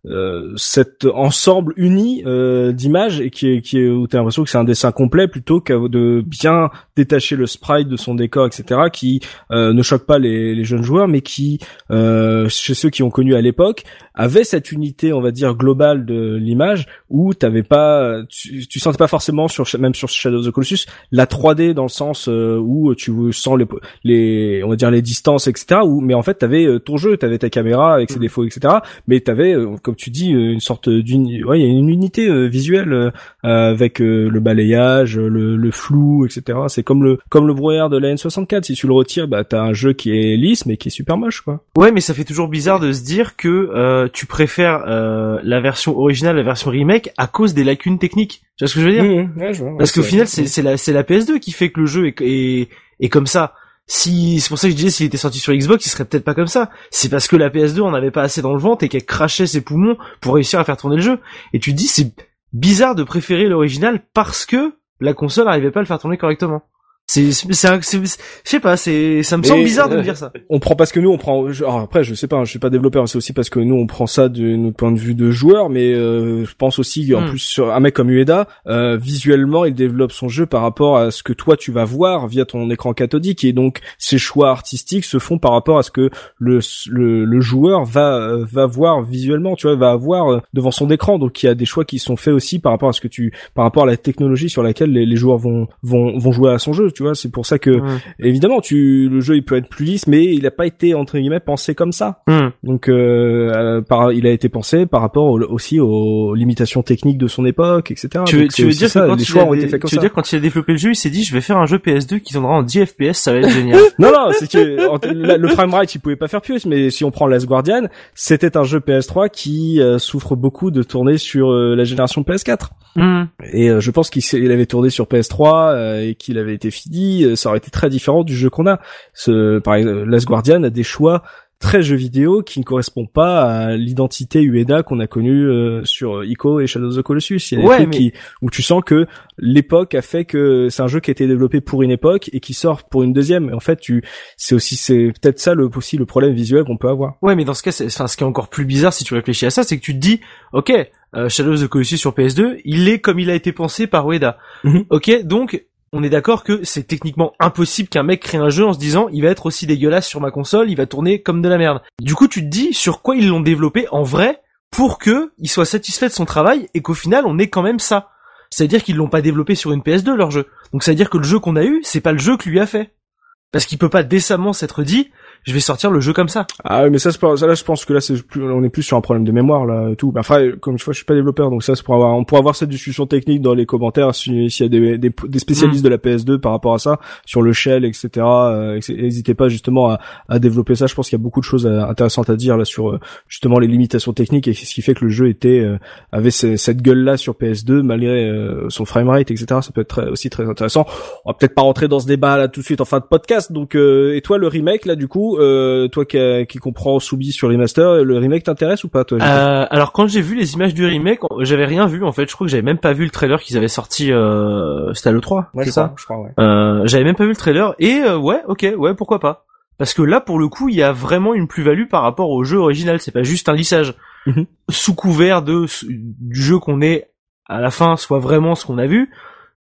euh, cet ensemble uni euh, d'images et qui est qui est où t'as l'impression que c'est un dessin complet plutôt que de bien détacher le sprite de son décor etc qui euh, ne choque pas les, les jeunes joueurs mais qui euh, chez ceux qui ont connu à l'époque avait cette unité on va dire globale de l'image où t'avais pas tu, tu sentais pas forcément sur même sur Shadow of the Colossus la 3D dans le sens euh, où tu sens les les on va dire les distances etc où mais en fait t'avais ton jeu t'avais ta caméra avec ses défauts etc mais t'avais euh, comme tu dis euh, une sorte d'une ouais il y a une unité euh, visuelle euh, avec euh, le balayage le, le flou etc c'est comme le comme le brouillard de la N64 si tu le retires bah t'as un jeu qui est lisse mais qui est super moche quoi Ouais, mais ça fait toujours bizarre de se dire que euh, tu préfères euh, la version originale, la version remake, à cause des lacunes techniques. Tu vois ce que je veux dire? Mmh, ouais, je vois. Parce qu'au final, c'est c'est la c'est la PS2 qui fait que le jeu est est, est comme ça. Si c'est pour ça que je disais s'il était sorti sur Xbox, il serait peut-être pas comme ça. C'est parce que la PS2 en avait pas assez dans le ventre et qu'elle crachait ses poumons pour réussir à faire tourner le jeu. Et tu te dis c'est bizarre de préférer l'original parce que la console n'arrivait pas à le faire tourner correctement. C'est c'est c'est un- c'est- je sais pas, c'est ça me Mais, semble bizarre de euh, me dire ça. on prend parce que nous on prend je- alors après je sais pas hein, je suis pas développeur c'est aussi parce que nous on prend ça de notre point de vue de joueur mais euh, je pense aussi en Hmm. plus sur un mec comme Ueda euh, visuellement il développe son jeu par rapport à ce que toi tu vas voir via ton écran cathodique et donc ses choix artistiques se font par rapport à ce que le le, le joueur va euh, va voir visuellement tu vois va avoir euh, devant son écran donc il y a des choix qui sont faits aussi par rapport à ce que tu par rapport à la technologie sur laquelle les, les joueurs vont vont vont jouer à son jeu tu vois c'est pour ça que évidemment tu le jeu il peut être plus lisse mais il a pas été entre guillemets pensé comme ça. Donc euh, euh, par il a été pensé par rapport au- aussi aux limitations techniques de son époque etc Tu veux, tu veux dire ça, que quand les il choix a ont été faits comme tu veux ça. dire quand il a développé le jeu, il s'est dit je vais faire un jeu PS2 qui tournera en 10 FPS, ça va être génial. non non c'est que la- le framerate il pouvait pas faire plus mais si on prend Last Guardian c'était un jeu PS3 qui euh, souffre beaucoup de tourner sur euh, la génération PS4 Hmm. Et euh, je pense qu'il avait tourné sur PS3 euh, et qu'il avait été fini, euh, ça aurait été très différent du jeu qu'on a. Ce, par exemple, Last Guardian a des choix très jeux vidéo qui ne correspondent pas à l'identité Ueda qu'on a connue euh, sur Ico et Shadow of the Colossus. Il y a des Ouais, trucs mais- qui, où tu sens que l'époque a fait que c'est un jeu qui a été développé pour une époque et qui sort pour une deuxième. Et en fait, tu, c'est aussi, c'est peut-être ça le, aussi le problème visuel qu'on peut avoir. Ouais, mais dans ce cas, c'est- enfin, ce qui est encore plus bizarre si tu réfléchis à ça, c'est que tu te dis, ok, euh, Shadow of the Colossus sur PS2, il est comme il a été pensé par Ueda. Mhm. Ok, donc on est d'accord que c'est techniquement impossible qu'un mec crée un jeu en se disant, il va être aussi dégueulasse sur ma console, il va tourner comme de la merde. Du coup, tu te dis sur quoi ils l'ont développé en vrai pour que il soit satisfait de son travail et qu'au final on ait quand même ça. C'est-à-dire qu'ils l'ont pas développé sur une PS2 leur jeu. Donc ça veut dire que le jeu qu'on a eu, c'est pas le jeu que lui a fait. Parce qu'il peut pas décemment s'être dit, je vais sortir le jeu comme ça. Ah oui, mais ça, c'est pas- ça là, je pense que là, c'est plus, on est plus sur un problème de mémoire là et tout. Bah, après, comme je vois, je suis pas développeur, donc ça, c'est pour avoir, on pourra avoir cette discussion technique dans les commentaires si- s'il y a des, des, des spécialistes Mm. de la PS2 par rapport à ça, sur le shell, etc. Euh, N'hésitez pas justement à, à développer ça. Je pense qu'il y a beaucoup de choses euh, intéressantes à dire là sur euh, justement les limitations techniques et ce qui fait que le jeu était euh, avait ce- cette gueule là sur PS2 malgré euh, son framerate, etc. Ça peut être très- aussi très intéressant. On va peut-être pas rentrer dans ce débat là tout de suite en fin de podcast. Donc, euh, et toi, le remake là, du coup, euh, toi qui, qui comprends Soubi sur remaster, le remake t'intéresse ou pas, toi Euh, alors quand j'ai vu les images du remake, j'avais rien vu en fait. Je crois que j'avais même pas vu le trailer qu'ils avaient sorti. Euh, C'était à le 3 Ouais, c'est je ça crois, je crois, ouais. Euh, j'avais même pas vu le trailer et euh, ouais, ok, ouais, pourquoi pas. Parce que là, pour le coup, il y a vraiment une plus-value par rapport au jeu original. C'est pas juste un lissage Mhm. sous couvert de du jeu qu'on est à la fin soit vraiment ce qu'on a vu.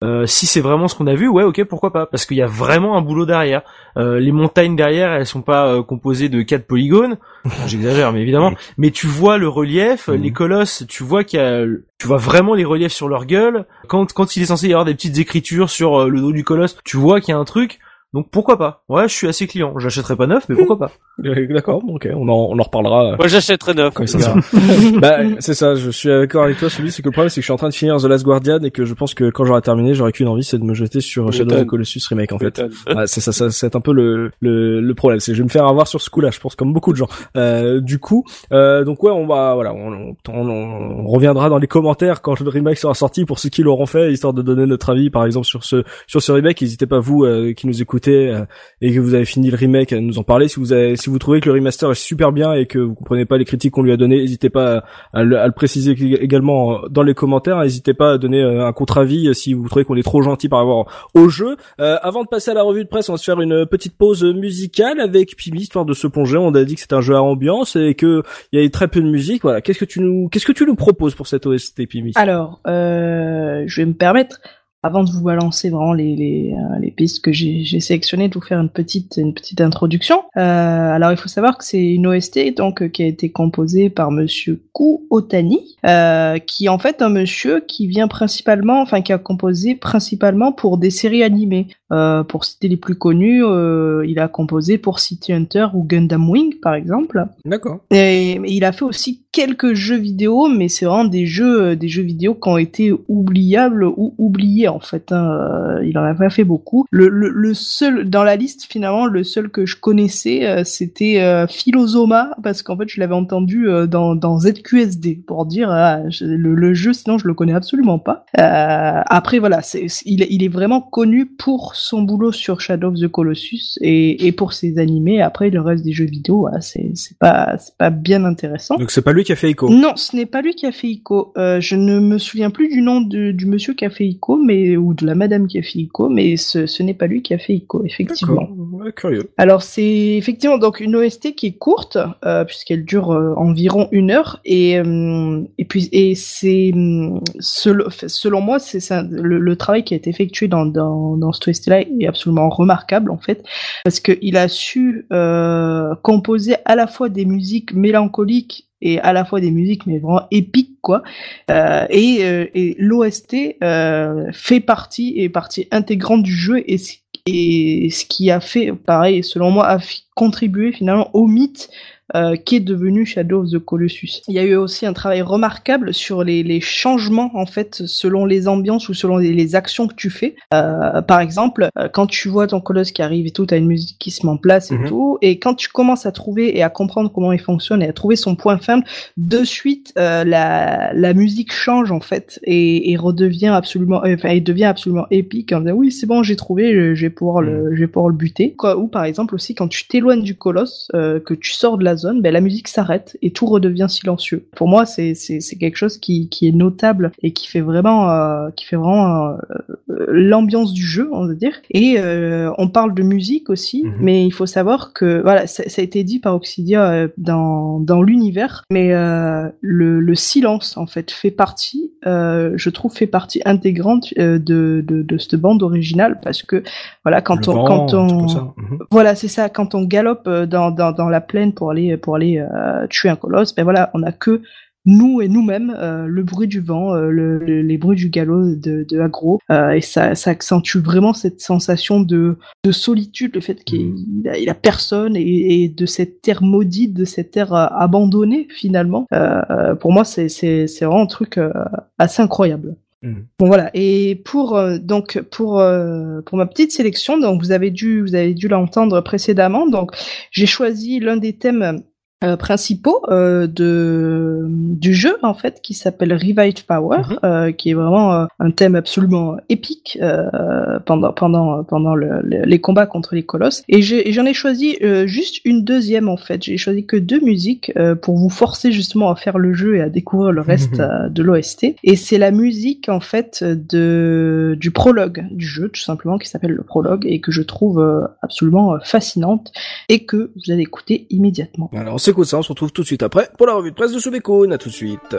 Euh, si c'est vraiment ce qu'on a vu, ouais, ok, pourquoi pas Parce qu'il y a vraiment un boulot derrière. Euh, les montagnes derrière, elles sont pas euh, composées de quatre polygones. J'exagère, mais évidemment. Mais tu vois le relief, Mhm. les colosses, tu vois qu'il y a, tu vois vraiment les reliefs sur leur gueule. Quand quand il est censé y avoir des petites écritures sur le dos du colosse, tu vois qu'il y a un truc. Donc pourquoi pas? Ouais, je suis assez client. J'achèterai pas neuf, mais pourquoi pas? D'accord, ok, on en, on en reparlera. euh, Moi, j'achèterais neuf. quand ça sera. bah, c'est ça, je suis d'accord avec toi, celui, c'est que le problème, c'est que je suis en train de finir The Last Guardian et que je pense que quand j'aurai terminé, j'aurai qu'une envie, c'est de me jeter sur Shadow of the. Colossus Remake, en fait. Ouais, c'est ça, ça c'est un peu le, le, le problème. C'est que je vais me faire avoir sur ce coup-là, je pense, comme beaucoup de gens. Euh, du coup, euh, donc ouais, on va, voilà, on, on, on- on reviendra dans les commentaires quand le remake sera sorti pour ceux qui l'auront fait, histoire de donner notre avis, par exemple, sur ce, sur ce remake. N'hésitez pas vous euh, qui nous écoutez euh, et que vous avez fini le remake à nous en parler. Si vous avez, si vous trouvez que le remaster est super bien et que vous comprenez pas les critiques qu'on lui a données, n'hésitez pas à, le, à le préciser également dans les commentaires. N'hésitez pas à donner euh, un contre-avis si vous trouvez qu'on est trop gentil par rapport au jeu. Euh, avant de passer à la revue de presse, on va se faire une petite pause musicale avec Pimi, histoire de se plonger. On a dit que c'est un jeu à ambiance et que il y avait très peu de musique. Voilà. Qu'est-ce que tu nous, qu'est-ce que tu nous proposes pour cette OST, Pimi? Alors, euh, je vais me permettre, avant de vous balancer vraiment les, les, euh, les pistes que j'ai sélectionnées, de vous faire une petite, une petite introduction. Euh, alors, il faut savoir que c'est une OST donc euh, qui a été composée par Monsieur Ku Otani, euh, qui est en fait un monsieur qui vient principalement, enfin qui a composé principalement pour des séries animées. Euh, pour citer les plus connus, euh, il a composé pour City Hunter ou Gundam Wing par exemple. D'accord. Et, il a fait aussi quelques jeux vidéo, mais c'est vraiment des jeux, euh, des jeux vidéo qui ont été oubliables ou oubliés en fait. hein. Euh, Il en a pas fait beaucoup. Le, le, le seul dans la liste finalement, le seul que je connaissais, c'était euh, Philosoma parce qu'en fait je l'avais entendu euh, dans, dans ZQSD pour dire ah, le, le jeu. Sinon je le connais absolument pas. Euh, après voilà, c'est, il, il est vraiment connu pour son boulot sur Shadow of the Colossus et, et pour ses animés. Après le reste des jeux vidéo, c'est, c'est pas, c'est pas bien intéressant. Donc c'est pas lui qui a fait Ico. Non, ce n'est pas lui qui a fait ICO. Euh, je ne me souviens plus du nom de- du monsieur qui a fait ICO, mais ou de la madame qui a fait ICO, mais ce, ce n'est pas lui qui a fait ICO, effectivement. Alors c'est effectivement donc une OST qui est courte euh, puisqu'elle dure euh, environ une heure et euh, et puis et c'est selon, selon moi c'est le, travail qui a été effectué dans dans dans cette OST là est absolument remarquable en fait parce que il a su composer à la fois des musiques mélancoliques et à la fois des musiques mais vraiment épiques quoi. Et, et l'OST fait partie est partie intégrante du jeu et c- et ce qui a fait, pareil, selon moi, a contribué finalement au mythe euh, qui est devenu Shadow of the Colossus. Il y a eu aussi un travail remarquable sur les, les changements en fait selon les ambiances ou selon les, les actions que tu fais. Euh, par exemple, euh, quand tu vois ton colosse qui arrive et tout, t'as une musique qui se met en place et Mhm. tout, et quand tu commences à trouver et à comprendre comment il fonctionne et à trouver son point faible, de suite euh, la, la musique change en fait et, et redevient absolument, euh, enfin, et devient absolument épique en disant oui c'est bon j'ai trouvé, je, je vais pouvoir le, je vais pouvoir le buter. Quoi, ou par exemple aussi quand tu t'éloignes du colosse, euh, que tu sors de la zone, ben la musique s'arrête et tout redevient silencieux. Pour moi c'est quelque chose qui qui est notable et qui fait vraiment euh, qui fait vraiment euh, l'ambiance du jeu on va dire. Et euh, on parle de musique aussi, Mhm. mais il faut savoir que voilà ça, ça a été dit par Obsidia euh, dans dans l'univers, mais le le silence en fait fait partie, je trouve fait partie intégrante de de de cette bande originale parce que voilà quand Le on vent, quand on. Mhm. voilà, c'est ça. Quand on galope dans, dans, dans la plaine pour aller pour aller euh, tuer un colosse, ben voilà, on a que nous et nous-mêmes le bruit du vent, le, les bruits du galop de, de Agro, et ça, ça accentue vraiment cette sensation de, de solitude, le fait qu'il mmh. a, il a personne et, et, de cette terre maudite, de cette terre abandonnée finalement. pour moi, c'est vraiment un truc assez incroyable. Mmh. Bon voilà et pour euh, donc pour euh, pour ma petite sélection donc vous avez dû vous avez dû l'entendre précédemment donc j'ai choisi l'un des thèmes euh, principaux euh, de du jeu en fait qui s'appelle Revive Power mhm. euh, qui est vraiment euh, un thème absolument épique pendant pendant pendant le, les combats contre les colosses. Et j'en ai, choisi juste une deuxième en fait. J'ai choisi que deux musiques pour vous forcer justement à faire le jeu et à découvrir le reste de l'OST et c'est la musique en fait de du prologue du jeu tout simplement qui s'appelle le prologue et que je trouve absolument fascinante et que vous allez écouter immédiatement. Alors s'écoute ça, on se retrouve tout de suite après pour la revue de presse de Subekun. À tout de suite.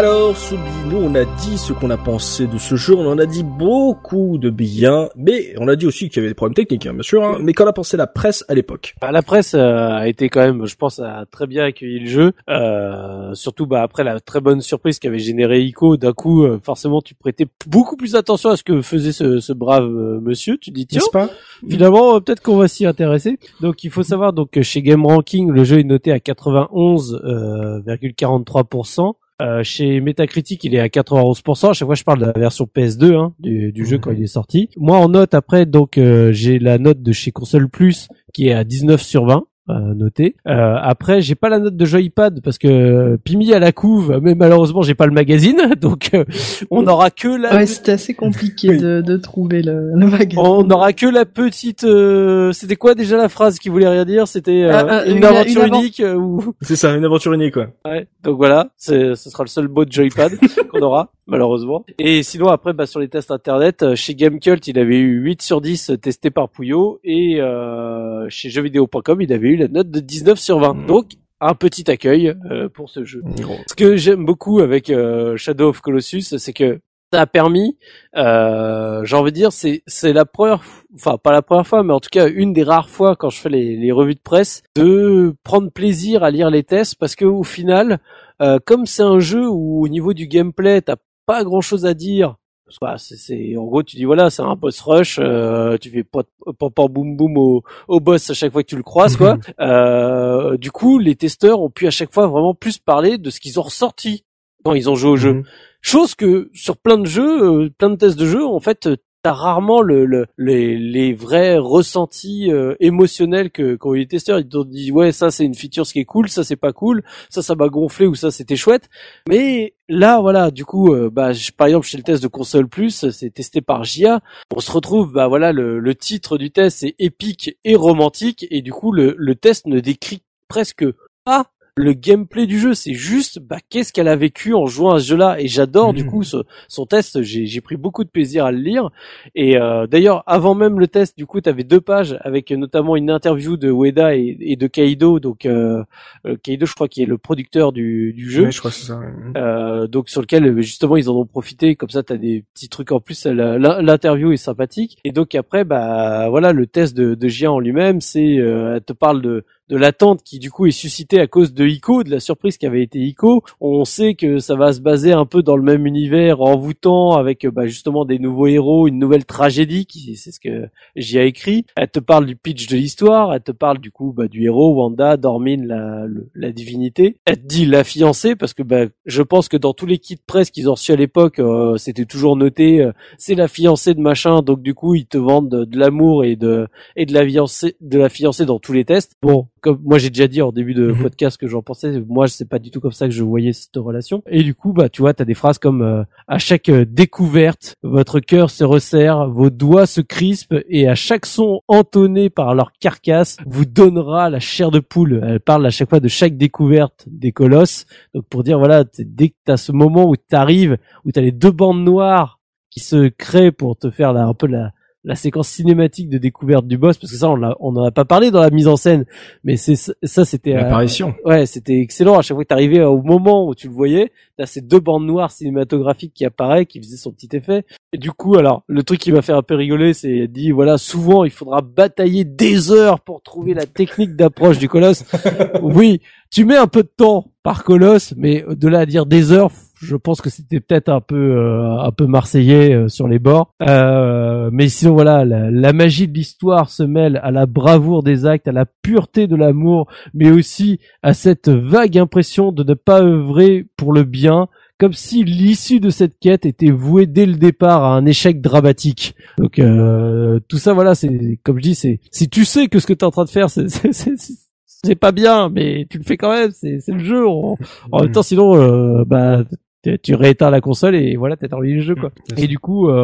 Alors, Soubi, nous on a dit ce qu'on a pensé de ce jeu, on en a dit beaucoup de bien, mais on a dit aussi qu'il y avait des problèmes techniques, hein, bien sûr, hein, mais qu'en a pensé la presse à l'époque? Bah, La presse euh, a été quand même, je pense, a très bien accueilli le jeu, euh, surtout bah, après la très bonne surprise qu'avait généré Ico, d'un coup, euh, forcément, tu prêtais beaucoup plus attention à ce que faisait ce, ce brave monsieur, tu dis, tiens, pas? finalement, peut-être qu'on va s'y intéresser. Donc, il faut savoir donc que chez Game Ranking, le jeu est noté à 91,43%. Euh, chez Metacritic, il est à 91%. À chaque fois, je parle de la version PS2 hein, du, du jeu quand il est sorti. Moi, en note, après, donc euh, j'ai la note de chez Console Plus qui est à 19 sur 20. Euh, noté. Euh, après, j'ai pas la note de Joypad parce que Pimi à la couve, mais malheureusement j'ai pas le magazine, donc euh, on n'aura que la. Ouais, c'était assez compliqué de, de trouver le, le magazine. On n'aura que la petite. euh, C'était quoi déjà la phrase qui voulait rien dire? C'était euh, Ah, ah, une, une- aventure une unique ou C'est ça, une aventure unique, quoi. Ouais, donc voilà, c'est, ce sera le seul mot de Joypad qu'on aura, malheureusement. Et sinon, après, bah, sur les tests internet, euh, chez Gamecult, il avait eu 8 sur 10 testés par Pouillot, et euh, chez jeuxvideo.com, il avait eu la note de 19 sur 20. Mm. Donc, un petit accueil euh, pour ce jeu. Ce que j'aime beaucoup avec euh, Shadow of Colossus, c'est que ça a permis, euh, j'ai envie de dire, c'est c'est la première, enfin pas la première fois, mais en tout cas une des rares fois quand je fais les, les revues de presse, de prendre plaisir à lire les tests parce que au final, euh, comme c'est un jeu où au niveau du gameplay t'as pas grand chose à dire. parce que, bah, c'est, c'est- en gros tu dis voilà c'est un boss rush, euh, tu fais pas pam pam boum boum au, au boss à chaque fois que tu le croises quoi. Euh, du coup les testeurs ont pu à chaque fois vraiment plus parler de ce qu'ils ont ressorti quand ils ont joué au jeu. Mhm. Chose que sur plein de jeux, euh, plein de tests de jeux, en fait, t'as rarement le, le- les, les vrais ressentis euh, émotionnels que qu'ont eu les testeurs. Ils t'ont dit ouais ça c'est une feature ce qui est cool, ça c'est pas cool, ça ça m'a gonflé ou ça c'était chouette. Mais là voilà, du coup, euh, bah par exemple chez le test de console plus, c'est testé par JA. On se retrouve, bah voilà, le, le titre du test c'est épique et romantique et du coup le, le test ne décrit presque pas le gameplay du jeu, c'est juste bah, qu'est-ce qu'elle a vécu en jouant à ce jeu-là? Et j'adore du Mhm. coup ce- son test, j'ai pris beaucoup de plaisir à le lire. Et euh, d'ailleurs, avant même le test, du coup, tu avais deux pages avec notamment une interview de Ueda et, et de Kaido. Donc euh, euh, Kaido, je crois, qui est le producteur du, du jeu. Ouais, je crois que ça. Euh, donc sur lequel euh, justement ils en ont profité comme ça t'as des petits trucs en plus l'interview est sympathique et donc après bah voilà le test de, de Gia en lui-même c'est euh, elle te parle de de l'attente qui du coup est suscitée à cause de Ico, de la surprise qui avait été Ico. On sait que ça va se baser un peu dans le même univers envoûtant avec euh, bah, justement des nouveaux héros, une nouvelle tragédie qui c'est ce que j'y ai écrit. Elle te parle du pitch de l'histoire, elle te parle du coup bah, du héros Wanda, Dormin, la, la divinité. Elle te dit la fiancée parce que bah, je pense que dans tous les kits presse qu'ils ont reçus à l'époque, euh, c'était toujours noté euh, c'est la fiancée de machin, donc du coup ils te vendent de, de l'amour et de et de la fiancée de la fiancée dans tous les tests. Bon, comme moi j'ai déjà dit en début de Mhm. podcast que j'en pensais, moi c'est pas du tout comme ça que je voyais cette relation. Et du coup bah tu vois t'as des phrases comme euh, à chaque euh, découverte votre cœur se resserre, vos doigts se crispent et à chaque son entonné par leur carcasse vous donnera la chair de poule. Elle parle à chaque fois de chaque découverte des colosses. Donc pour dire voilà dès que t'as ce moment où t'arrives où t'as les deux bandes noires qui se créent pour te faire là, un peu la la séquence cinématique de découverte du boss parce que ça on l'a on en a pas parlé dans la mise en scène mais c'est ça c'était euh, L'apparition. ouais c'était excellent. À chaque fois que t'arrivais au moment où tu le voyais t'as ces deux bandes noires cinématographiques qui apparaissent qui faisaient son petit effet. Et du coup alors le truc qui m'a fait un peu rigoler c'est dit voilà souvent il faudra batailler des heures pour trouver la technique d'approche du colosse. Oui tu mets un peu de temps par colosse mais de là à dire des heures je pense que c'était peut-être un peu euh, un peu marseillais euh, sur les bords Euh, mais sinon voilà la, la magie de l'histoire se mêle à la bravoure des actes à la pureté de l'amour mais aussi à cette vague impression de ne pas œuvrer pour le bien comme si l'issue de cette quête était vouée dès le départ à un échec dramatique. Donc euh, tout ça, voilà, c'est comme je dis, c'est si tu sais que ce que tu es en train de faire, c'est c'est- pas bien, mais tu le fais quand même, c'est le jeu. En, en même temps, sinon, euh, bah tu- tu rééteins la console et voilà, t'as terminé le jeu quoi. Et du coup, euh,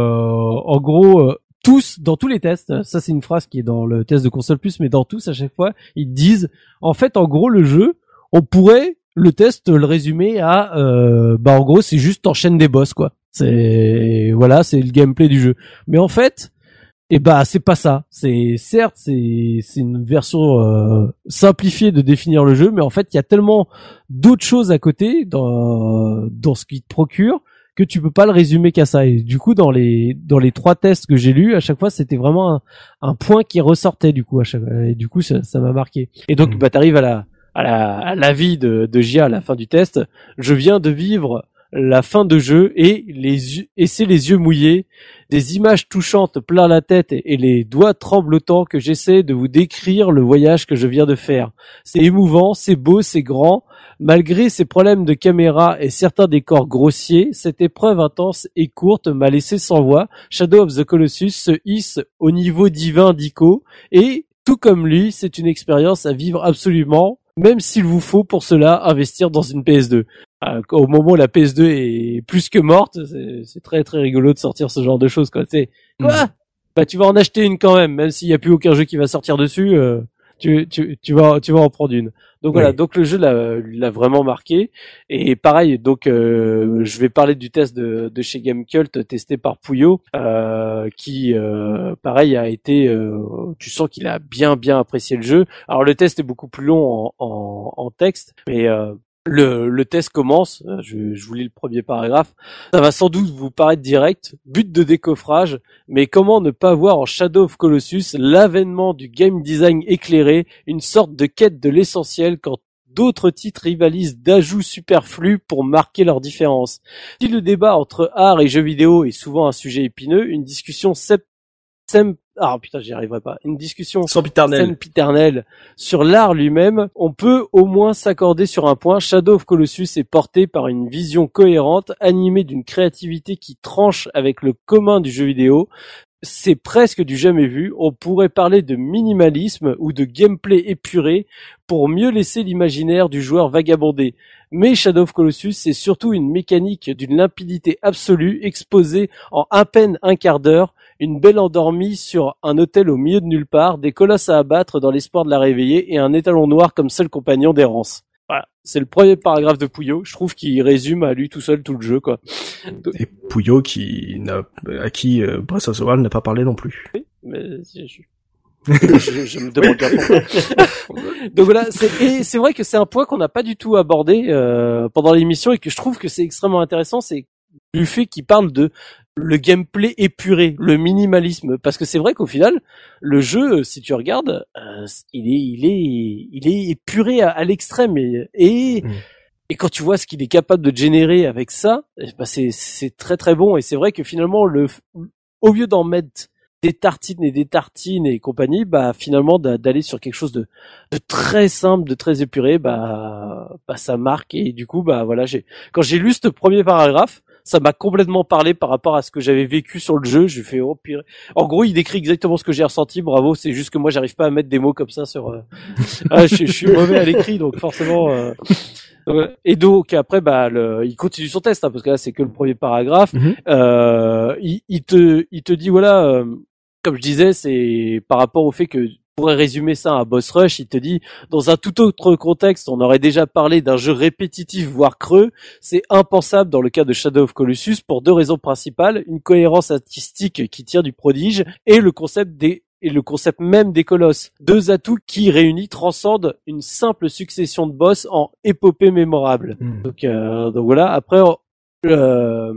en gros, euh, tous, dans tous les tests, ça c'est une phrase qui est dans le test de console plus, mais dans tous à chaque fois, ils disent, en fait, en gros, le jeu, on pourrait le test le résumer à, euh, bah en gros, c'est juste t'enchaînes des boss quoi. C'est voilà, c'est le gameplay du jeu. Mais en fait, et bah c'est pas ça. C'est certes c'est c'est une version euh, simplifiée de définir le jeu, mais en fait il y a tellement d'autres choses à côté dans dans ce qui te procure que tu peux pas le résumer qu'à ça. Et du coup dans les dans les trois tests que j'ai lus, à chaque fois c'était vraiment un, un point qui ressortait du coup à chaque et du coup ça ça m'a marqué. Et donc Mhm. bah t'arrives à la à la à l'avis de de Gia à la fin du test. Je viens de vivre la fin de jeu et les yeux- et c'est les yeux mouillés des images touchantes plein la tête et les doigts tremblotants que j'essaie de vous décrire le voyage que je viens de faire. C'est émouvant, c'est beau, c'est grand. Malgré ces problèmes de caméra et certains décors grossiers, cette épreuve intense et courte m'a laissé sans voix. Shadow of the Colossus se hisse au niveau divin d'Ico et Tout comme lui, c'est une expérience à vivre absolument, même s'il vous faut pour cela investir dans une PS2. Euh, au moment où la PS2 est plus que morte, c'est- très très rigolo de sortir ce genre de choses. Quoi, c'est quoi? Bah tu vas en acheter une quand même, même s'il y a plus aucun jeu qui va sortir dessus. euh, tu, tu, tu vas tu vas en prendre une. Donc voilà, Oui. donc le jeu l'a l'a vraiment marqué. Et pareil, donc euh, je vais parler du test de, de chez Gamecult testé par Pouillot, euh, qui euh, pareil a été, euh, tu sens qu'il a bien bien apprécié le jeu. Alors le test est beaucoup plus long en, en, en texte, mais euh, le, test commence. euh, Je, je vous lis le premier paragraphe. Ça va sans doute vous paraître direct. But de décoffrage, mais comment ne pas voir en Shadow of Colossus l'avènement du game design éclairé, une sorte de quête de l'essentiel quand d'autres titres rivalisent d'ajouts superflus pour marquer leur différence. Si le débat entre art et jeux vidéo est souvent un sujet épineux, une discussion sep... Ah putain, j'y arriverai pas. Une discussion Sans piternel. sempiternelle sur l'art lui-même, on peut au moins s'accorder sur un point. Shadow of Colossus est porté par une vision cohérente, animée d'une créativité qui tranche avec le commun du jeu vidéo. C'est presque du jamais vu. On pourrait parler de minimalisme ou de gameplay épuré pour mieux laisser l'imaginaire du joueur vagabonder. Mais Shadow of Colossus, c'est surtout une mécanique d'une limpidité absolue exposée en à peine un quart d'heure une belle endormie sur un hôtel au milieu de nulle part, des colosses à abattre dans l'espoir de la réveiller et un étalon noir comme seul compagnon d'errance. Voilà, c'est le premier paragraphe de Pouillot. Je trouve qu'il résume à lui tout seul tout le jeu, quoi. Et Pouillot qui n'a, à qui euh, Breath of the Wild n'a pas parlé non plus. Mais je, je, je- me demande bien pourquoi. Donc voilà, c'est, et c'est vrai que c'est un point qu'on n'a pas du tout abordé euh, pendant l'émission et que je trouve que c'est extrêmement intéressant, c'est du fait qu'il parle de le gameplay épuré, le minimalisme, parce que c'est vrai qu'au final, le jeu, si tu regardes, euh, il est, il est, il est épuré à, à l'extrême. Et, et Mm. et quand tu vois ce qu'il est capable de générer avec ça, ben, c'est, c'est très très bon. Et c'est vrai que finalement le, au lieu d'en mettre des tartines et des tartines et compagnie, bah finalement d'a- d'aller sur quelque chose de, de très simple, de très épuré, bah, bah ça marque. Et du coup bah voilà j'ai quand j'ai lu ce premier paragraphe, ça m'a complètement parlé par rapport à ce que j'avais vécu sur le jeu. J'ai fait oh pire. En gros, il décrit exactement ce que j'ai ressenti. Bravo, c'est juste que moi j'arrive pas à mettre des mots comme ça sur. euh, ah, je, je suis mauvais à l'écrit, donc forcément. euh, euh, Et donc après, bah, le... il continue son test hein, parce que là c'est que le premier paragraphe. Mhm. Euh, il, il te, il te dit voilà, euh, comme je disais, c'est par rapport au fait que pourrait résumer ça à Boss Rush, il te dit dans un tout autre contexte, on aurait déjà parlé d'un jeu répétitif voire creux, c'est impensable dans le cas de Shadow of Colossus pour deux raisons principales, une cohérence artistique qui tire du prodige et le concept des et le concept même des colosses. Deux atouts qui réunis transcendent une simple succession de boss en épopée mémorable. Hmm. Donc, euh, donc voilà. Après, euh,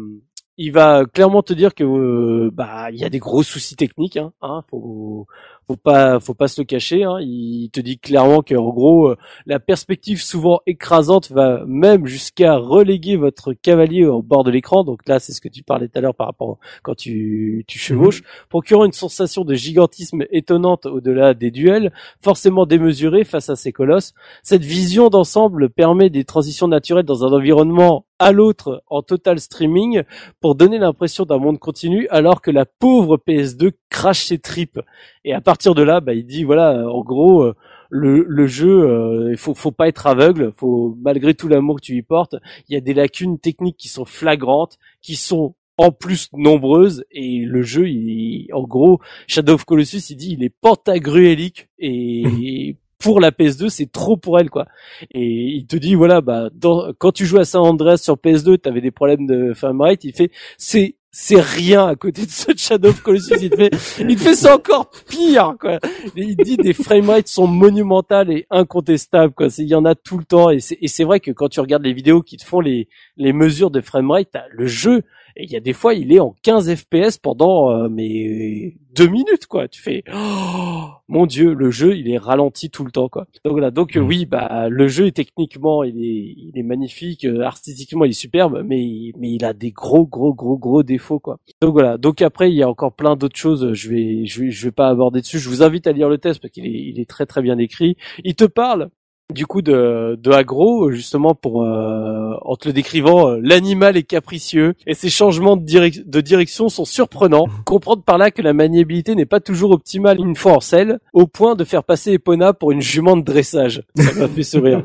il va clairement te dire que euh, bah il y a des gros soucis techniques. Hein, hein, faut faut pas faut pas se le cacher. Hein. Il te dit clairement que en gros euh, la perspective souvent écrasante va même jusqu'à reléguer votre cavalier au bord de l'écran. Donc là, c'est ce que tu parlais tout à l'heure par rapport quand tu tu chevauches, procurant une sensation de gigantisme étonnante au-delà des duels, forcément démesurée face à ces colosses. Cette vision d'ensemble permet des transitions naturelles dans un environnement à l'autre en total streaming pour donner l'impression d'un monde continu alors que la pauvre PS2 crache ses tripes. Et à partir de là, bah, il dit voilà, en gros, euh, le, le jeu, euh, il faut, faut pas être aveugle, faut malgré tout l'amour que tu y portes, il y a des lacunes techniques qui sont flagrantes, qui sont en plus nombreuses et le jeu, il, en gros, Shadow of Colossus, il dit il est pentagruélique et pour la PS2, c'est trop pour elle quoi. Et il te dit voilà bah dans, quand tu joues à San Andreas sur PS2, t'avais des problèmes de framerate, il fait c'est c'est rien à côté de ce Shadow of Colossus. Il fait, il fait ça encore pire, quoi. Il dit des framerates sont monumentales et incontestables, quoi. Il y en a tout le temps. Et c'est, vrai que quand tu regardes les vidéos qui te font les, les mesures de framerate, le jeu, et il y a des fois, il est en 15 FPS pendant, euh, mais, deux minutes, quoi. Tu fais, oh, mon dieu, le jeu, il est ralenti tout le temps, quoi. Donc voilà. Donc, euh, Mhm. oui, bah, le jeu est techniquement, il est, il est magnifique, euh, artistiquement, il est superbe, mais, il- mais il a des gros, gros, gros, gros défauts, quoi. Donc voilà. Donc après, il y a encore plein d'autres choses. Je vais, je vais, je vais pas aborder dessus. Je vous invite à lire le test parce qu'il est, il est très, très bien écrit. Il te parle du coup de, de agro justement pour euh, en te le décrivant euh, l'animal est capricieux et ses changements de, direc- de direction sont surprenants. Comprendre par là que la maniabilité n'est pas toujours optimale une fois en selle au point de faire passer Epona pour une jument de dressage. Ça m'a fait sourire.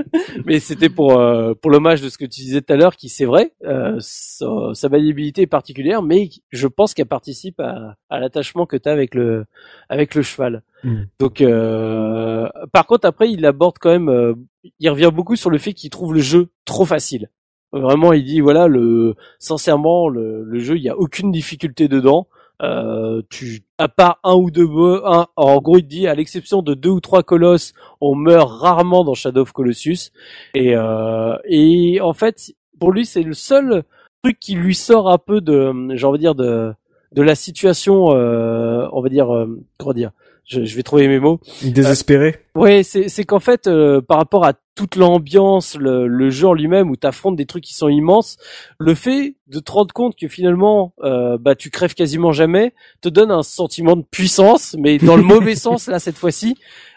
Mais c'était pour euh, pour l'hommage de ce que tu disais tout à l'heure qui c'est vrai euh, sa, sa maniabilité est particulière mais je pense qu'elle participe à, à l'attachement que tu as avec le avec le cheval Mm. donc, euh, par contre, après, il aborde quand même, euh, il revient beaucoup sur le fait qu'il trouve le jeu trop facile. Vraiment, il dit voilà, le, sincèrement, le, le jeu, il y a aucune difficulté dedans. Euh, tu, à part un ou deux, un, en gros, il dit à l'exception de deux ou trois colosses, on meurt rarement dans Shadow of Colossus. Et, euh, et en fait, pour lui, c'est le seul truc qui lui sort un peu de, j'ai envie de dire de, de la situation, euh, on va dire, euh, comment dire, je, je vais trouver mes mots. Désespéré. Ouais, c'est c'est qu'en fait, euh, par rapport à toute l'ambiance, le, le jeu en lui-même, où t'affrontes des trucs qui sont immenses, le fait de te rendre compte que finalement, euh, bah tu crèves quasiment jamais, te donne un sentiment de puissance, mais dans le mauvais sens là cette fois-ci.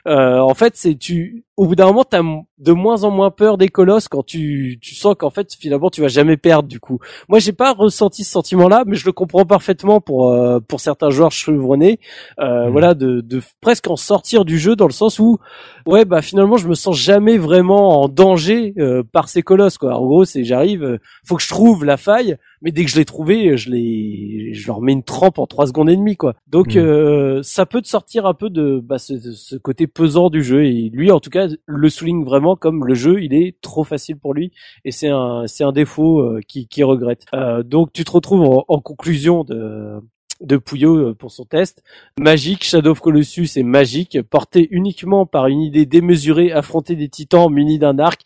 Euh, en fait, c'est tu, au bout d'un moment, t'as de moins en moins peur des colosses quand tu tu sens qu'en fait finalement tu vas jamais perdre du coup. Moi, j'ai pas ressenti ce sentiment-là, mais je le comprends parfaitement pour euh, pour certains joueurs chevronnés, euh, Mhm. voilà, de, de presque en sortir du jeu dans le sens où ouais bah finalement je me sens jamais vraiment en danger euh, par ces colosses quoi. En gros c'est j'arrive, euh, faut que je trouve la faille, mais dès que je l'ai trouvé, je les je leur mets une trempe en trois secondes et demie quoi. Donc Mhm. euh, ça peut te sortir un peu de bah, ce, ce côté pesant du jeu et lui en tout cas le souligne vraiment comme le jeu il est trop facile pour lui et c'est un c'est un défaut euh, qui qui regrette. Euh, donc tu te retrouves en, en conclusion de de Pouillot euh, pour son test. Magique, Shadow of Colossus est magique, porté uniquement par une idée démesurée, affronter des titans munis d'un arc,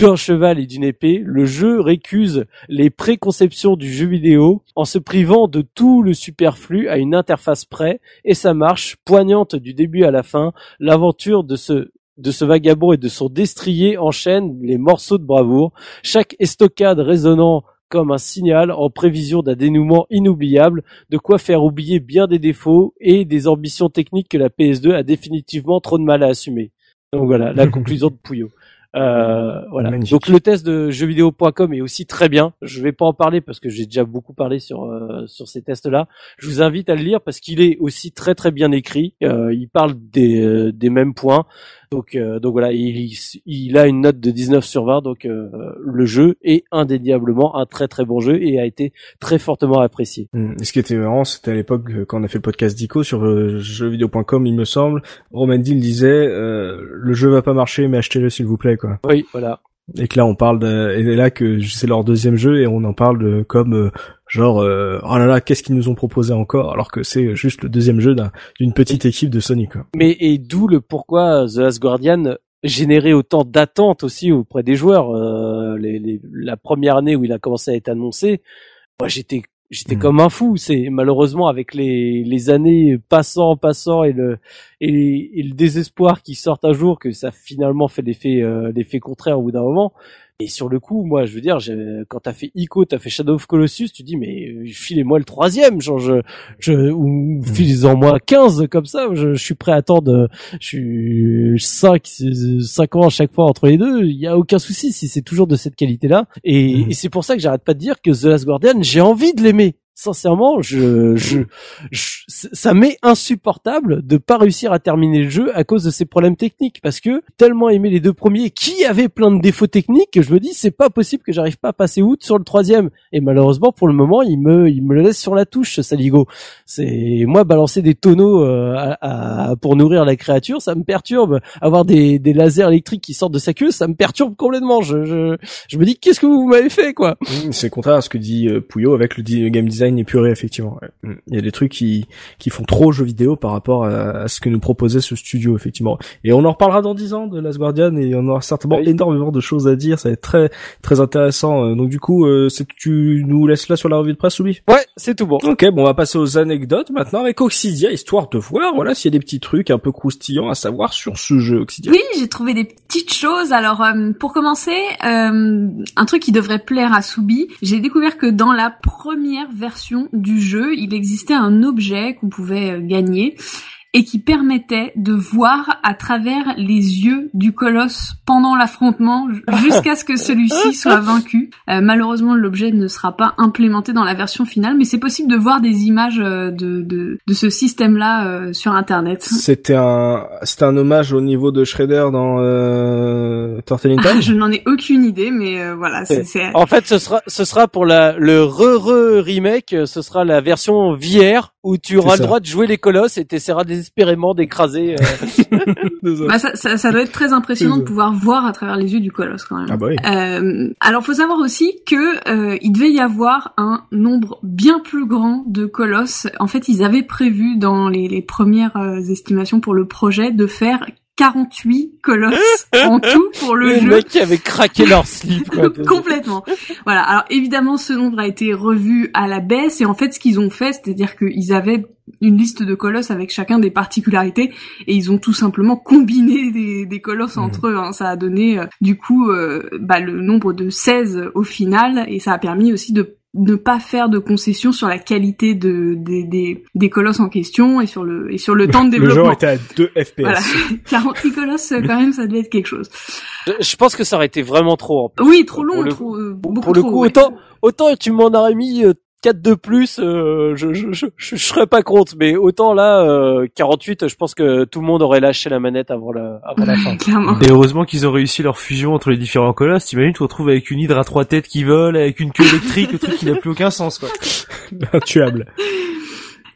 d'un cheval et d'une épée, le jeu récuse les préconceptions du jeu vidéo en se privant de tout le superflu à une interface près, et ça marche, poignante du début à la fin, l'aventure de ce de ce vagabond et de son destrier enchaîne les morceaux de bravoure, chaque estocade résonnant comme un signal en prévision d'un dénouement inoubliable, de quoi faire oublier bien des défauts et des ambitions techniques que la PS2 a définitivement trop de mal à assumer. Donc voilà, la conclusion de Pouillot. Euh, voilà. Magnifique. Donc le test de jeuxvideo.com est aussi très bien. Je vais pas en parler parce que j'ai déjà beaucoup parlé sur euh, sur ces tests-là. Je vous invite à le lire parce qu'il est aussi très très bien écrit. Euh, il parle des euh, des mêmes points. Donc euh, donc voilà, il, il a une note de 19 sur 20. Donc euh, le jeu est indéniablement un très très bon jeu et a été très fortement apprécié. Mm. Et ce qui était marrant, c'était à l'époque euh, quand on a fait le podcast d'Ico sur jeuxvideo.com, il me semble. Roman Deal disait euh, le jeu va pas marcher, mais achetez-le s'il vous plaît, quoi. Oui, voilà. Et que là, on parle de, et là que c'est leur deuxième jeu et on en parle de comme euh, genre euh, oh là là, qu'est-ce qu'ils nous ont proposé encore, alors que c'est juste le deuxième jeu d'un- d'une petite équipe de Sony, quoi. Mais et d'où le pourquoi The Last Guardian générait autant d'attentes aussi auprès des joueurs. Euh, les, les- la première année où il a commencé à être annoncé, moi j'étais j'étais Mm. comme un fou. C'est malheureusement avec les, les années passant passant et le et, et le désespoir qui sortent un jour que ça finalement fait l'effet euh, l'effet contraire au bout d'un moment. Et sur le coup, moi, je veux dire, j'ai- quand t'as fait Ico, t'as fait Shadow of Colossus, tu dis, mais euh, filez-moi le troisième, genre, je, je, ou filez-en moi 15, comme ça, je, je suis prêt à attendre, je suis 5, 5 ans à chaque fois entre les deux, il y a aucun souci si c'est toujours de cette qualité-là. Et, Mhm. et c'est pour ça que j'arrête pas de dire que The Last Guardian, j'ai envie de l'aimer. Sincèrement, je, je, je- ça m'est insupportable de pas réussir à terminer le jeu à cause de ces problèmes techniques. Parce que tellement aimé les deux premiers qui avaient plein de défauts techniques que je me dis c'est pas possible que j'arrive pas à passer outre sur le troisième. Et malheureusement pour le moment il me il me le laisse sur la touche Saligo. C'est moi balancer des tonneaux euh, à- à- pour nourrir la créature ça me perturbe. Avoir des, des lasers électriques qui sortent de sa queue ça me perturbe complètement. Je je, je me dis qu'est-ce que vous m'avez fait quoi? C'est contraire à ce que dit euh, Pouillot avec le game design épuré, effectivement. ouais. Mm. Il y a des trucs qui, qui font trop jeux vidéo par rapport à, à ce que nous proposait ce studio, effectivement. Et on en reparlera dans 10 ans de Last Guardian et on aura certainement Oui. énormément de choses à dire. Ça va être très, très intéressant. Euh, Donc du coup, euh, c'est tu nous laisses là sur la revue de presse, Oubi ouais c'est tout bon Ok, bon, on va passer aux anecdotes maintenant avec Oxidia, histoire de voir, voilà, s'il y a des petits trucs un peu croustillants à savoir sur ce jeu Oxidia. Oui, j'ai trouvé des petites choses. Alors, euh, pour commencer, euh, un truc qui devrait plaire à Soubi, j'ai découvert que dans la première version du jeu, il existait un objet qu'on pouvait euh, gagner. Et qui permettait de voir à travers les yeux du colosse pendant l'affrontement jusqu'à ce que celui-ci soit vaincu. Euh, malheureusement, l'objet ne sera pas implémenté dans la version finale, mais c'est possible de voir des images euh, de, de, de ce système-là euh, sur Internet. C'était un, c'était un hommage au niveau de Shredder dans euh. Ah, je n'en ai aucune idée, mais euh, voilà, c'est... c'est- En fait, ce sera, ce sera pour la, le re-re remake, ce sera la version VR où tu auras le droit de jouer les colosses et t'essaieras désespérément d'écraser. euh. Bah, ça, ça, ça doit être très impressionnant de pouvoir voir à travers les yeux du colosse quand même. Ah bah oui. Euh, alors, faut savoir aussi que euh, il devait y avoir un nombre bien plus grand de colosses. En fait, ils avaient prévu dans les, les premières euh, estimations pour le projet de faire 48 colosses en tout pour le les jeu. mecs qui avaient craqué leur slip. Quoi. Complètement. Voilà. Alors évidemment, ce nombre a été revu à la baisse et en fait, ce qu'ils ont fait, c'est-à-dire qu'ils avaient une liste de colosses avec chacun des particularités et ils ont tout simplement combiné des, des colosses Mhm. entre eux. hein. Ça a donné euh, du coup euh, bah, le nombre de 16 au final et ça a permis aussi de ne pas faire de concessions sur la qualité de, des, des, des colosses en question et sur le et sur le temps de Le développement. genre était à 2 FPS. Voilà. 48 colosses, quand même, ça devait être quelque chose. Je, je pense que ça aurait été vraiment trop. en plus. Oui, trop Pour long, le- trop, euh, beaucoup Pour le trop, coup, ouais. autant, autant tu m'en aurais mis euh, 4 de plus, euh, je, je, je, je, je serais pas contre. Mais autant là, euh, 48, je pense que tout le monde aurait lâché la manette avant la, avant la fin. Clairement. Et heureusement qu'ils ont réussi leur fusion entre les différents colosses. T'imagines, tu te retrouves avec une hydre à trois têtes qui vole, avec une queue électrique, le truc qui n'a plus aucun sens, quoi. Intuable.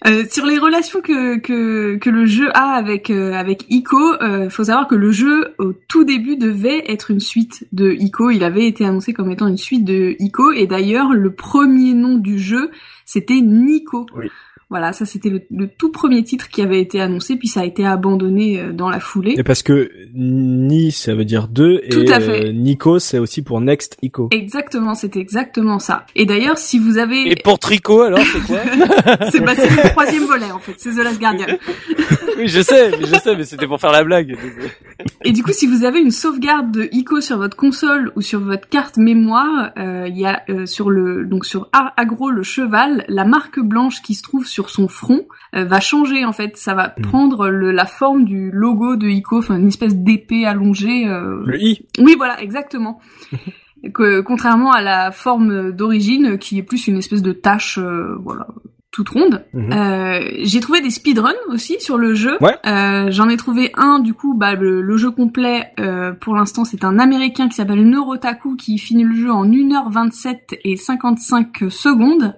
Euh, sur les relations que, que, le jeu a avec, euh, avec Ico, euh, faut savoir que le jeu, au tout début, devait être une suite de Ico. Il avait été annoncé comme étant une suite de Ico, et d'ailleurs, le premier nom du jeu, c'était Nico. Voilà, ça c'était le, le tout premier titre qui avait été annoncé, puis ça a été abandonné euh, dans la foulée. Et parce que Ni, ça veut dire deux, Tout et à fait. euh, Nico, c'est aussi pour Next Ico. Exactement, c'était exactement ça. Et d'ailleurs, si vous avez... Et pour Tricot, alors, c'est quoi c'est bah, c'est le troisième volet, en fait, c'est The Last Guardian. Oui, je sais, mais je sais, mais c'était pour faire la blague. Et du coup, si vous avez une sauvegarde de ICO sur votre console ou sur votre carte mémoire, euh, il y a euh, sur le donc sur Agro le cheval, la marque blanche qui se trouve sur son front euh, va changer en fait. Ça va Mm. prendre le, la forme du logo de ICO, enfin une espèce d'épée allongée. euh, Le I. Oui, voilà, exactement. que, contrairement à la forme d'origine, qui est plus une espèce de tache, euh, voilà, toute ronde. Mhm. Euh, j'ai trouvé des speedruns aussi sur le jeu. Ouais. Euh, J'en ai trouvé un, du coup, bah, le, le jeu complet, euh, pour l'instant, c'est un Américain qui s'appelle Neurotaku qui finit le jeu en 1h27 et 55 secondes.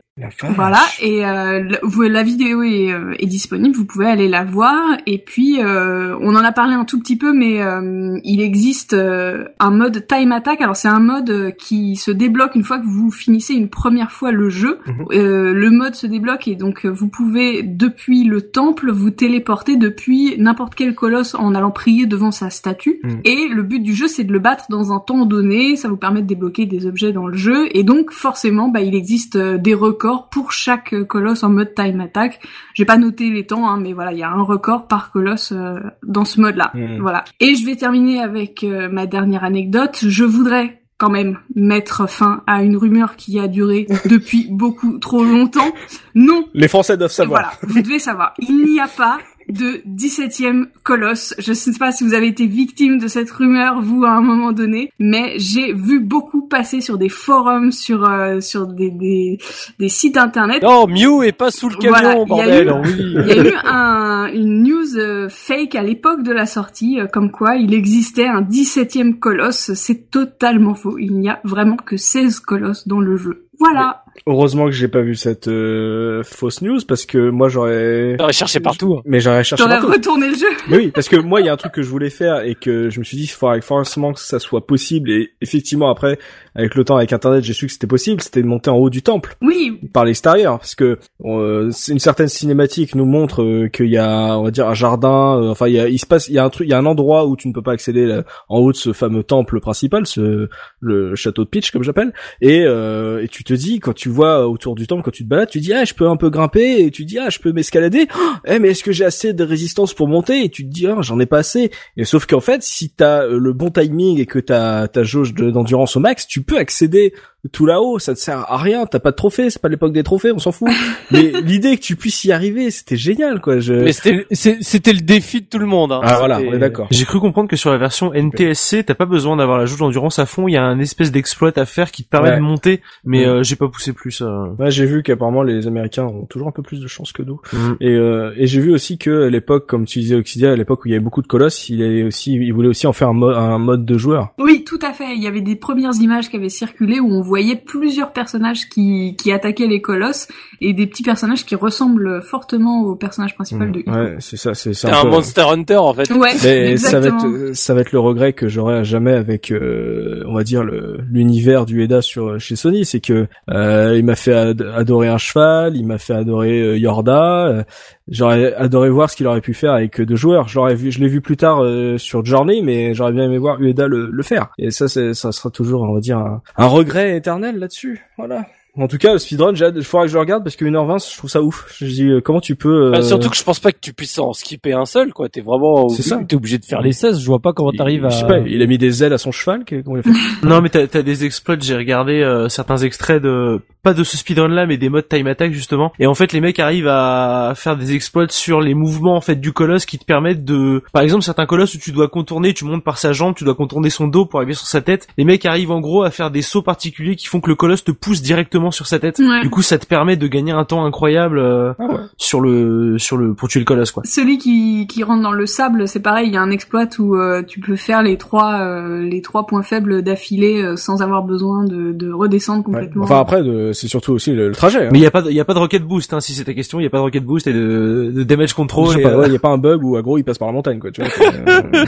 Voilà, et euh, la vidéo est, euh, est disponible, vous pouvez aller la voir. Et puis, euh, on en a parlé un tout petit peu, mais euh, il existe euh, un mode time attack. Alors, c'est un mode qui se débloque une fois que vous finissez une première fois le jeu. Euh, le mode se débloque et donc vous pouvez, depuis le temple, vous téléporter depuis n'importe quel colosse en allant prier devant sa statue. Mhm. Et le but du jeu, c'est de le battre dans un temps donné. Ça vous permet de débloquer des objets dans le jeu. Et donc, forcément, bah, il existe des records pour chaque euh, colosse en mode time attack. J'ai pas noté les temps, hein, mais voilà, il y a un record par colosse euh, dans ce mode-là. Mhm. Voilà. Et je vais terminer avec euh, ma dernière anecdote. Je voudrais quand même mettre fin à une rumeur qui a duré depuis beaucoup trop longtemps. Non, Les Français doivent savoir. voilà, vous devez savoir, il n'y a pas de 17e colosse. Je sais pas si vous avez été victime de cette rumeur, vous, à un moment donné, mais j'ai vu beaucoup passer sur des forums, sur euh, sur des, des, des sites internet. Non, Mew est pas sous le camion, Voilà, il y a bordel. eu- oui. Il y a eu un, une news euh, fake à l'époque de la sortie, euh, comme quoi il existait un 17e colosse. C'est totalement faux. Il n'y a vraiment que 16 colosses dans le jeu. Voilà. Heureusement que j'ai pas vu cette euh, fausse news parce que moi j'aurais. J'aurais cherché partout. Mais j'aurais cherché J'aurais partout. retourné le jeu. Mais oui, parce que moi, il y a un truc que je voulais faire et que je me suis dit, il faudrait forcément que ça soit possible. Et effectivement, après, avec le temps, avec Internet, j'ai su que c'était possible. C'était de monter en haut du temple Oui, par l'extérieur, parce que euh, une certaine cinématique nous montre euh, qu'il y a, on va dire, un jardin. euh, enfin, il y a, il se passe, il y a un truc, il y a un endroit où tu ne peux pas accéder là, en haut de ce fameux temple principal, ce le château de Peach comme j'appelle. Et, euh, et tu te dis, quand tu vois autour du temple, quand tu te balades, tu dis, ah, je peux un peu grimper. Et tu dis, ah, je peux m'escalader. Oh, eh, mais est-ce que j'ai assez de résistance pour monter? Et tu te dis, ah, j'en ai pas assez. Et sauf qu'en fait, si t'as le bon timing et que t'as ta jauge de- d'endurance au max, tu peux accéder tout là-haut, ça te sert à rien. T'as pas de trophée, c'est pas l'époque des trophées, on s'en fout. Mais l'idée que tu puisses y arriver, c'était génial, quoi. Je... Mais c'était le défi de tout le monde. Hein. Ah voilà, on est d'accord. J'ai cru comprendre que sur la version NTSC, t'as pas besoin d'avoir la jauge d'endurance à fond, il y a un espèce d'exploit à faire qui te permet Ouais. de monter, mais Mm. euh, j'ai pas poussé plus. euh. Ouais, j'ai vu qu'apparemment les Américains ont toujours un peu plus de chance que nous. Mm. Et, euh, et j'ai vu aussi que à l'époque, comme tu disais Oxidia, à l'époque où il y avait beaucoup de colosses, il est aussi, il voulait aussi en faire un, mo- un mode de joueur. Oui, tout à fait. Il y avait des premières images qui avaient circulé où on voyait plusieurs personnages qui, qui attaquaient les colosses et des petits personnages qui ressemblent fortement au personnage principal de Ico. Ouais, c'est ça, c'est un peu- Monster Hunter en fait. Ouais, Mais ça va être ça va être le regret que j'aurai à jamais avec euh, on va dire le l'univers du Eda sur chez Sony, c'est que euh, il m'a fait ad- adorer un cheval, il m'a fait adorer euh, Yorda, euh, j'aurais adoré voir ce qu'il aurait pu faire avec euh, deux joueurs. J'aurais vu je l'ai vu plus tard euh, sur Journey mais j'aurais bien aimé voir Ueda le, faire. Et ça ça sera toujours on va dire un regret éternel là-dessus. Voilà. En tout cas, le speedrun, j'ai hâte, il faudra que je le regarde parce que 1h20, je trouve ça ouf. Je dis, euh, comment tu peux... Bah, euh, surtout que je pense pas que tu puisses en skipper un seul, quoi. T'es vraiment, C'est ça. T'es obligé de faire les 16, je vois pas comment t'arrives à... Je sais pas, il a mis des ailes à son cheval, comment il a fait Non mais t'as as des exploits, j'ai regardé euh, certains extraits de pas de ce speedrun là mais des modes time attack justement et en fait les mecs arrivent à faire des exploits sur les mouvements en fait du colosse qui te permettent de par exemple certains colosses où tu dois contourner, tu montes par sa jambe, tu dois contourner son dos pour arriver sur sa tête. Les mecs arrivent en gros à faire des sauts particuliers qui font que le colosse te pousse directement sur sa tête. Ouais. Du coup ça te permet de gagner un temps incroyable euh, Ah ouais. sur le sur le pour tuer le colosse quoi. Celui qui, qui rentre dans le sable, c'est pareil, il y a un exploit où euh, tu peux faire les trois euh, les trois points faibles d'affilée euh, sans avoir besoin de, de redescendre Ouais. complètement. Enfin après, de- c'est surtout aussi le, le trajet. Hein. Mais il y a pas de, il y a pas de rocket boost hein, si c'est ta question, il y a pas de rocket boost et de, de damage control. euh, ouais, y a pas un bug où agro il passe par la montagne quoi, tu vois. euh,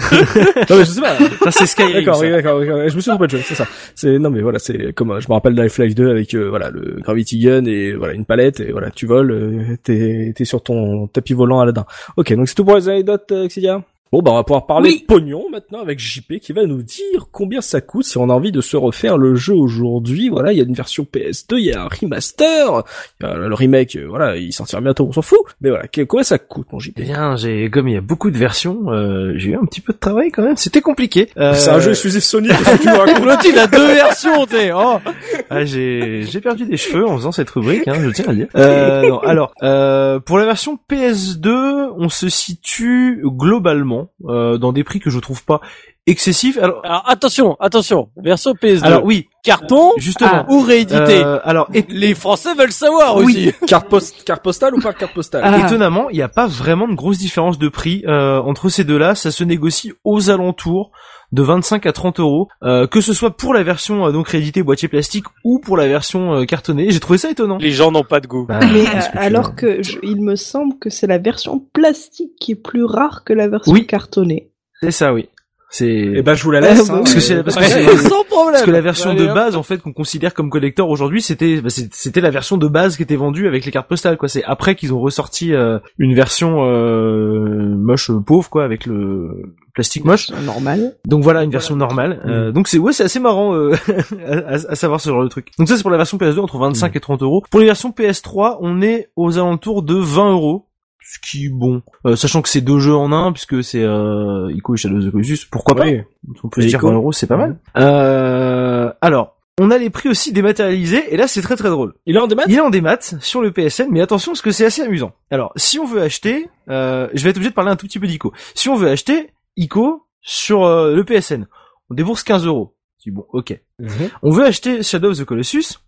non mais je sais pas. ça, c'est Skyrim. D'accord, ça. oui, d'accord, d'accord. Je me suis trompé de jeu, c'est ça. C'est non mais voilà, c'est comme je me rappelle d'Half-Life 2 avec euh, le gravity gun et voilà une palette et voilà tu voles, euh, t'es t'es sur ton tapis volant Aladdin. Ok, donc c'est tout pour les anecdotes, euh, Xidia? Bon bah on va pouvoir parler Oui. de pognon maintenant avec JP qui va nous dire combien ça coûte si on a envie de se refaire le jeu aujourd'hui. Voilà, il y a une version PS2, il y a un remaster, il y a le remake, euh, voilà, il sortira bientôt, on s'en fout. Mais voilà, que- combien ça coûte mon JP Eh bien, j'ai comme il y a beaucoup de versions, euh, j'ai eu un petit peu de travail quand même. C'était compliqué. Euh, C'est un jeu exclusif Sony, tu racontes il a deux versions, t'es. Oh. ah, j'ai j'ai perdu des cheveux en faisant cette rubrique, hein, je tiens à le dire. Euh, non, alors, euh, pour la version PS2, on se situe globalement euh, dans des prix que je trouve pas excessifs. Alors, Alors attention, attention. Version PS2. alors oui, carton justement. ou réédité. Euh, alors, et- Les Français veulent savoir Oui. aussi. carte, post carte postale ou pas carte postale Ah. étonnamment, il n'y a pas vraiment de grosse différence de prix euh, entre ces deux-là. Ça se négocie aux alentours de 25 à 30 euros, euh, que ce soit pour la version euh, donc rééditée boîtier plastique ou pour la version euh, cartonnée. J'ai trouvé ça étonnant. Les gens n'ont pas de goût. Bah, Mais euh, que alors que je- il me semble que c'est la version plastique qui est plus rare que la version Oui. cartonnée. c'est ça, oui. C'est Eh ben je vous la laisse. Euh, hein, parce que c'est parce que Ouais, c'est- sans problème. Parce que la version Allez, de base, en fait, qu'on considère comme collector aujourd'hui, c'était bah, c'était la version de base qui était vendue avec les cartes postales, quoi. C'est après qu'ils ont ressorti euh, une version euh, moche euh, pauvre, quoi, avec le plastique moche. Normal. Donc voilà, une version normale. Euh, donc c'est ouais, c'est assez marrant euh, à, à- à savoir ce genre de truc. Donc ça c'est pour la version PS2 entre 25 et 30 euros. Pour les versions PS3, on est aux alentours de 20 euros. Ce qui bon, euh, sachant que c'est deux jeux en un, puisque c'est euh, Ico et Shadow of the Colossus, pourquoi pas? Oui. on peut se dire Ico. 20 euros, c'est pas mal. Euh, alors, on a les prix aussi dématérialisés, et là c'est très très drôle. Il est en démat? Il est en démat sur le PSN, mais attention parce que c'est assez amusant. Alors, si on veut acheter, euh, je vais être obligé de parler un tout petit peu d'Ico. Si on veut acheter Ico sur euh, le PSN, on débourse 15 euros. Je dis bon, ok. On veut acheter Shadow of the Colossus,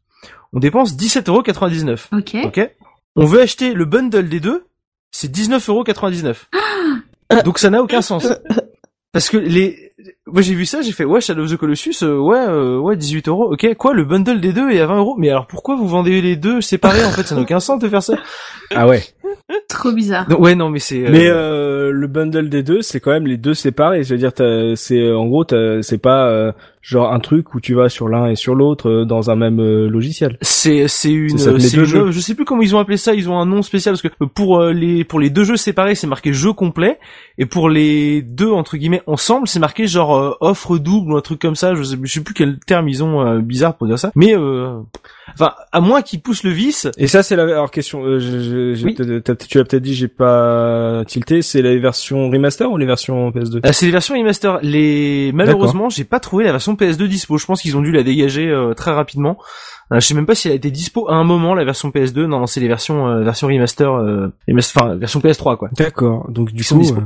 on dépense 17,99€. Ok. Ok. On veut acheter le bundle des deux, c'est 19,99€. Donc ça n'a aucun sens. Parce que les, moi j'ai vu ça, j'ai fait ouais Shadow of the Colossus, euh, ouais euh, ouais 18 euros, ok quoi le bundle des deux est à 20 euros, mais alors pourquoi vous vendez les deux séparés en fait? Ça n'a aucun sens de faire ça. Ah ouais. Trop bizarre. Ouais non mais c'est. euh, Mais euh, le bundle des deux, c'est quand même les deux séparés. Je veux dire, t'as- c'est euh, en gros, t'as- c'est pas euh, genre un truc où tu vas sur l'un et sur l'autre euh, dans un même euh, logiciel. C'est c'est une C'est ça, les deux une- jeux. je sais plus comment ils ont appelé ça, ils ont un nom spécial parce que pour euh, les pour les deux jeux séparés, c'est marqué jeu complet et pour les deux entre guillemets ensemble, c'est marqué genre euh, offre double ou un truc comme ça, je sais, je sais plus quel terme ils ont euh, bizarre pour dire ça. Mais euh, Enfin, à moins qu'ils poussent le vice. Et ça, c'est la alors question. euh, je- je- Oui. tu as peut-être dit, j'ai pas tilté. C'est la version remaster ou les versions PS2 Ah, c'est les versions remaster. Les malheureusement, j'ai pas trouvé la version PS2 dispo. Je pense qu'ils ont dû la dégager euh, très rapidement. Euh, je sais même pas si elle a été dispo à un moment la version PS2. Non, non, c'est les versions euh, version remaster, euh, remaster- enfin version PS3 quoi. D'accord. Donc du Ils sont coup, dispo. euh,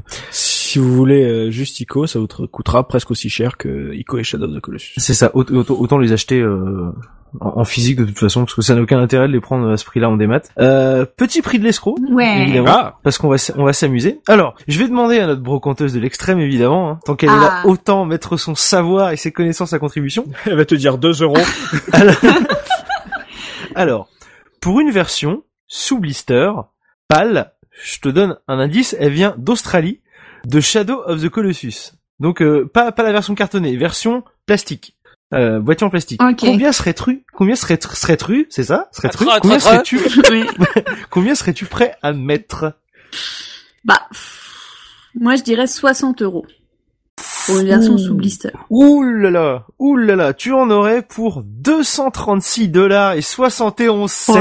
si vous voulez euh, juste Ico, ça vous te coûtera presque aussi cher que Ico et Shadow of the Colossus. C'est ça. Autant, autant- autant les acheter euh, en, en physique de toute façon parce que ça n'a aucun intérêt de les prendre à ce prix-là en démat. Euh, petit prix de l'escroc. Ouais. Évidemment. Ah parce qu'on va s- on va s'amuser. Alors, je vais demander à notre brocanteuse de l'extrême évidemment, hein, tant qu'elle est là, Ah. autant mettre son savoir et ses connaissances à contribution. Elle va te dire 2 euros. Alors, pour une version sous blister, pâle, je te donne un indice, elle vient d'Australie, de Shadow of the Colossus. Donc euh, pas pas la version cartonnée, version plastique. Euh, boîtier en plastique. Ok. Combien serait-tu Combien serait serais-tu C'est ça? Serais-tu Tra- tra- Combien serais-tu Oui. Combien serais-tu prêt à mettre? Bah, moi je dirais 60 euros pour une version sous blister. Ouh là là, ouh là là, tu en aurais pour 236 dollars et 71 cents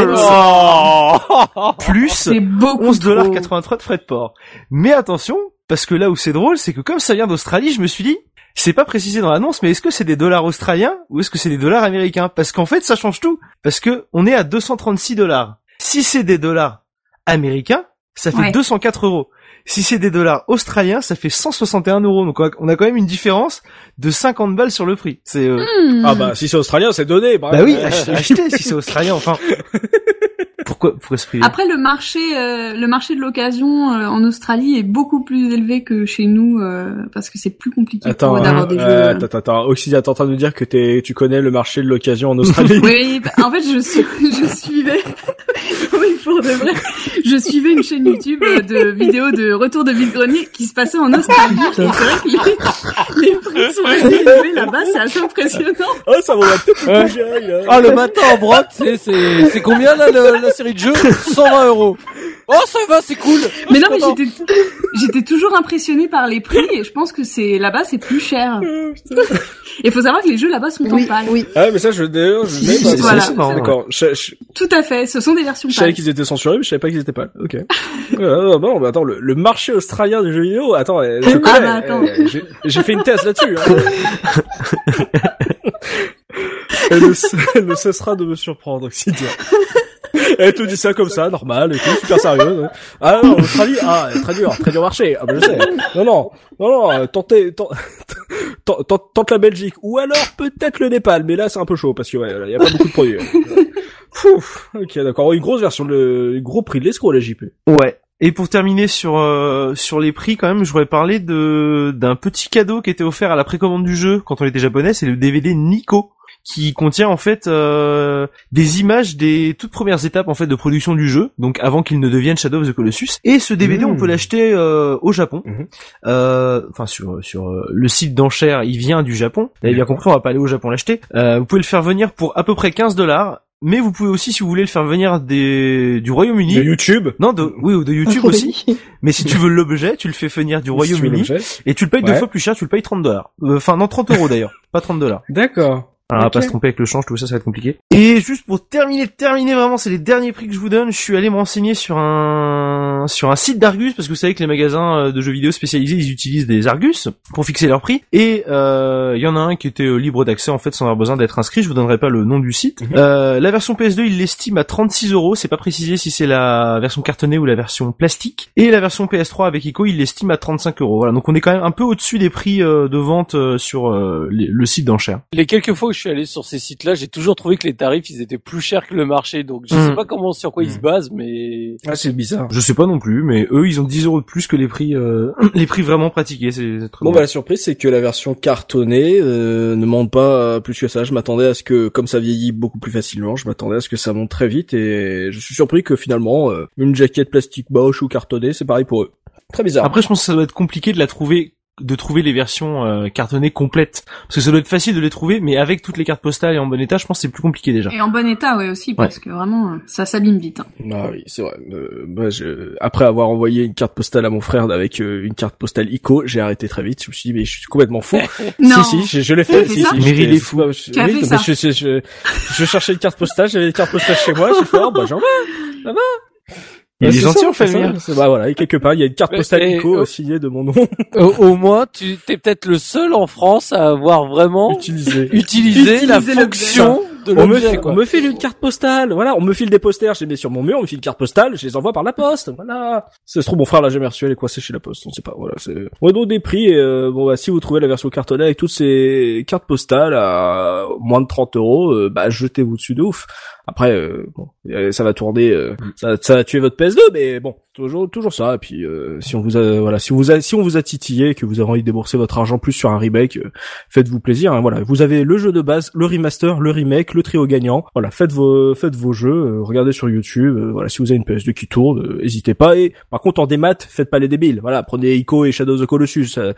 Oh plus C'est beaucoup 11 dollars trop. 83 de frais de port. Mais attention, parce que là où c'est drôle, c'est que comme ça vient d'Australie, je me suis dit, c'est pas précisé dans l'annonce, mais est-ce que c'est des dollars australiens ou est-ce que c'est des dollars américains? Parce qu'en fait, ça change tout. Parce que on est à 236 dollars. Si c'est des dollars américains, ça fait Ouais. 204 euros. Si c'est des dollars australiens, ça fait 161 euros. Donc on a- quand même une différence de 50 balles sur le prix. C'est euh, Hmm. ah bah si c'est australien, c'est donné. bref. bah oui, ach- achetez si c'est australien. Enfin, pourquoi pourquoi se priver Après le marché, euh, le marché de l'occasion euh, en Australie est beaucoup plus élevé que chez nous euh, parce que c'est plus compliqué Attends, d'avoir hein, des jeux. euh, euh. attends, attends, Oxydia, t'es en train de nous dire que t'es, tu connais le marché de l'occasion en Australie? Oui, bah, en fait, je, suis, je suivais, oui, pour de vrai, je suivais une chaîne YouTube euh, de vidéos de retour de vide-grenier qui se passait en Australie. Et c'est vrai que les, les prix sont assez élevés là-bas, c'est assez impressionnant. Oh, ça vaut peut-être le Ouais. là. Ah, le matin en broc, c'est, c'est, c'est combien là le- la série de jeux? 120 euros. Oh, ça va, c'est cool. Mais non, mais j'étais, j'étais toujours impressionnée par les prix et je pense que c'est là-bas c'est plus cher. Et il faut savoir que les jeux là-bas sont Oui, en pâle. oui. Ah, mais ça, je, d'ailleurs, je. Voilà. D'accord. Je, je, Tout à fait, ce sont des versions je savais pâles. qu'ils étaient censurés, mais je savais pas qu'ils étaient pas. Ok. Euh, non, mais attends, le, le marché australien du jeu vidéo, attends, euh, je connais. bah, attends. euh, j'ai- J'ai fait une thèse là-dessus. Hein. elle, ne, elle ne cessera de me surprendre, Oxydia. Elle te dit ça comme ça, normal, et tout, super sérieux. Ah non, Australie, ah, très dur, très dur marché. Ah bah je sais. Non, non, non, non, euh, tentez, tente, tente, tente- tente la Belgique, ou alors peut-être le Népal, mais là c'est un peu chaud, parce que ouais, il y a pas beaucoup de produits. Pouf, ok, d'accord, une grosse version, le gros prix de l'escroc, la JP. Ouais. Et pour terminer sur euh, sur les prix quand même, je voudrais parler de d'un petit cadeau qui était offert à la précommande du jeu quand on était japonais, c'est le DVD Nico qui contient en fait euh, des images des toutes premières étapes en fait de production du jeu, donc avant qu'il ne devienne Shadow of the Colossus. Et ce DVD, Mmh. on peut l'acheter euh, au Japon, Mhm. Euh, enfin sur sur euh, le site d'enchères, il vient du Japon. Vous avez bien compris, on va pas aller au Japon l'acheter. Euh, vous pouvez le faire venir pour à peu près 15 dollars. Mais vous pouvez aussi, si vous voulez le faire venir des, du Royaume-Uni, De YouTube. non, de, oui, ou de YouTube aussi. Mais si tu veux l'objet, tu le fais venir du Royaume-Uni et tu le payes deux fois plus cher, tu le payes 30 dollars. Euh, Enfin, non, 30 euros d'ailleurs, pas 30 dollars. D'accord. Alors, on va Ok. pas se tromper avec le change, tout ça, ça va être compliqué. Et juste pour terminer, terminer vraiment, c'est les derniers prix que je vous donne. Je suis allé me renseigner sur un sur un site d'Argus parce que vous savez que les magasins euh, de jeux vidéo spécialisés, ils utilisent des Argus pour fixer leur prix. Et euh, il y en a un qui était euh, libre d'accès en fait, sans avoir besoin d'être inscrit. Je vous donnerai pas le nom du site. Mhm. Euh, la version PS2, il l'estime à 36 euros. C'est pas précisé si c'est la version cartonnée ou la version plastique. Et la version PS3 avec Ico, il l'estime à 35 euros. Voilà, donc on est quand même un peu au-dessus des prix de vente sur les- le site d'enchères. Les quelques fois où je suis allé sur ces sites-là, j'ai toujours trouvé que les tarifs, ils étaient plus chers que le marché. Donc, je Mm. sais pas comment, sur quoi ils se basent, mais Ah, c'est bizarre. Je sais pas non plus, mais eux, ils ont 10 euros de plus que les prix, euh, les prix vraiment pratiqués. C'est Bon bah la surprise c'est que la version cartonnée euh, ne monte pas plus que ça. Je m'attendais à ce que comme ça vieillit beaucoup plus facilement, je m'attendais à ce que ça monte très vite et je suis surpris que finalement euh, une jaquette plastique Bosch ou cartonnée c'est pareil pour eux. Très bizarre. Après, je pense que ça doit être compliqué de la trouver de trouver les versions euh, cartonnées complètes parce que ça doit être facile de les trouver mais avec toutes les cartes postales et en bon état je pense que c'est plus compliqué déjà Et en bon état, ouais, aussi, parce que vraiment, euh, ça s'abîme vite. hein. Ah oui, c'est vrai. Euh, moi, je... après avoir envoyé une carte postale à mon frère avec euh, une carte postale ICO, j'ai arrêté très vite. Je me suis dit mais je suis complètement fou. Non. Si si, je, je l'ai fait. Si, si, Mais il est fou. bah, je- Tu as oui, fait mais ça. Je, je, je, je cherchais une carte postale, j'avais des cartes postales chez moi. J'ai fait oh bah j'en veux. Ça va. Il est c'est gentil ça, en fait c'est le ça. mien. C'est- Bah voilà, et quelque part il y a une carte postale et- ICO euh, signée de mon nom Au, au moins, tu t'es peut-être le seul en France à avoir vraiment utilisée. utilisé la fonction de On me, quoi. on me file une carte postale, voilà, on me file des posters, je les mets sur mon mur, on me file une carte postale, je les envoie par la poste, voilà. Ça se trouve, mon frère l'a jamais reçu, elle est coincée chez la poste, on sait pas, voilà, c'est... On donc des prix, et, euh, bon, bah, si vous trouvez la version cartonnée avec toutes ces cartes postales à moins de 30 euros, euh, bah, jetez-vous dessus de ouf. Après, euh, bon, ça va tourner, euh, ça, ça va tuer votre PS2, mais bon, toujours, toujours ça. Et puis, euh, si on vous a, voilà, si on vous a, si on vous a titillé, que vous avez envie de débourser votre argent plus sur un remake, euh, faites-vous plaisir. hein, voilà, vous avez le jeu de base, le remaster, le remake, le trio gagnant. Voilà, faites vos, faites vos jeux, euh, regardez sur YouTube. euh, voilà, si vous avez une PS2 qui tourne, euh, n'hésitez pas. Et par contre, en démat, faites pas les débiles. Voilà, prenez Ico et Shadow of the Colossus. euh,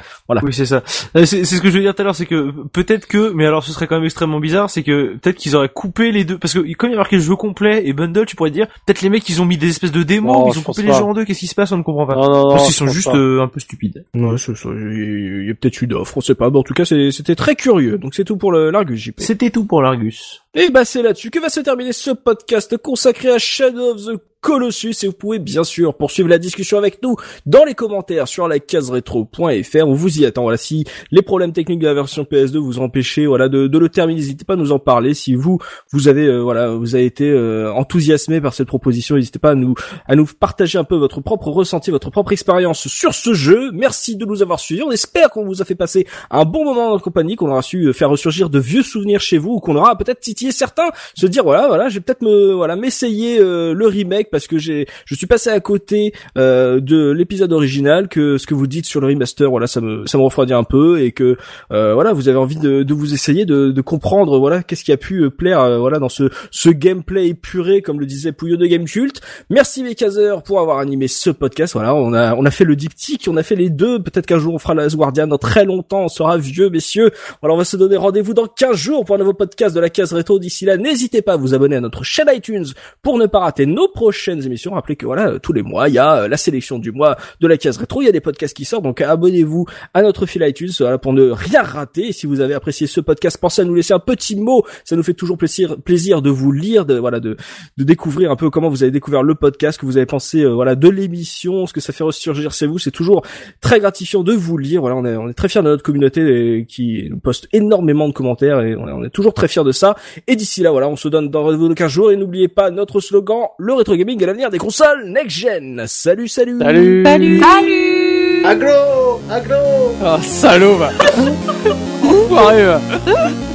Oui, c'est ça. C'est ce que je veux dire tout à l'heure, c'est que peut-être que, mais alors ce serait quand même extrêmement bizarre, c'est que peut-être qu'ils auraient coupé les deux, parce que comme y a marqué jeu complet et bundle, tu pourrais dire, peut-être les mecs ils ont mis des espèces de démos, Non, ils ont coupé les jeux en deux, qu'est-ce qui se passe, on ne comprend pas. Non, non, non. je sont juste euh, un peu stupides. Ça. Il y a- peut-être une offre, on sait pas. Mais en tout cas, c'était très curieux. Donc c'est tout pour l'Argus JP. C'était tout pour l'Argus. Et bah c'est là-dessus que va se terminer ce podcast consacré à Shadow of the Colossus. Et vous pouvez bien sûr poursuivre la discussion avec nous dans les commentaires sur la case rétro.fr on vous y attend. Voilà si les problèmes techniques de la version PS2 vous empêchez voilà de, le terminer n'hésitez pas à nous en parler. Si vous vous avez euh, voilà vous avez été euh, enthousiasmé par cette proposition n'hésitez pas à nous à nous partager un peu votre propre ressenti votre propre expérience sur ce jeu. Merci de nous avoir suivis. On espère qu'on vous a fait passer un bon moment en notre compagnie qu'on aura su faire ressurgir de vieux souvenirs chez vous ou qu'on aura peut-être titillé certains se dire voilà voilà je vais peut-être me voilà m'essayer euh, le remake parce que j'ai je suis passé à côté euh, de l'épisode original que ce que vous dites sur le remaster voilà ça me ça me refroidit un peu et que euh, voilà vous avez envie de, vous essayer de, comprendre voilà qu'est-ce qui a pu plaire voilà dans ce ce gameplay épuré comme le disait Pouillot de Game Cult. Merci Mekazer pour avoir animé ce podcast. Voilà on a on a fait le diptyque on a fait les deux. Peut-être qu'un jour on fera la Guardian dans très longtemps. On sera vieux messieurs. Voilà on va se donner rendez-vous dans 15 jours pour un nouveau podcast de la case rétro d'ici là n'hésitez pas à vous abonner à notre chaîne iTunes pour ne pas rater nos prochaines émissions. Rappelez que voilà tous les mois il y a euh, la sélection du mois de la case rétro. Il y a des podcasts qui sortent donc abonnez-vous à notre fil iTunes voilà, pour ne rien rater. Et si vous avez apprécié ce podcast pensez à nous laisser un petit mot. Ça nous fait toujours plaisir plaisir de vous lire de voilà de de découvrir un peu comment vous avez découvert le podcast que vous avez pensé euh, voilà de l'émission ce que ça fait ressurgir chez vous. C'est toujours très gratifiant de vous lire. Voilà on est on est très fiers de notre communauté euh, qui nous poste énormément de commentaires et on est, on est toujours très fiers de ça et d'ici là voilà on se donne dans rendez-vous de 15 jours et n'oubliez pas notre slogan le rétro gaming est l'avenir des consoles next gen salut salut Salut. Salut Salut Agro Agro Ah, salaud, va. Enfoiré, va.